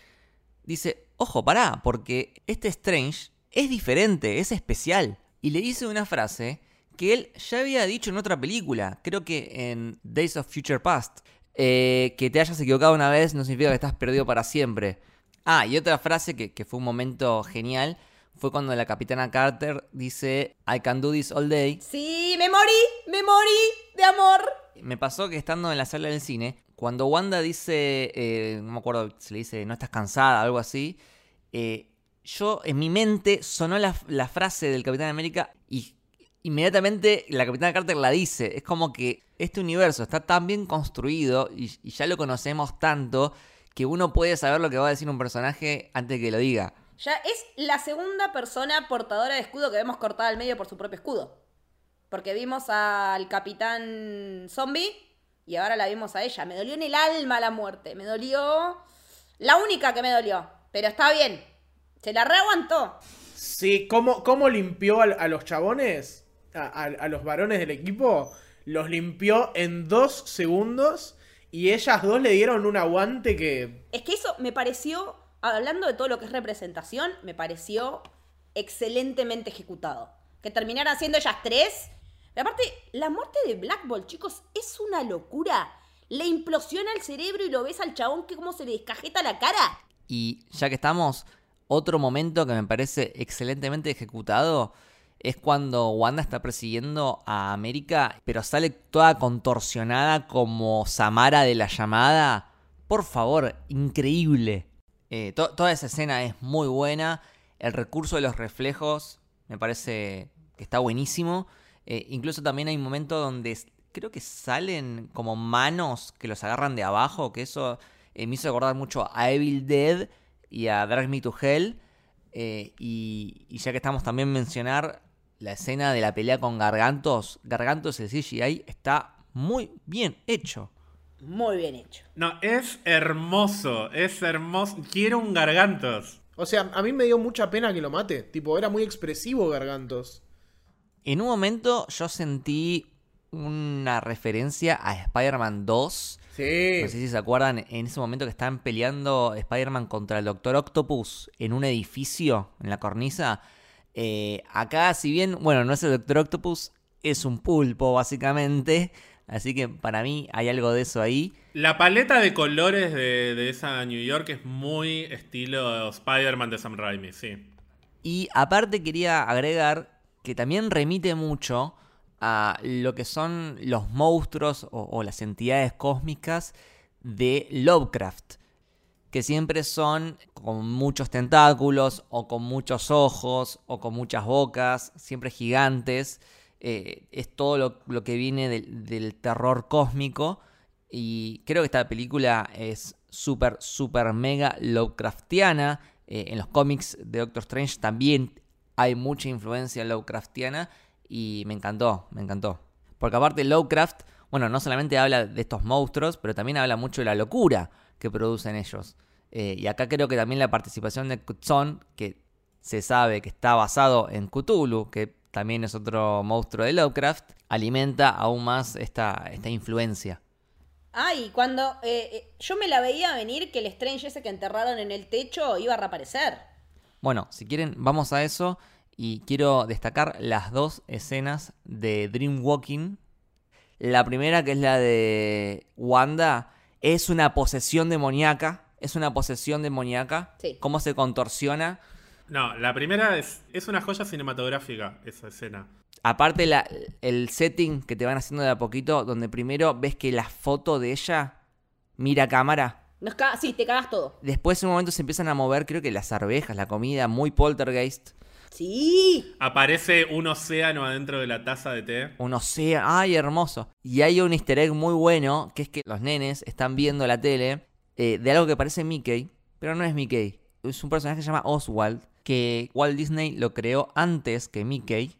dice, ojo, pará, porque este Strange es diferente, es especial. Y le dice una frase que él ya había dicho en otra película, creo que en Days of Future Past, eh, que te hayas equivocado una vez no significa que estás perdido para siempre. Ah, y otra frase que, que fue un momento genial fue cuando la capitana Carter dice, I can do this all day, Sí, me morí, me morí de amor. me pasó que estando en la sala del cine, cuando Wanda dice, eh, no me acuerdo, se le dice, no estás cansada, algo así, eh, yo en mi mente sonó la, frase del Capitán América y inmediatamente la Capitana Carter la dice. Es como que este universo está tan bien construido y, y ya lo conocemos tanto que uno puede saber lo que va a decir un personaje antes que lo diga. Ya es la segunda persona portadora de escudo que vemos cortada al medio por su propio escudo. Porque vimos al capitán zombie y ahora la vimos a ella. Me dolió en el alma la muerte. Me dolió. La única que me dolió. Pero está bien. Se la reaguantó. Sí, ¿cómo, cómo limpió a, a los chabones? A, a- a los varones del equipo. Los limpió en dos segundos. Y ellas dos le dieron un aguante que. Es que eso me pareció, hablando de todo lo que es representación, me pareció excelentemente ejecutado. Que terminaran siendo ellas tres. Pero aparte, la muerte de Black Bolt, chicos, es una locura. Le implosiona el cerebro y lo ves al chabón que cómo se le descajeta la cara. Y ya que estamos, Otro momento que me parece excelentemente ejecutado es cuando Wanda está persiguiendo a América, pero sale toda contorsionada como Samara de la llamada. Por favor, increíble. Eh, to- toda esa escena es muy buena. El recurso de los reflejos me parece que está buenísimo. Eh, incluso también hay un momento donde creo que salen como manos que los agarran de abajo, que eso eh, me hizo acordar mucho a Evil Dead y a Drag Me to Hell. Eh, y, y ya que estamos también mencionar la escena de la pelea con Gargantos, Gargantos el CGI está muy bien hecho. Muy bien hecho. No, es hermoso, es hermoso. Quiero un gargantos. O sea, a mí me dio mucha pena que lo mate. Tipo, era muy expresivo Gargantos. En un momento yo sentí una referencia a Spider-Man 2. Sí. No sé si se acuerdan, en ese momento que estaban peleando Spider-Man contra el Doctor Octopus en un edificio, en la cornisa. Eh, acá, si bien, bueno, no es el Doctor Octopus, es un pulpo, básicamente. Así que para mí hay algo de eso ahí. La paleta de colores de, de esa New York es muy estilo Spider-Man de Sam Raimi, sí. Y aparte quería agregar que también remite mucho a lo que son los monstruos o, las entidades cósmicas de Lovecraft. Que siempre son con muchos tentáculos o con muchos ojos o con muchas bocas, siempre gigantes. Eh, es todo lo, que viene del, del terror cósmico. Y creo que esta película es súper, súper mega Lovecraftiana. Eh, en los cómics de Doctor Strange también hay mucha influencia Lovecraftiana. Y me encantó, me encantó. Porque aparte Lovecraft, bueno, no solamente habla de estos monstruos, pero también habla mucho de la locura que producen ellos. Eh, y acá creo que también la participación de Kutson, que se sabe que está basado en Cthulhu, que también es otro monstruo de Lovecraft, alimenta aún más esta, esta influencia. Ay, cuando eh, eh, yo me la veía venir que el Strange ese que enterraron en el techo iba a reaparecer. Bueno, si quieren, vamos a eso. Y quiero destacar las dos escenas de Dreamwalking. La primera, que es la de Wanda, es una posesión demoníaca. Es una posesión demoníaca. Sí. Cómo se contorsiona. No, la primera es, es una joya cinematográfica, esa escena. Aparte, la- el setting que te van haciendo de a poquito, donde primero ves que la foto de ella mira a cámara. Nos ca- sí, te cagas todo. Después, en un momento, se empiezan a mover, creo que las arvejas, la comida, muy poltergeist. Sí. Aparece un océano adentro de la taza de té. Un océano. ¡Ay, hermoso! Y hay un easter egg muy bueno, que es que los nenes están viendo la tele eh, de algo que parece Mickey, pero no es Mickey. Es un personaje que se llama Oswald, que Walt Disney lo creó antes que Mickey,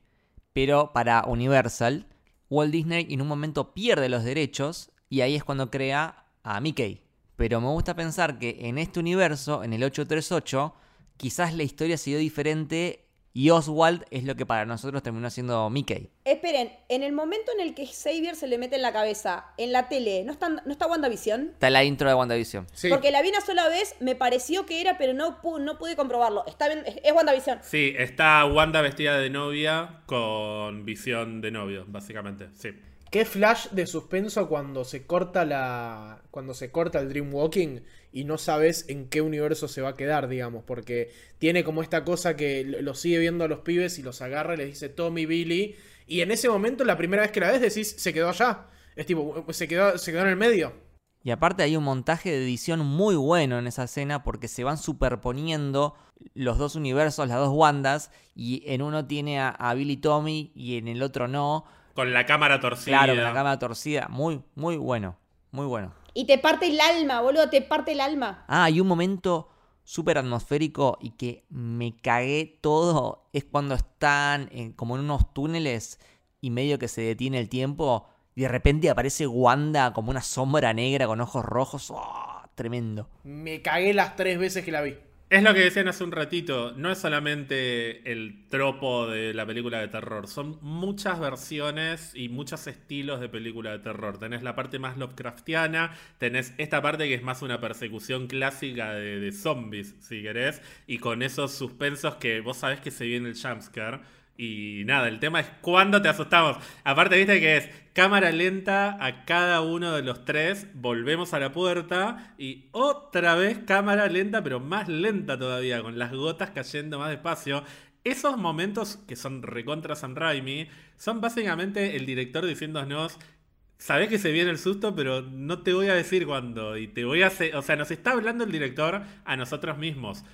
pero para Universal. Walt Disney en un momento pierde los derechos y ahí es cuando crea a Mickey. Pero me gusta pensar que en este universo, en el 838, quizás la historia se dio diferente y Oswald es lo que para nosotros terminó siendo Mickey. Esperen, en el momento en el que Xavier se le mete en la cabeza, en la tele, ¿no está, no está WandaVision? Está la intro de WandaVision. Sí. Porque la vi una sola vez, me pareció que era, pero no, pu- no pude comprobarlo. Está bien, es, es WandaVision. Sí, está Wanda vestida de novia con visión de novio, básicamente. Sí. Qué flash de suspenso cuando se corta la. cuando se corta el Dreamwalking y no sabes en qué universo se va a quedar, digamos. Porque tiene como esta cosa que lo sigue viendo a los pibes y los agarra y les dice Tommy, Billy. Y en ese momento, la primera vez que la ves, decís, se quedó allá. Es tipo, se quedó, se quedó en el medio. Y aparte hay un montaje de edición muy bueno en esa escena porque se van superponiendo los dos universos, las dos Wandas, y en uno tiene a, a Billy Tommy y en el otro no. Con la cámara torcida. Claro, con la cámara torcida. Muy, muy bueno. Muy bueno. Y te parte el alma, boludo, te parte el alma. Ah, hay un momento súper atmosférico y que me cagué todo. Es cuando están en- como en unos túneles y medio que se detiene el tiempo. Y de repente aparece Wanda como una sombra negra con ojos rojos. ¡Oh! Tremendo. Me cagué las tres veces que la vi. Es lo que decían hace un ratito, no es solamente el tropo de la película de terror, son muchas versiones y muchos estilos de película de terror. Tenés la parte más Lovecraftiana, tenés esta parte que es más una persecución clásica de, zombies, si querés, y con esos suspensos que vos sabés que se viene el jumpscare Y nada, el tema es cuándo te asustamos. Aparte, viste que es cámara lenta a cada uno de los tres, volvemos a la puerta y otra vez cámara lenta, pero más lenta todavía, con las gotas cayendo más despacio. Esos momentos que son recontra Sam Raimi son básicamente el director diciéndonos Sabés que se viene el susto, pero no te voy a decir cuándo. Y te voy a. O sea, nos está hablando el director a nosotros mismos.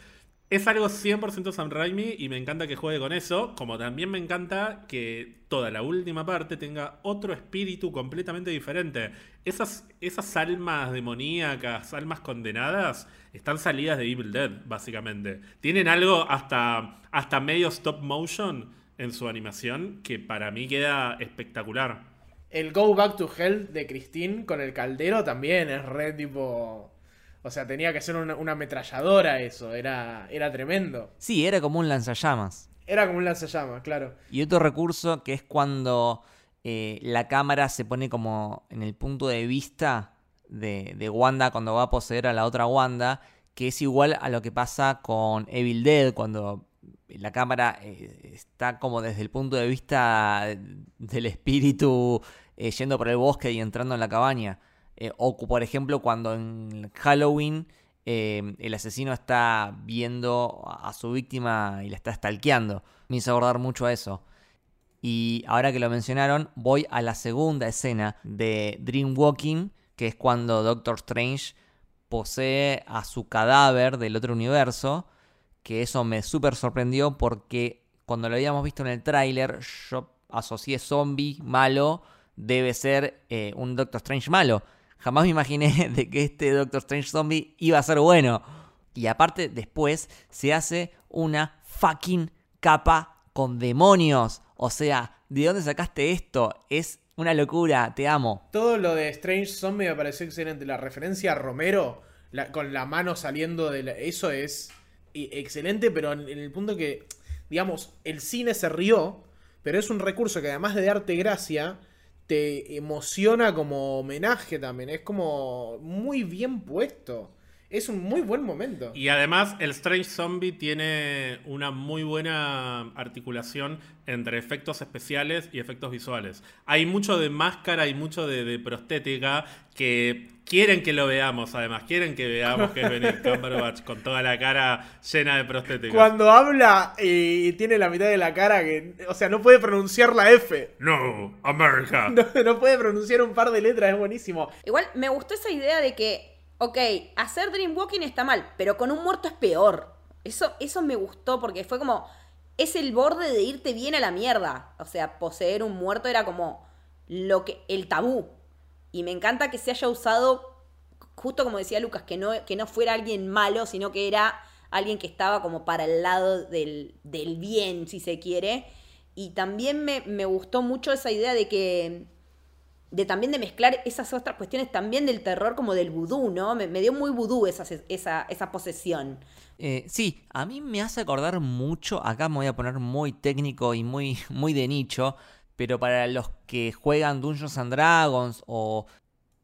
Es algo 100% Sam Raimi y me encanta que juegue con eso. Como también me encanta que toda la última parte tenga otro espíritu completamente diferente. Esas, esas almas demoníacas, almas condenadas, están salidas de Evil Dead, básicamente. Tienen algo hasta, hasta medio stop motion en su animación que para mí queda espectacular. El Go Back to Hell de Christine con el caldero también es re tipo. O sea, tenía que ser una, una ametralladora eso, era, era tremendo. Sí, era como un lanzallamas. Era como un lanzallamas, claro. Y otro recurso que es cuando eh, la cámara se pone como en el punto de vista de, de Wanda cuando va a poseer a la otra Wanda, que es igual a lo que pasa con Evil Dead cuando la cámara eh, está como desde el punto de vista del espíritu eh, yendo por el bosque y entrando en la cabaña. Eh, o por ejemplo cuando en Halloween eh, el asesino está viendo a su víctima y la está stalkeando. Me hizo acordar mucho a eso. Y ahora que lo mencionaron, voy a la segunda escena de Dreamwalking, que es cuando Doctor Strange posee a su cadáver del otro universo, que eso me súper sorprendió porque cuando lo habíamos visto en el tráiler yo asocié zombie malo debe ser eh, un Doctor Strange malo. Jamás me imaginé (laughs) de que este Doctor Strange zombie iba a ser bueno. Y aparte, después se hace una fucking capa con demonios. O sea, ¿de dónde sacaste esto? Es una locura, te amo. Todo lo de Strange Zombie me pareció excelente. La referencia a Romero, con la mano saliendo de la- Eso es excelente, pero en el punto que, digamos, el cine se rió, pero es un recurso que además de darte gracia, te emociona como homenaje también. Es como muy bien puesto. Es un muy buen momento. Y además, el Strange Zombie tiene una muy buena articulación entre efectos especiales y efectos visuales. Hay mucho de máscara y mucho de, de prostética que quieren que lo veamos, además. Quieren que veamos que es Benedict (laughs) Cumberbatch con toda la cara llena de prostética. Cuando habla y tiene la mitad de la cara que, o sea, no puede pronunciar la F. No, America. (laughs) No, no puede pronunciar un par de letras, es buenísimo. Igual me gustó esa idea de que, ok, hacer Dreamwalking está mal, pero con un muerto es peor. Eso, eso me gustó porque fue como, es el borde de irte bien a la mierda. O sea, poseer un muerto era como lo que, el tabú. Y me encanta que se haya usado, justo como decía Lucas, que no, que no fuera alguien malo, sino que era alguien que estaba como para el lado del, del bien, si se quiere. Y también me, me gustó mucho esa idea de que de también de mezclar esas otras cuestiones también del terror como del vudú, ¿no? Me, me dio muy vudú esa, esa, esa posesión. Eh, sí, a mí me hace acordar mucho, acá me voy a poner muy técnico y muy, (laughs) muy de nicho, pero para los que juegan Dungeons and Dragons o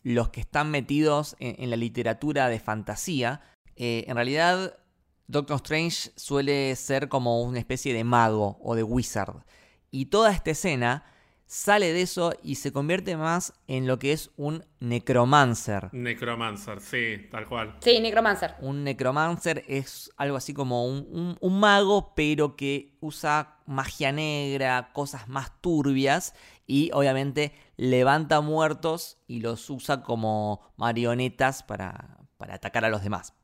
los que están metidos en, la literatura de fantasía, eh, en realidad Doctor Strange suele ser como una especie de mago o de wizard. Y toda esta escena sale de eso y se convierte más en lo que es un necromancer. Necromancer, sí, tal cual. Sí, Necromancer. Un necromancer es algo así como un, un- un mago, pero que usa magia negra, cosas más turbias y obviamente levanta muertos y los usa como marionetas para, para atacar a los demás.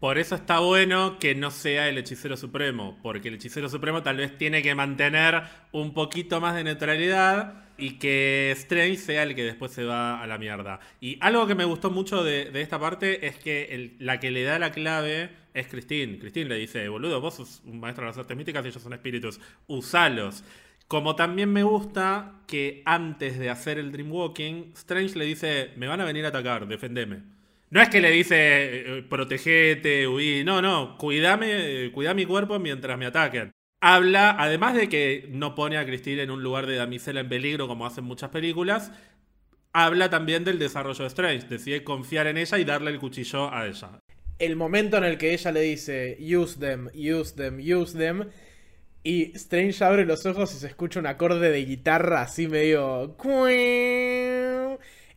Por eso está bueno que no sea el hechicero supremo, porque el hechicero supremo tal vez tiene que mantener un poquito más de neutralidad y que Strange sea el que después se va a la mierda. Y algo que me gustó mucho de, esta parte es que la que le da la clave es Christine. Christine le dice, boludo, vos sos un maestro de las artes místicas y ellos son espíritus, usalos. Como también me gusta que antes de hacer el Dreamwalking, Strange le dice, me van a venir a atacar, defendeme. No es que le dice, eh, protegete, huí. No, no, cuidame, cuida mi cuerpo mientras me ataquen. Habla, además de que no pone a Christine en un lugar de damisela en peligro como hacen muchas películas, habla también del desarrollo de Strange. Decide confiar en ella y darle el cuchillo a ella. El momento en el que ella le dice use them, use them, use them, Y Strange abre los ojos y se escucha un acorde de guitarra así medio...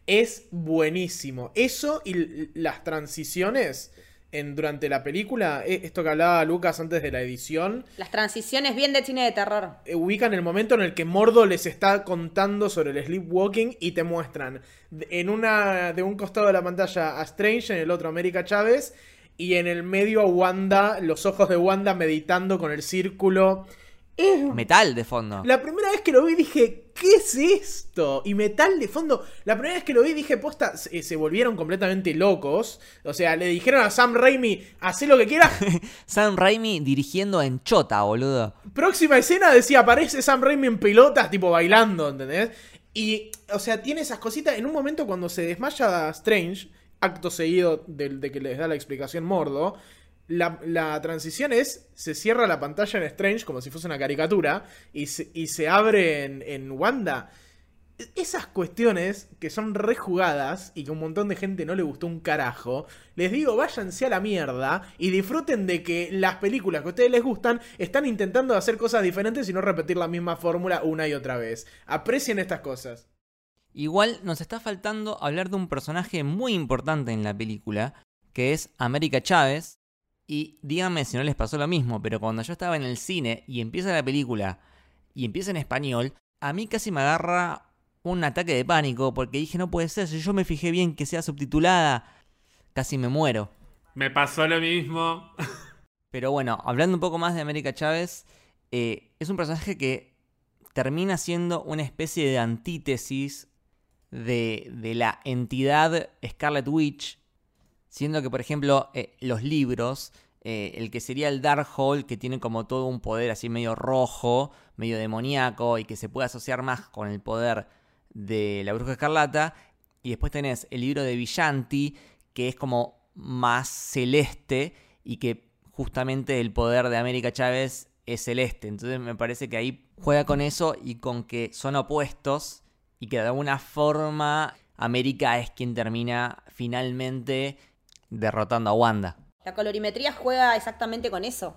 Es buenísimo. Eso y las transiciones en, durante la película, eh, esto que hablaba Lucas antes de la edición, Las transiciones bien de cine de terror. eh, ubican el momento en el que Mordo les está contando sobre el sleepwalking y te muestran en una de un costado de la pantalla a Strange, en el otro a América Chávez y en el medio a Wanda, los ojos de Wanda meditando con el círculo. Es (laughs) Metal de fondo. la primera vez que lo vi dije, ¿qué es esto? Y metal de fondo. La primera vez que lo vi dije, posta, se, se volvieron completamente locos. O sea, le dijeron a Sam Raimi, hacé lo que quieras. (laughs) Sam Raimi dirigiendo en Chota, boludo. Próxima escena decía, aparece Sam Raimi en pelotas, tipo bailando, ¿entendés? Y, o sea, tiene esas cositas. En un momento cuando se desmaya Strange, acto seguido del- de, que les da la explicación Mordo, la, transición es, se cierra la pantalla en Strange como si fuese una caricatura y se, y se abre en, en Wanda. Esas cuestiones que son rejugadas y que un montón de gente no le gustó un carajo, les digo, váyanse a la mierda y disfruten de que las películas que a ustedes les gustan están intentando hacer cosas diferentes y no repetir la misma fórmula una y otra vez. Aprecien estas cosas. Igual nos está faltando hablar de un personaje muy importante en la película, que es América Chávez. Y díganme si no les pasó lo mismo, pero cuando yo estaba en el cine y empieza la película y empieza en español, a mí casi me agarra un ataque de pánico porque dije no puede ser, si yo me fijé bien que sea subtitulada, casi me muero. Me pasó lo mismo. (laughs) Pero bueno, hablando un poco más de América Chávez, eh, es un personaje que termina siendo una especie de antítesis de, de la entidad Scarlet Witch, siendo que, por ejemplo, eh, los libros, eh, el que sería el Darkhold, que tiene como todo un poder así medio rojo, medio demoníaco, y que se puede asociar más con el poder de la Bruja Escarlata, y después tenés el libro de Villanti, que es como más celeste, y que justamente el poder de América Chávez es celeste. Entonces me parece que ahí juega con eso y con que son opuestos y que de alguna forma América es quien termina finalmente derrotando a Wanda. La colorimetría juega exactamente con eso.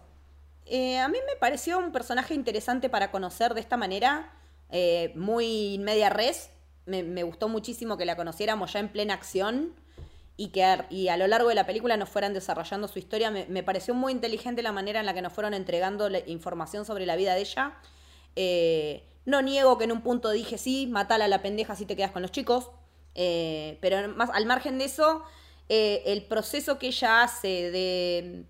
Eh, a mí me pareció un personaje interesante para conocer de esta manera, eh, muy media res. Me, gustó muchísimo que la conociéramos ya en plena acción y que a, y a lo largo de la película nos fueran desarrollando su historia. Me, pareció muy inteligente la manera en la que nos fueron entregando información sobre la vida de ella. Eh, no niego que en un punto dije, sí, matala a la pendeja si te quedas con los chicos. Pero más al margen de eso, eh, el proceso que ella hace de,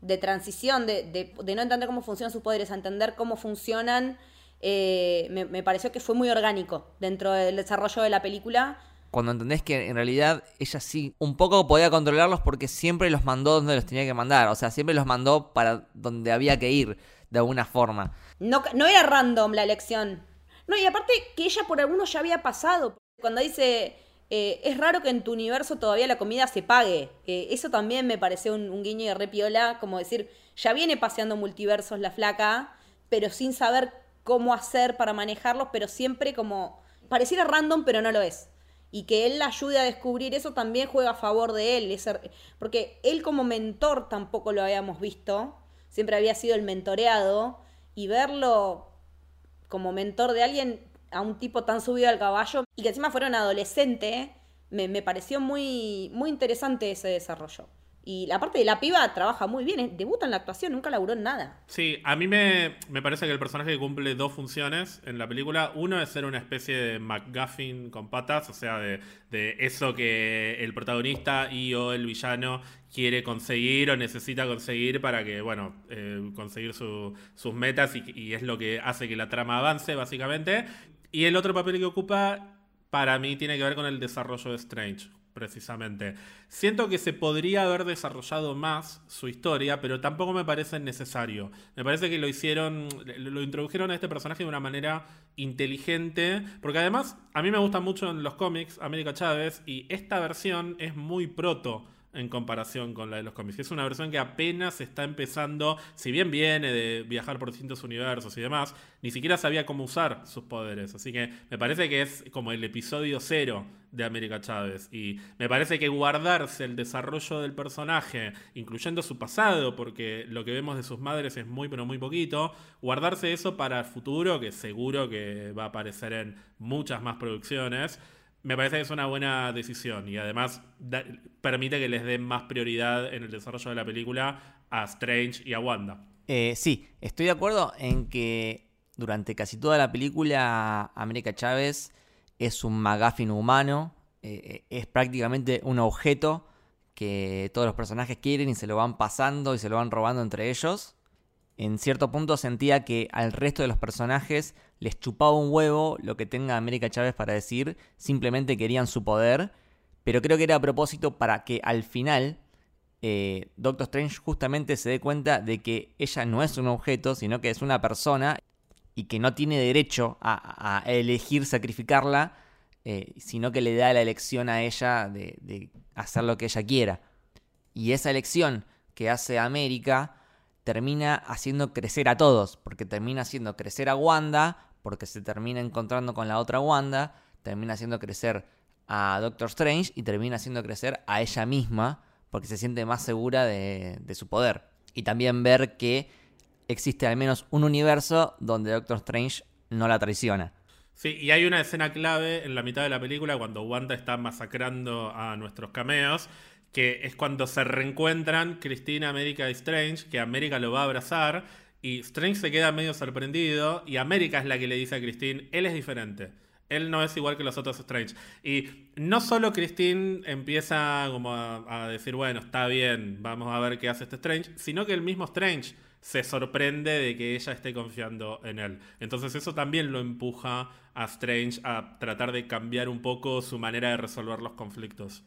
de transición, de, de- de no entender cómo funcionan sus poderes, a entender cómo funcionan, eh, me, me pareció que fue muy orgánico dentro del desarrollo de la película. Cuando entendés que en realidad ella sí un poco podía controlarlos porque siempre los mandó donde los tenía que mandar. O sea, siempre los mandó para donde había que ir, de alguna forma. No, no era random la elección. No, y aparte que ella por algunos ya había pasado. Cuando dice, eh, es raro que en tu universo todavía la comida se pague. Eh, eso también me pareció un, guiño de repiola, como decir, ya viene paseando multiversos la flaca, pero sin saber cómo hacer para manejarlos, pero siempre como, pareciera random, pero no lo es. Y que él la ayude a descubrir eso también juega a favor de él. ese- porque él como mentor tampoco lo habíamos visto. Siempre había sido el mentoreado. Y verlo como mentor de alguien a un tipo tan subido al caballo y que encima fuera un adolescente, me, me pareció muy, muy interesante ese desarrollo. Y la parte de la piba trabaja muy bien, ¿eh? debuta en la actuación, nunca laburó en nada. Sí, a mí me, me parece que el personaje cumple dos funciones en la película. Uno es ser una especie de McGuffin con patas, o sea, de, de eso que el protagonista y o el villano quiere conseguir o necesita conseguir para que, bueno, eh, conseguir su- sus metas y, y es lo que hace que la trama avance, básicamente. Y el otro papel que ocupa, para mí, tiene que ver con el desarrollo de Strange precisamente. Siento que se podría haber desarrollado más su historia, pero tampoco me parece necesario. Me parece que lo hicieron, lo introdujeron a este personaje de una manera inteligente, porque además a mí me gusta mucho en los cómics América Chávez y esta versión es muy proto en comparación con la de los cómics. Es una versión que apenas está empezando, si bien viene de viajar por distintos universos y demás, ni siquiera sabía cómo usar sus poderes. Así que me parece que es como el episodio cero de América Chávez. Y me parece que guardarse el desarrollo del personaje, incluyendo su pasado, porque lo que vemos de sus madres es muy pero muy poquito, guardarse eso para el futuro, que seguro que va a aparecer en muchas más producciones me parece que es una buena decisión y además permite que les den más prioridad en el desarrollo de la película a Strange y a Wanda. Eh, sí, estoy de acuerdo en que durante casi toda la película América Chávez es un McGuffin humano, eh, es prácticamente un objeto que todos los personajes quieren y se lo van pasando y se lo van robando entre ellos en cierto punto sentía que al resto de los personajes les chupaba un huevo lo que tenga América Chávez para decir, simplemente querían su poder, pero creo que era a propósito para que al final eh, Doctor Strange justamente se dé cuenta de que ella no es un objeto, sino que es una persona y que no tiene derecho a, elegir sacrificarla, eh, sino que le da la elección a ella de, de hacer lo que ella quiera. Y esa elección que hace América termina haciendo crecer a todos, porque termina haciendo crecer a Wanda, porque se termina encontrando con la otra Wanda, termina haciendo crecer a Doctor Strange y termina haciendo crecer a ella misma, porque se siente más segura de, su poder. Y también ver que existe al menos un universo donde Doctor Strange no la traiciona. Sí, y hay una escena clave en la mitad de la película cuando Wanda está masacrando a nuestros cameos que es cuando se reencuentran Cristina, América y Strange, que América lo va a abrazar y Strange se queda medio sorprendido y América es la que le dice a Christine, él es diferente. Él no es igual que los otros Strange. Y no solo Christine empieza como a, decir, bueno, está bien, vamos a ver qué hace este Strange, sino que el mismo Strange se sorprende de que ella esté confiando en él. Entonces eso también lo empuja a Strange a tratar de cambiar un poco su manera de resolver los conflictos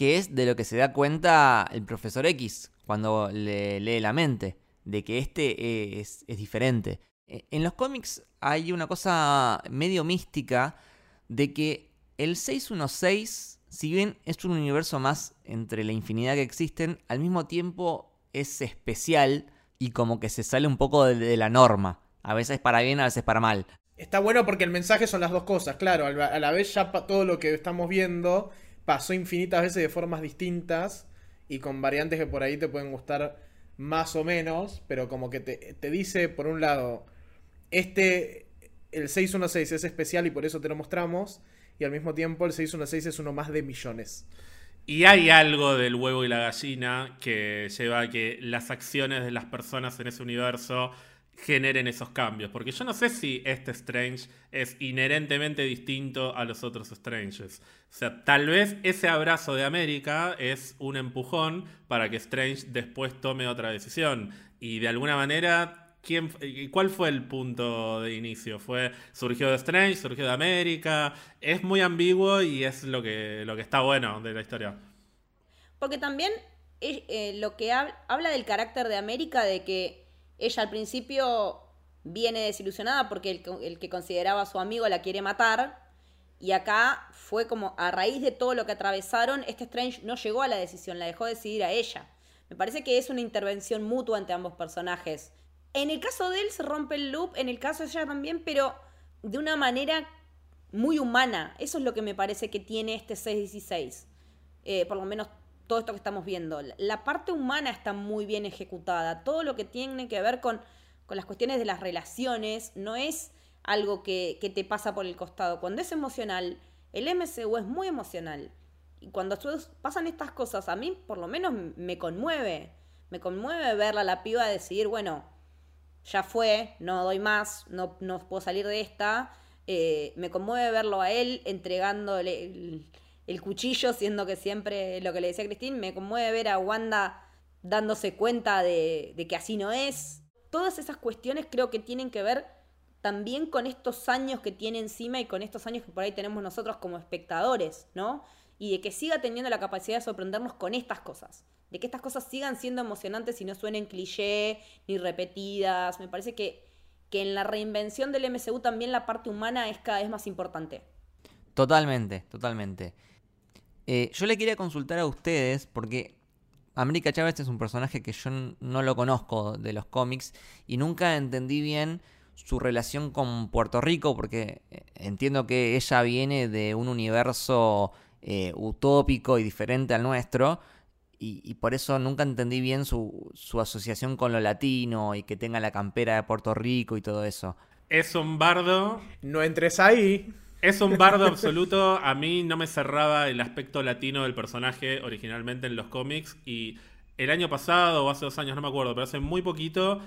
que es de lo que se da cuenta el profesor X cuando le lee la mente, de que este es, diferente. E, en los cómics hay una cosa medio mística de que el 616, si bien es un universo más entre la infinidad que existen, al mismo tiempo es especial y como que se sale un poco de, la norma. A veces para bien, a veces para mal. Está bueno porque el mensaje son las dos cosas, claro. A la vez ya todo lo que estamos viendo pasó infinitas veces de formas distintas y con variantes que por ahí te pueden gustar más o menos, pero como que te, dice, por un lado, este, el 616 es especial y por eso te lo mostramos, y al mismo tiempo el 616 es uno más de millones. Y hay algo del huevo y la gallina que lleva a que las acciones de las personas en ese universo generen esos cambios. Porque yo no sé si este Strange es inherentemente distinto a los otros Stranges. O sea, tal vez ese abrazo de América es un empujón para que Strange después tome otra decisión. Y de alguna manera, ¿quién, ¿cuál fue el punto de inicio? ¿Fue surgió de Strange, surgió de América? Es muy ambiguo y es lo que, lo que está bueno de la historia. Porque también eh, lo que habla del carácter de América, de que ella al principio viene desilusionada porque el, que consideraba su amigo la quiere matar. Y acá fue como a raíz de todo lo que atravesaron, este Strange no llegó a la decisión, la dejó decidir a ella. Me parece que es una intervención mutua entre ambos personajes. En el caso de él se rompe el loop, en el caso de ella también, pero de una manera muy humana. Eso es lo que me parece que tiene este 616. Eh, por lo menos todo esto que estamos viendo. La parte humana está muy bien ejecutada. Todo lo que tiene que ver con, las cuestiones de las relaciones no es algo que, te pasa por el costado. Cuando es emocional, el MCU es muy emocional. Y cuando pasan estas cosas, a mí por lo menos me conmueve. Me conmueve verla a la piba decidir, bueno, ya fue, no doy más, no, no puedo salir de esta. Eh, me conmueve verlo a él entregándole el cuchillo, siendo que siempre lo que le decía Cristín, me conmueve ver a Wanda dándose cuenta de, que así no es. Todas esas cuestiones creo que tienen que ver también con estos años que tiene encima y con estos años que por ahí tenemos nosotros como espectadores, ¿no? Y de que siga teniendo la capacidad de sorprendernos con estas cosas. De que estas cosas sigan siendo emocionantes y no suenen cliché ni repetidas. Me parece que, que en la reinvención del MCU también la parte humana es cada vez más importante. Totalmente, totalmente. Eh, yo le quería consultar a ustedes porque América Chávez es un personaje que yo no lo conozco de los cómics y nunca entendí bien su relación con Puerto Rico porque eh, entiendo que ella viene de un universo eh, utópico y diferente al nuestro y, y por eso nunca entendí bien su, su asociación con lo latino y que tenga la campera de Puerto Rico y todo eso. Es un bardo. No entres ahí. Es un bardo absoluto. A mí no me cerraba el aspecto latino del personaje originalmente en los cómics. Y el año pasado o hace dos años, no me acuerdo, pero hace muy poquito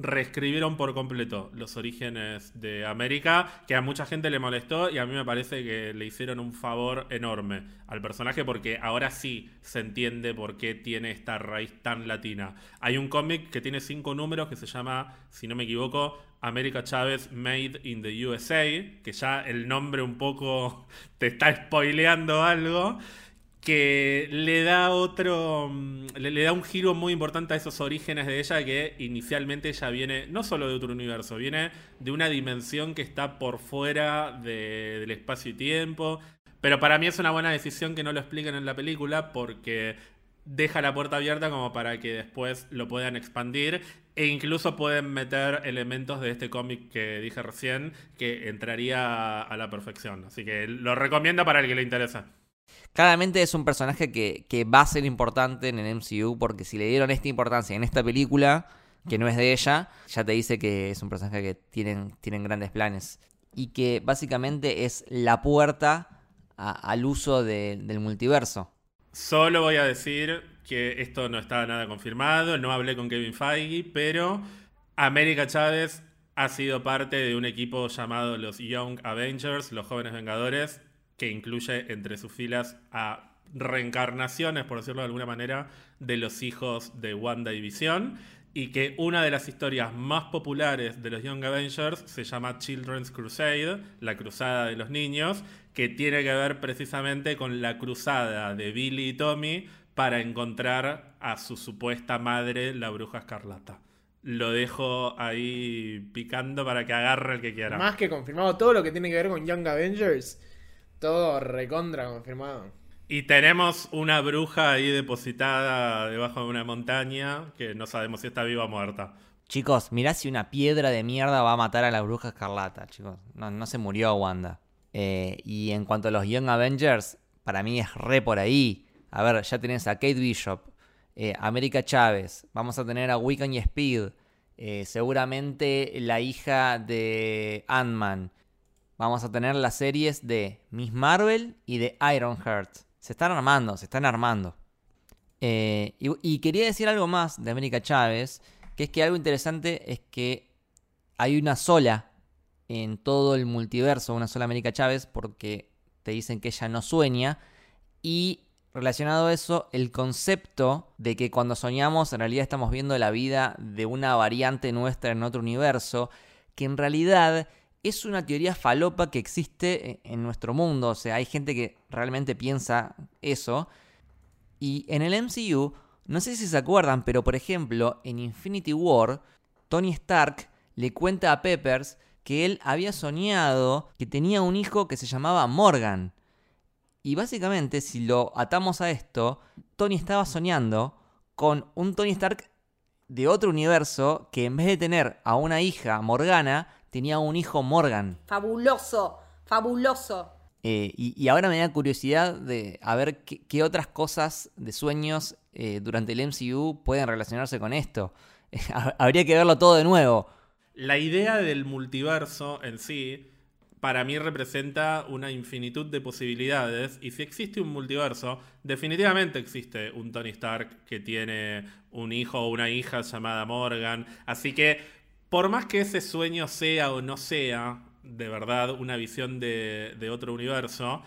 reescribieron por completo los orígenes de América, que a mucha gente le molestó y a mí me parece que le hicieron un favor enorme al personaje porque ahora sí se entiende por qué tiene esta raíz tan latina. Hay un cómic que tiene cinco números que se llama, si no me equivoco, América Chávez Made in the USA, que ya el nombre un poco (laughs) te está spoileando algo que le da otro, mm, le, da un giro muy importante a esos orígenes de ella que inicialmente ella viene no solo de otro universo, viene de una dimensión que está por fuera de- del espacio y tiempo. Pero para mí es una buena decisión que no lo expliquen en la película porque deja la puerta abierta como para que después lo puedan expandir e incluso pueden meter elementos de este cómic que dije recién que entraría a la perfección. Así que lo recomiendo para el que le interesa. Claramente es un personaje que, que va a ser importante en el MCU porque si le dieron esta importancia en esta película, que no es de ella, ya te dice que es un personaje que tienen, tienen grandes planes. Y que básicamente es la puerta a- al uso de- del multiverso. Solo voy a decir que esto no está nada confirmado, no hablé con Kevin Feige, pero América Chávez ha sido parte de un equipo llamado los Young Avengers, los jóvenes vengadores, que incluye entre sus filas a reencarnaciones, por decirlo de alguna manera, de los hijos de Wanda y. Y que una de las historias más populares de los Young Avengers se llama Children's Crusade, la cruzada de los niños, que tiene que ver precisamente con la cruzada de Billy y Tommy para encontrar a su supuesta madre, la bruja escarlata. Lo dejo ahí picando para que agarre el que quiera. Más que confirmado todo lo que tiene que ver con Young Avengers. Todo recontra confirmado. Y tenemos una bruja ahí depositada debajo de una montaña que no sabemos si está viva o muerta. Chicos, mirá si una piedra de mierda va a matar a la bruja escarlata, chicos. No, no se murió Wanda. Eh, y en cuanto a los Young Avengers, para mí es re por ahí. A ver, ya tenés a Kate Bishop, eh, América Chávez, vamos a tener a Wiccan y Speed, eh, seguramente la hija de Ant-Man. Vamos a tener las series de Miss Marvel y de Ironheart. Se están armando, se están armando. Eh, y, y quería decir algo más de América Chávez, que es que algo interesante es que hay una sola en todo el multiverso, una sola América Chávez, porque te dicen que ella no sueña. Y relacionado a eso, el concepto de que cuando soñamos en realidad estamos viendo la vida de una variante nuestra en otro universo, que en realidad es una teoría falopa que existe e, en nuestro mundo. O sea, hay gente que realmente piensa eso. Y en el MCU, no sé si se acuerdan, pero por ejemplo, en Infinity War, Tony Stark le cuenta a Peppers que él había soñado que tenía un hijo que se llamaba Morgan. Y básicamente, si lo atamos a esto, Tony estaba soñando con un Tony Stark de otro universo que en vez de tener a una hija Morgana, tenía un hijo Morgan. Fabuloso, fabuloso. Eh, y, y ahora me da curiosidad de a ver qué, qué otras cosas de sueños eh, durante el MCU pueden relacionarse con esto. (laughs) Habría que verlo todo de nuevo. La idea del multiverso en sí, para mí representa una infinitud de posibilidades. Y si existe un multiverso, definitivamente existe un Tony Stark que tiene un hijo o una hija llamada Morgan. Así que, por más que ese sueño sea o no sea de verdad una visión de, otro universo,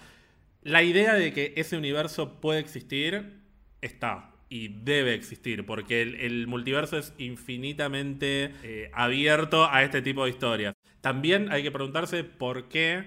la idea de que ese universo puede existir está y debe existir, porque el, el multiverso es infinitamente eh, abierto a este tipo de historias. También hay que preguntarse por qué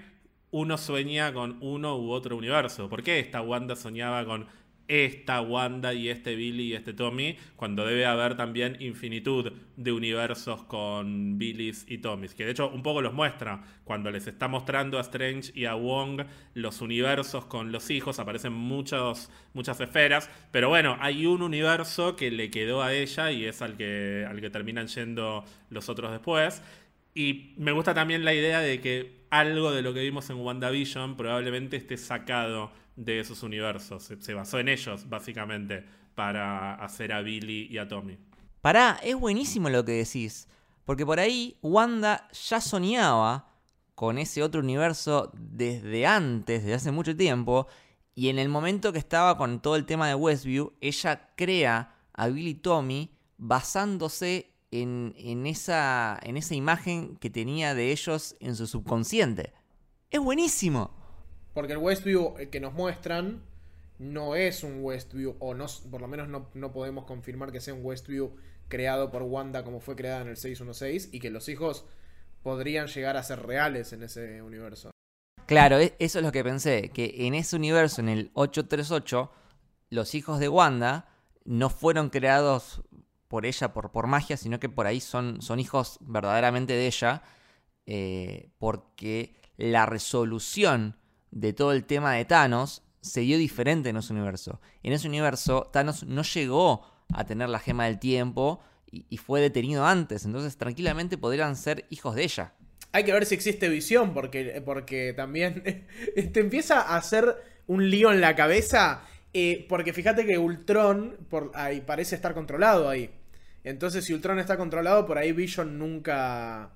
uno sueña con uno u otro universo. ¿Por qué esta Wanda soñaba con esta Wanda y este Billy y este Tommy, cuando debe haber también infinitud de universos con Billys y Tommys, que de hecho un poco los muestra, cuando les está mostrando a Strange y a Wong los universos con los hijos, aparecen muchos, muchas esferas, pero bueno, hay un universo que le quedó a ella y es al que, al que terminan yendo los otros después. Y me gusta también la idea de que algo de lo que vimos en WandaVision probablemente esté sacado de esos universos. Se, basó en ellos, básicamente, para hacer a Billy y a Tommy. Pará, es buenísimo lo que decís. Porque por ahí Wanda ya soñaba con ese otro universo desde antes, desde hace mucho tiempo. Y en el momento que estaba con todo el tema de Westview, ella crea a Billy y Tommy basándose en, en, esa, en esa imagen que tenía de ellos en su subconsciente. Es buenísimo. Porque el Westview que nos muestran no es un Westview, o no, por lo menos no, no podemos confirmar que sea un Westview creado por Wanda como fue creada en el 616 y que los hijos podrían llegar a ser reales en ese universo. Claro, e, eso es lo que pensé, que en ese universo, en el 838, los hijos de Wanda no fueron creados por ella por, por magia, sino que por ahí son, son hijos verdaderamente de ella, eh, porque la resolución de todo el tema de Thanos se dio diferente en ese universo. En ese universo, Thanos no llegó a tener la gema del tiempo y, fue detenido antes. Entonces, tranquilamente podrían ser hijos de ella. Hay que ver si existe visión, porque, porque también (laughs) te empieza a hacer un lío en la cabeza. Eh, porque fíjate que Ultron por ahí, parece estar controlado ahí. Entonces, si Ultron está controlado, por ahí Vision nunca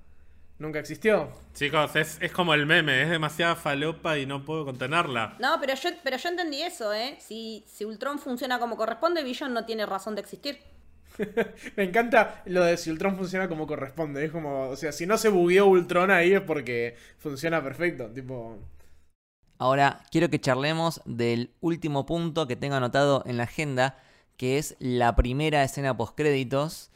Nunca existió. Chicos, es, como el meme, es demasiada falopa y no puedo contenerla. No, pero yo, pero yo entendí eso, ¿eh? Si, si Ultron funciona como corresponde, Vision no tiene razón de existir. (laughs) Me encanta lo de si Ultron funciona como corresponde. Es como, o sea, si no se bugueó Ultron ahí es porque funciona perfecto. Tipo. Ahora, quiero que charlemos del último punto que tengo anotado en la agenda, que es la primera escena post créditos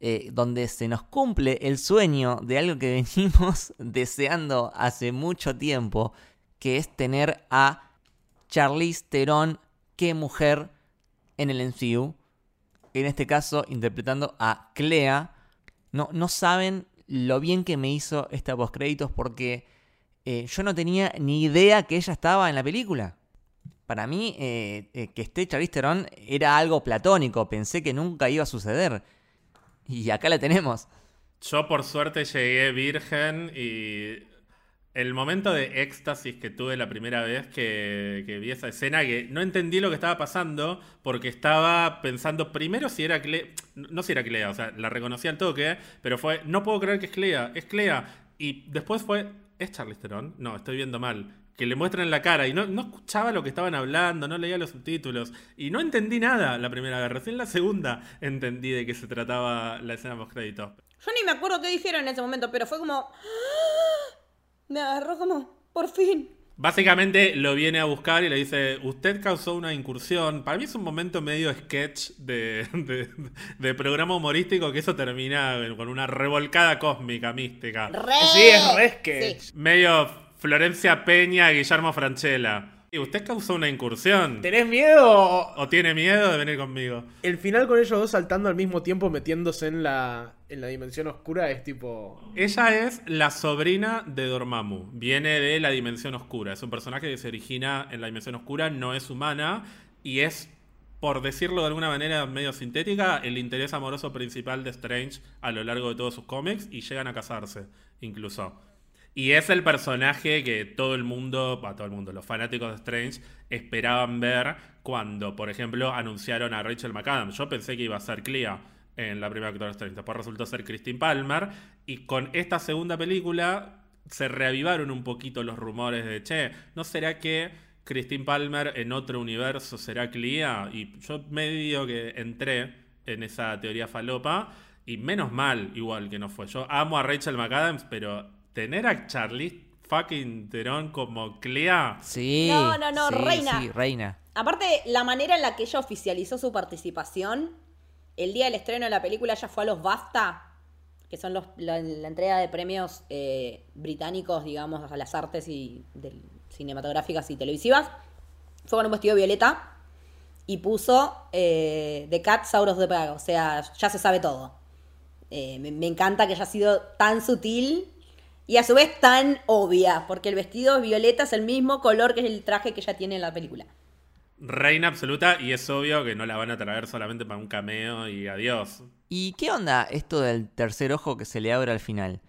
eh, donde se nos cumple el sueño de algo que (laughs) venimos deseando hace mucho tiempo, que es tener a Charlize Theron, qué mujer, en el MCU. En este caso, interpretando a Clea. No, no saben lo bien que me hizo esta postcréditos porque eh, yo no tenía ni idea que ella estaba en la película. Para mí, eh, que esté Charlize Theron era algo platónico. Pensé que nunca iba a suceder. Y acá la tenemos. Yo por suerte llegué virgen y el momento de éxtasis que tuve la primera vez que, vi esa escena, que no entendí lo que estaba pasando porque estaba pensando primero si era Clea, no si era Clea, o sea, la reconocí al toque, pero fue, no puedo creer que es Clea, es Clea. Y después fue, ¿es Charlize Theron? No, estoy viendo mal que le muestran la cara y no, no, escuchaba lo que estaban hablando, no leía los subtítulos y no entendí nada la primera vez. Recién la segunda entendí de qué se trataba la escena post crédito. Yo ni me acuerdo qué dijeron en ese momento, pero fue como. ¡Ah! Me agarró como. Por fin. Básicamente lo viene a buscar y le dice, usted causó una incursión. Para mí es un momento medio sketch de, de, programa humorístico que eso termina con una revolcada cósmica, mística. sí, es re sketch. Medio Florencia Peña, Guillermo Franchella. ¿Y usted causó una incursión? ¿Tenés miedo? ¿O tiene miedo de venir conmigo? El final con ellos dos saltando al mismo tiempo metiéndose en la, en la dimensión oscura es tipo... Ella es la sobrina de Dormammu. Viene de la dimensión oscura. Es un personaje que se origina en la dimensión oscura, no es humana y es por decirlo de alguna manera medio sintética, el interés amoroso principal de Strange a lo largo de todos sus cómics y llegan a casarse, incluso. Y es el personaje que todo el mundo, a todo el mundo, los fanáticos de Strange esperaban ver cuando, por ejemplo, anunciaron a Rachel McAdams. Yo pensé que iba a ser Clea en la primera Doctor Strange. Después resultó ser Christine Palmer. Y con esta segunda película se reavivaron un poquito los rumores de, che, ¿no será que Christine Palmer en otro universo será Clea? Y yo medio que entré en esa teoría falopa. Y menos mal, igual que no fue. Yo amo a Rachel McAdams, pero tener a Charlize fucking Theron como Clea. Sí. No, no, no, reina. Sí, reina. Aparte, la manera en la que ella oficializó su participación, el día del estreno de la película ella fue a los BAFTA, que son los, la, entrega de premios eh, británicos, digamos, a las artes y cinematográficas y televisivas. Fue con un vestido violeta y puso eh, The Cat Sauros de Praga. O sea, ya se sabe todo. Eh, me, me encanta que haya sido tan sutil y a su vez tan obvia, porque el vestido violeta es el mismo color que el traje que ella tiene en la película. Reina absoluta y es obvio que no la van a traer solamente para un cameo y adiós. ¿Y qué onda esto del tercer ojo que se le abre al final?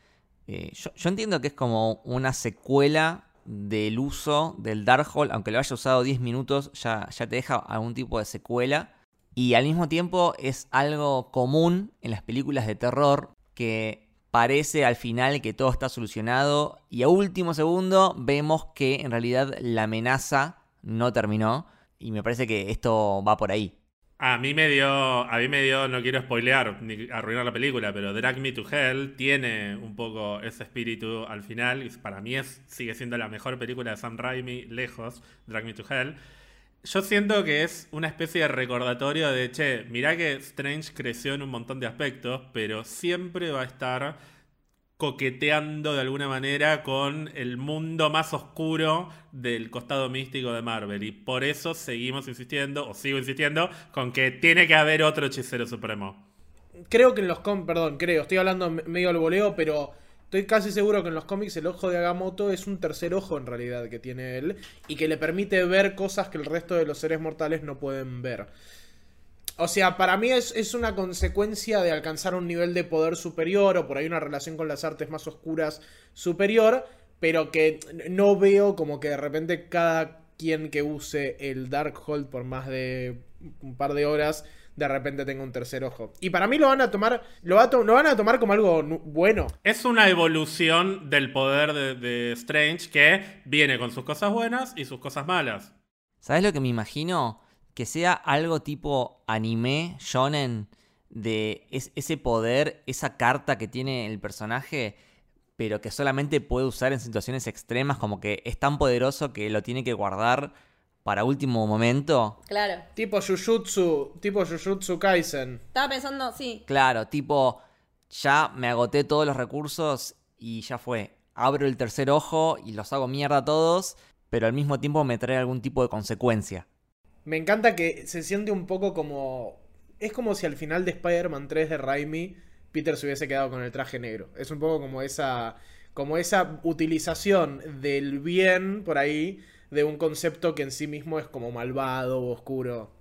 Eh, yo, yo entiendo que es como una secuela del uso del Darkhold, aunque lo haya usado 10 minutos, ya, ya te deja algún tipo de secuela. Y al mismo tiempo es algo común en las películas de terror que parece al final que todo está solucionado y a último segundo vemos que en realidad la amenaza no terminó y me parece que esto va por ahí. A mí me dio, a mí me dio, no quiero spoilear ni arruinar la película, pero Drag Me to Hell tiene un poco ese espíritu al final y para mí es, sigue siendo la mejor película de Sam Raimi, lejos, Drag Me to Hell. Yo siento que es una especie de recordatorio de, che, mirá que Strange creció en un montón de aspectos, pero siempre va a estar coqueteando de alguna manera con el mundo más oscuro del costado místico de Marvel. Y por eso seguimos insistiendo, o sigo insistiendo, con que tiene que haber otro hechicero supremo. Creo que en los cómics, perdón, creo, estoy hablando medio al voleo, pero estoy casi seguro que en los cómics el ojo de Agamotto es un tercer ojo en realidad que tiene él y que le permite ver cosas que el resto de los seres mortales no pueden ver. O sea, para mí es, es, una consecuencia de alcanzar un nivel de poder superior o por ahí una relación con las artes más oscuras superior, pero que no veo como que de repente cada quien que use el Darkhold por más de un par de horas de repente tenga un tercer ojo. Y para mí lo van a tomar, lo, va a to lo van a tomar como algo bueno. Es una evolución del poder de, de Strange que viene con sus cosas buenas y sus cosas malas. ¿Sabes lo que me imagino? que sea algo tipo anime, shonen, de es, ese poder, esa carta que tiene el personaje, pero que solamente puede usar en situaciones extremas, como que es tan poderoso que lo tiene que guardar para último momento. Claro. Tipo Jujutsu, tipo Jujutsu Kaisen. Estaba pensando, sí. Claro, tipo, ya me agoté todos los recursos y ya fue. Abro el tercer ojo y los hago mierda a todos, pero al mismo tiempo me trae algún tipo de consecuencia. Me encanta que se siente un poco como. Es como si al final de Spider-Man 3 de Raimi, Peter se hubiese quedado con el traje negro. Es un poco como esa. Como esa utilización del bien por ahí de un concepto que en sí mismo es como malvado o oscuro.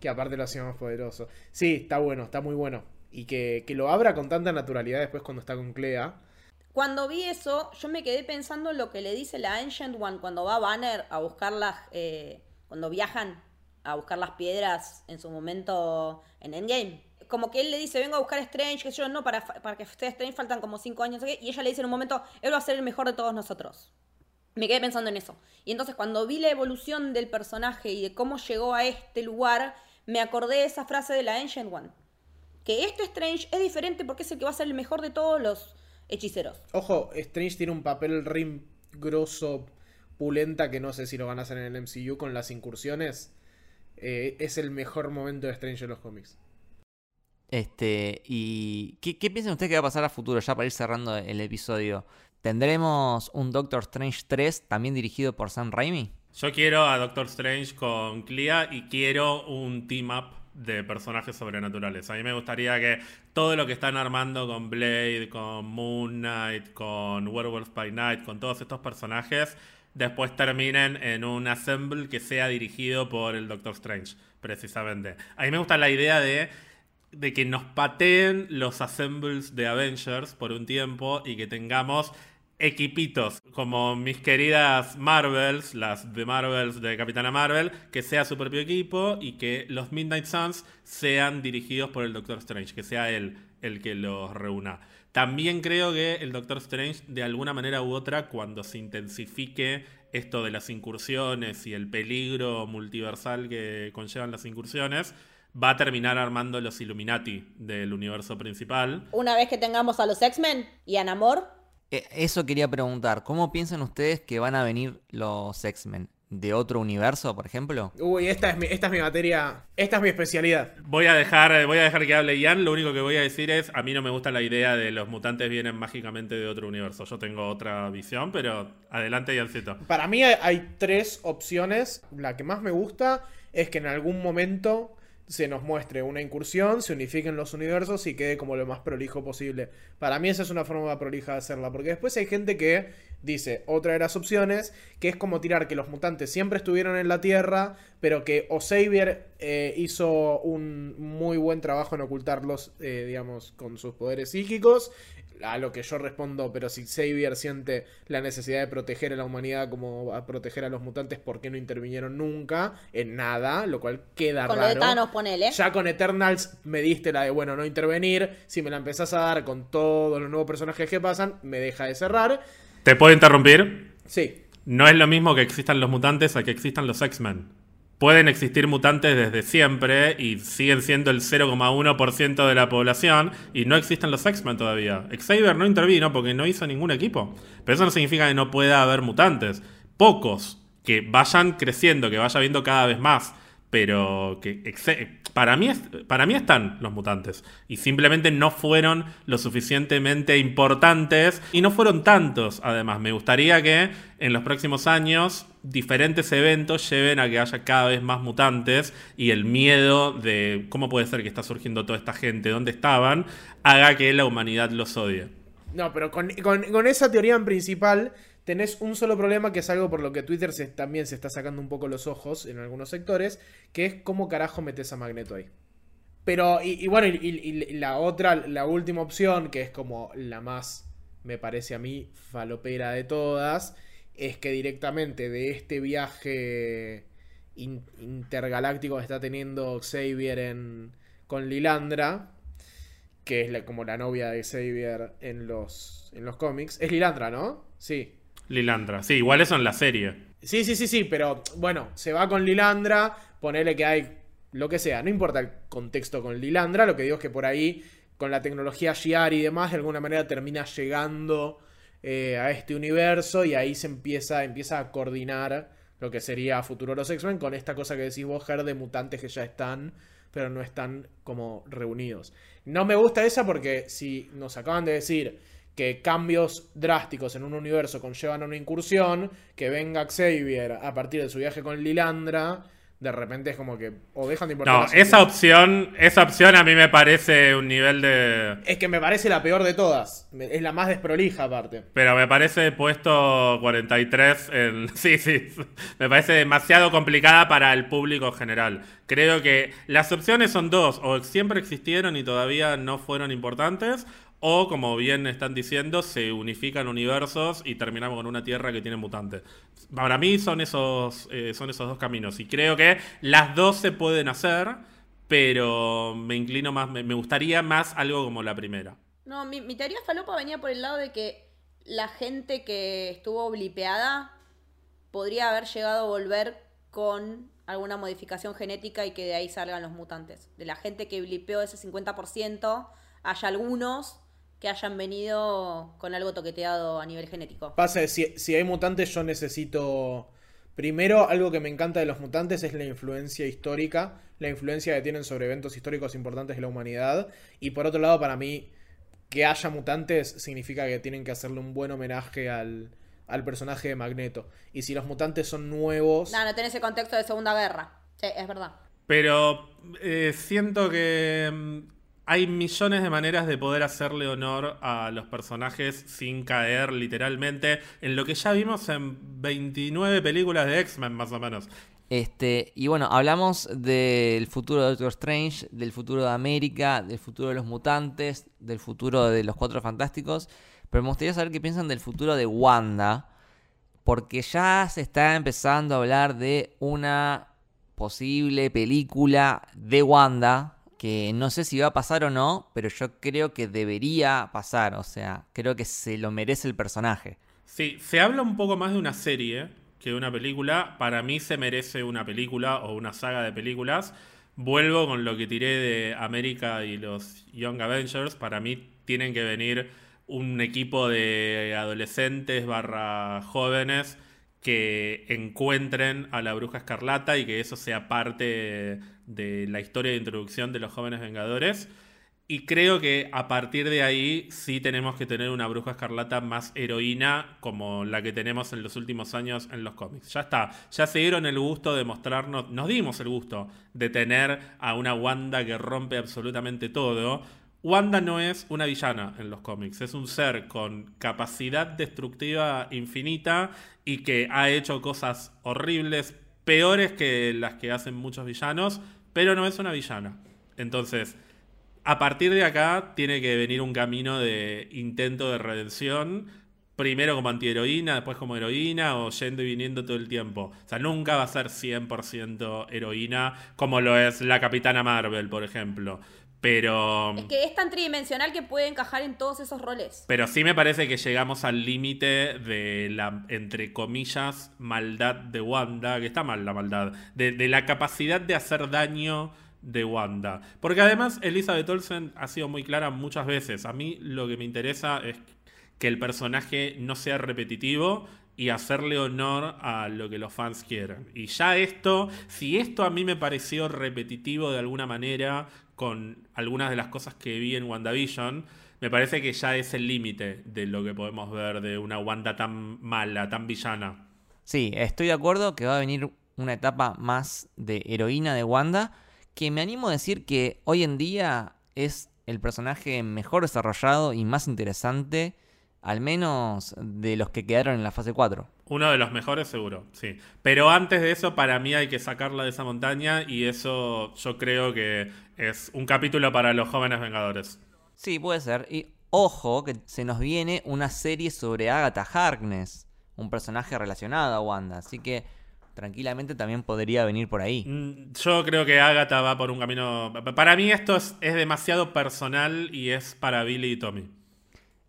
Que aparte lo hacía más poderoso. Sí, está bueno, está muy bueno. Y que, que lo abra con tanta naturalidad después cuando está con Clea. Cuando vi eso, yo me quedé pensando en lo que le dice la Ancient One cuando va a Banner a buscar las. Eh, cuando viajan a buscar las piedras en su momento en Endgame. Como que él le dice, vengo a buscar Strange, que yo no, para, para que esté Strange faltan como cinco años, y ella le dice en un momento, él va a ser el mejor de todos nosotros. Me quedé pensando en eso. Y entonces cuando vi la evolución del personaje y de cómo llegó a este lugar, me acordé de esa frase de la Ancient One. Que este Strange es diferente porque es el que va a ser el mejor de todos los hechiceros. Ojo, Strange tiene un papel rim grosso, pulenta, que no sé si lo van a hacer en el MCU con las incursiones eh, es el mejor momento de Strange en los cómics. Este, y ¿qué, ¿qué piensan ustedes que va a pasar a futuro? Ya para ir cerrando el episodio. ¿Tendremos un Doctor Strange 3 también dirigido por Sam Raimi? Yo quiero a Doctor Strange con Clea y quiero un team up de personajes sobrenaturales. A mí me gustaría que todo lo que están armando con Blade, con Moon Knight, con Werewolf by Night, con todos estos personajes, después terminen en un assemble que sea dirigido por el Doctor Strange, precisamente. A mí me gusta la idea de, de que nos pateen los assembles de Avengers por un tiempo y que tengamos equipitos como mis queridas Marvels, las de Marvels de Capitana Marvel, que sea su propio equipo y que los Midnight Suns sean dirigidos por el Doctor Strange, que sea él el que los reúna. También creo que el Doctor Strange, de alguna manera u otra, cuando se intensifique esto de las incursiones y el peligro multiversal que conllevan las incursiones, va a terminar armando los Illuminati del universo principal. Una vez que tengamos a los X-Men y a Namor. Eh, eso quería preguntar, ¿cómo piensan ustedes que van a venir los X-Men? de otro universo, por ejemplo? Uy, esta es mi, esta es mi materia, esta es mi especialidad. Voy a dejar, voy a dejar que hable Ian, lo único que voy a decir es, a mí no me gusta la idea de los mutantes vienen mágicamente de otro universo. Yo tengo otra visión, pero adelante Iancito. Para mí hay, hay tres opciones. La que más me gusta es que en algún momento se nos muestre una incursión, se unifiquen los universos y quede como lo más prolijo posible. Para mí esa es una forma prolija de hacerla, porque después hay gente que dice otra de las opciones, que es como tirar que los mutantes siempre estuvieron en la Tierra, pero que o Xavier eh, hizo un muy buen trabajo en ocultarlos, eh, digamos, con sus poderes psíquicos, a lo que yo respondo, pero si Xavier siente la necesidad de proteger a la humanidad como a proteger a los mutantes, ¿por qué no intervinieron nunca? En nada, lo cual queda Con lo raro. de Thanos, ponele. Ya con Eternals me diste la de, bueno, no intervenir. Si me la empezás a dar con todos los nuevos personajes que pasan, me deja de cerrar. ¿Te puedo interrumpir? Sí. No es lo mismo que existan los mutantes a que existan los X-Men. Pueden existir mutantes desde siempre y siguen siendo el 0,1% de la población y no existen los X-Men todavía. Xavier no intervino porque no hizo ningún equipo. Pero eso no significa que no pueda haber mutantes. Pocos que vayan creciendo, que vaya viendo cada vez más. Pero que para mí, para mí están los mutantes. Y simplemente no fueron lo suficientemente importantes. Y no fueron tantos, además. Me gustaría que en los próximos años diferentes eventos lleven a que haya cada vez más mutantes. Y el miedo de cómo puede ser que está surgiendo toda esta gente, dónde estaban, haga que la humanidad los odie. No, pero con, con- con esa teoría en principal tenés un solo problema que es algo por lo que Twitter se- también se está sacando un poco los ojos en algunos sectores, que es cómo carajo metes a Magneto ahí. Pero, y, bueno, y, la otra, la última opción, que es como la más, me parece a mí, falopera de todas, es que directamente de este viaje in- intergaláctico que está teniendo Xavier en, con Lilandra, que es como la novia de Xavier en los, en los cómics. Es Lilandra, ¿no? Sí. Lilandra. Sí, igual eso en la serie. Sí, sí, sí, sí, pero bueno, se va con Lilandra, ponele que hay lo que sea, no importa el contexto con Lilandra, lo que digo es que por ahí, con la tecnología Shiar y demás, de alguna manera termina llegando eh, a este universo y ahí se empieza, empieza a coordinar lo que sería futuro los X-Men con esta cosa que decís vos, Ger, de mutantes que ya están, pero no están como reunidos. No me gusta esa porque si nos acaban de decir que cambios drásticos en un universo conllevan a una incursión, que venga Xavier a partir de su viaje con Lilandra, de repente es como que o dejan de importar No, esa opción, esa opción a mí me parece un nivel de. Es que me parece la peor de todas. Es la más desprolija aparte. Pero me parece puesto 43 en... (laughs) Sí, sí. Me parece demasiado complicada para el público general. Creo que las opciones son dos. O siempre existieron y todavía no fueron importantes. O, como bien están diciendo, se unifican universos y terminamos con una Tierra que tiene mutantes. Para mí son esos, eh, son esos dos caminos. Y creo que las dos se pueden hacer, pero me inclino más, me, me gustaría más algo como la primera. No, mi, mi teoría falopa venía por el lado de que la gente que estuvo blipeada podría haber llegado a volver con alguna modificación genética y que de ahí salgan los mutantes. De la gente que blipeó ese 50%, hay algunos que hayan venido con algo toqueteado a nivel genético. Pasa, si, si hay mutantes, yo necesito. Primero, algo que me encanta de los mutantes es la influencia histórica, la influencia que tienen sobre eventos históricos importantes de la humanidad. Y por otro lado, para mí, que haya mutantes significa que tienen que hacerle un buen homenaje al, al personaje de Magneto. Y si los mutantes son nuevos. No, no tenés ese contexto de Segunda Guerra. Sí, es verdad. Pero eh, siento que mm, hay millones de maneras de poder hacerle honor a los personajes sin caer literalmente en lo que ya vimos en 29 películas de X-Men más o menos. Este, y bueno, hablamos del futuro de Doctor Strange, del futuro de América, del futuro de los mutantes, del futuro de los Cuatro Fantásticos, pero me gustaría saber qué piensan del futuro de Wanda, porque ya se está empezando a hablar de una posible película de Wanda, que no sé si va a pasar o no, pero yo creo que debería pasar, o sea, creo que se lo merece el personaje. Sí, se habla un poco más de una serie que de una película. Para mí se merece una película o una saga de películas. Vuelvo con lo que tiré de América y los Young Avengers. Para mí tienen que venir un equipo de adolescentes barra jóvenes que encuentren a la bruja escarlata y que eso sea parte de la historia de introducción de los jóvenes vengadores. Y creo que a partir de ahí sí tenemos que tener una bruja escarlata más heroína como la que tenemos en los últimos años en los cómics. Ya está, ya se dieron el gusto de mostrarnos, nos dimos el gusto de tener a una Wanda que rompe absolutamente todo. Wanda no es una villana en los cómics, es un ser con capacidad destructiva infinita y que ha hecho cosas horribles, peores que las que hacen muchos villanos, pero no es una villana. Entonces, a partir de acá tiene que venir un camino de intento de redención. Primero como antiheroína, después como heroína, o yendo y viniendo todo el tiempo. O sea, nunca va a ser 100% heroína como lo es la Capitana Marvel, por ejemplo. Pero. Es que es tan tridimensional que puede encajar en todos esos roles. Pero sí me parece que llegamos al límite de la, entre comillas, maldad de Wanda, que está mal la maldad, de, de la capacidad de hacer daño de Wanda. Porque además Elizabeth Olsen ha sido muy clara muchas veces. A mí lo que me interesa es que el personaje no sea repetitivo y hacerle honor a lo que los fans quieran. Y ya esto, si esto a mí me pareció repetitivo de alguna manera con algunas de las cosas que vi en WandaVision, me parece que ya es el límite de lo que podemos ver de una Wanda tan mala, tan villana. Sí, estoy de acuerdo que va a venir una etapa más de heroína de Wanda, que me animo a decir que hoy en día es el personaje mejor desarrollado y más interesante, al menos de los que quedaron en la fase 4. Uno de los mejores seguro, sí. Pero antes de eso, para mí hay que sacarla de esa montaña y eso yo creo que es un capítulo para los jóvenes Vengadores. Sí, puede ser. Y ojo que se nos viene una serie sobre Agatha Harkness, un personaje relacionado a Wanda. Así que tranquilamente también podría venir por ahí. Mm, Yo creo que Agatha va por un camino... Para mí esto es, es demasiado personal y es para Billy y Tommy.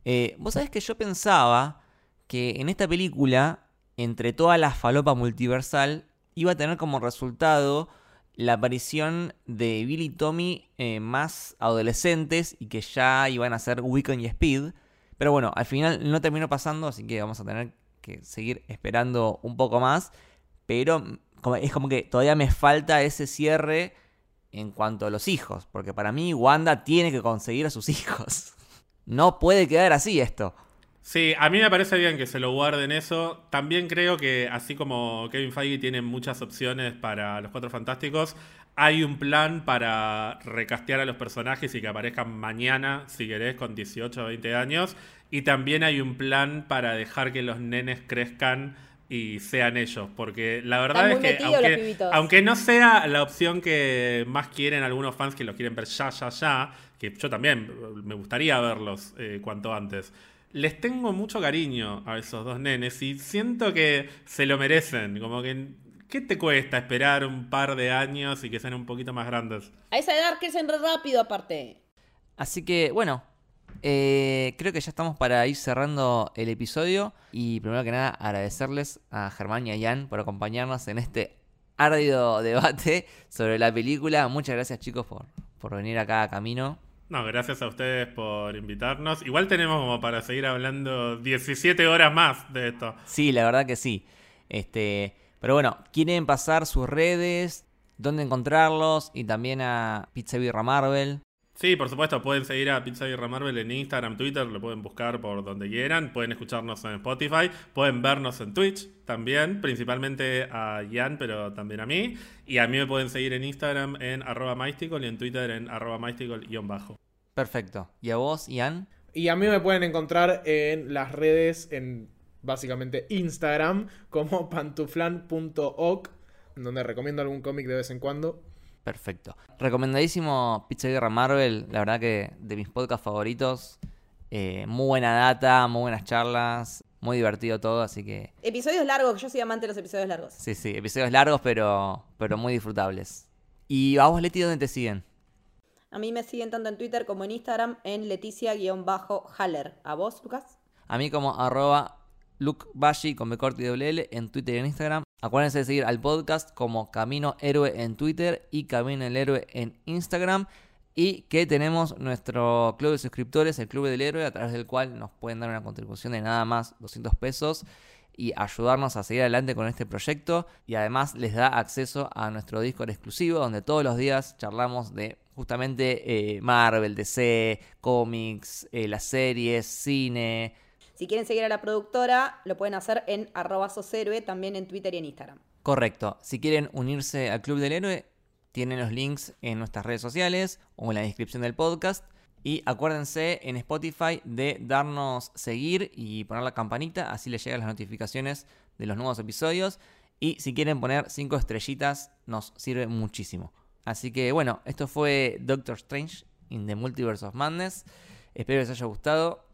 Eh, Vos sabés que yo pensaba que en esta película, entre toda la falopa multiversal, iba a tener como resultado la aparición de Billy y Tommy eh, más adolescentes y que ya iban a ser Wiccan y Speed. Pero bueno, al final no terminó pasando, así que vamos a tener que seguir esperando un poco más. Pero es como que todavía me falta ese cierre en cuanto a los hijos. Porque para mí Wanda tiene que conseguir a sus hijos. No puede quedar así esto. Sí, a mí me parece bien que se lo guarden eso. También creo que así como Kevin Feige tiene muchas opciones para los Cuatro Fantásticos, hay un plan para recastear a los personajes y que aparezcan mañana, si querés, con 18 o 20 años. Y también hay un plan para dejar que los nenes crezcan y sean ellos. Porque la verdad Están es que, aunque, aunque no sea la opción que más quieren algunos fans que los quieren ver ya, ya, ya, que yo también me gustaría verlos eh, cuanto antes. Les tengo mucho cariño a esos dos nenes y siento que se lo merecen. Como que, ¿qué te cuesta esperar un par de años y que sean un poquito más grandes? A esa edad crecen re rápido aparte. Así que, bueno, eh, creo que ya estamos para ir cerrando el episodio. Y primero que nada, agradecerles a Germán y a Jan por acompañarnos en este arduo debate sobre la película. Muchas gracias, chicos, por, por venir acá a camino. No, gracias a ustedes por invitarnos. Igual tenemos como para seguir hablando 17 horas más de esto. Sí, la verdad que sí. Este, pero bueno, quieren pasar sus redes, dónde encontrarlos y también a Pizza Birra Marvel. Sí, por supuesto, pueden seguir a Pizza Birra Marvel en Instagram, Twitter, lo pueden buscar por donde quieran, pueden escucharnos en Spotify, pueden vernos en Twitch también, principalmente a Ian, pero también a mí. Y a mí me pueden seguir en Instagram en arroba mystical y en Twitter en arroba mystical-bajo. Perfecto. ¿Y a vos, Ian? Y a mí me pueden encontrar en las redes, en básicamente Instagram, como pantuflan.oc, donde recomiendo algún cómic de vez en cuando. Perfecto. Recomendadísimo Pizza Guerra Marvel, la verdad que de mis podcasts favoritos. Eh, muy buena data, muy buenas charlas, muy divertido todo, así que Episodios largos, que yo soy amante de los episodios largos. sí, sí, episodios largos pero, pero muy disfrutables. ¿Y a vos, Leti, dónde te siguen? A mí me siguen tanto en Twitter como en Instagram en Leticia-Haller. ¿A vos, Lucas? A mí como arroba lukebashi con B corto y doble L en Twitter y en Instagram. Acuérdense de seguir al podcast como Camino Héroe en Twitter y Camino el Héroe en Instagram. Y que tenemos nuestro club de suscriptores, el Club del Héroe, a través del cual nos pueden dar una contribución de nada más 200 pesos. y ayudarnos a seguir adelante con este proyecto y además les da acceso a nuestro Discord exclusivo donde todos los días charlamos de justamente eh, Marvel, DC, cómics, eh, las series, cine. Si quieren seguir a la productora, lo pueden hacer en arroba también en Twitter y en Instagram. Correcto. Si quieren unirse al Club del Héroe, tienen los links en nuestras redes sociales o en la descripción del podcast. Y acuérdense en Spotify de darnos seguir y poner la campanita, así les llegan las notificaciones de los nuevos episodios. Y si quieren poner 5 estrellitas, nos sirve muchísimo. Así que bueno, esto fue Doctor Strange in the Multiverse of Madness. Espero que les haya gustado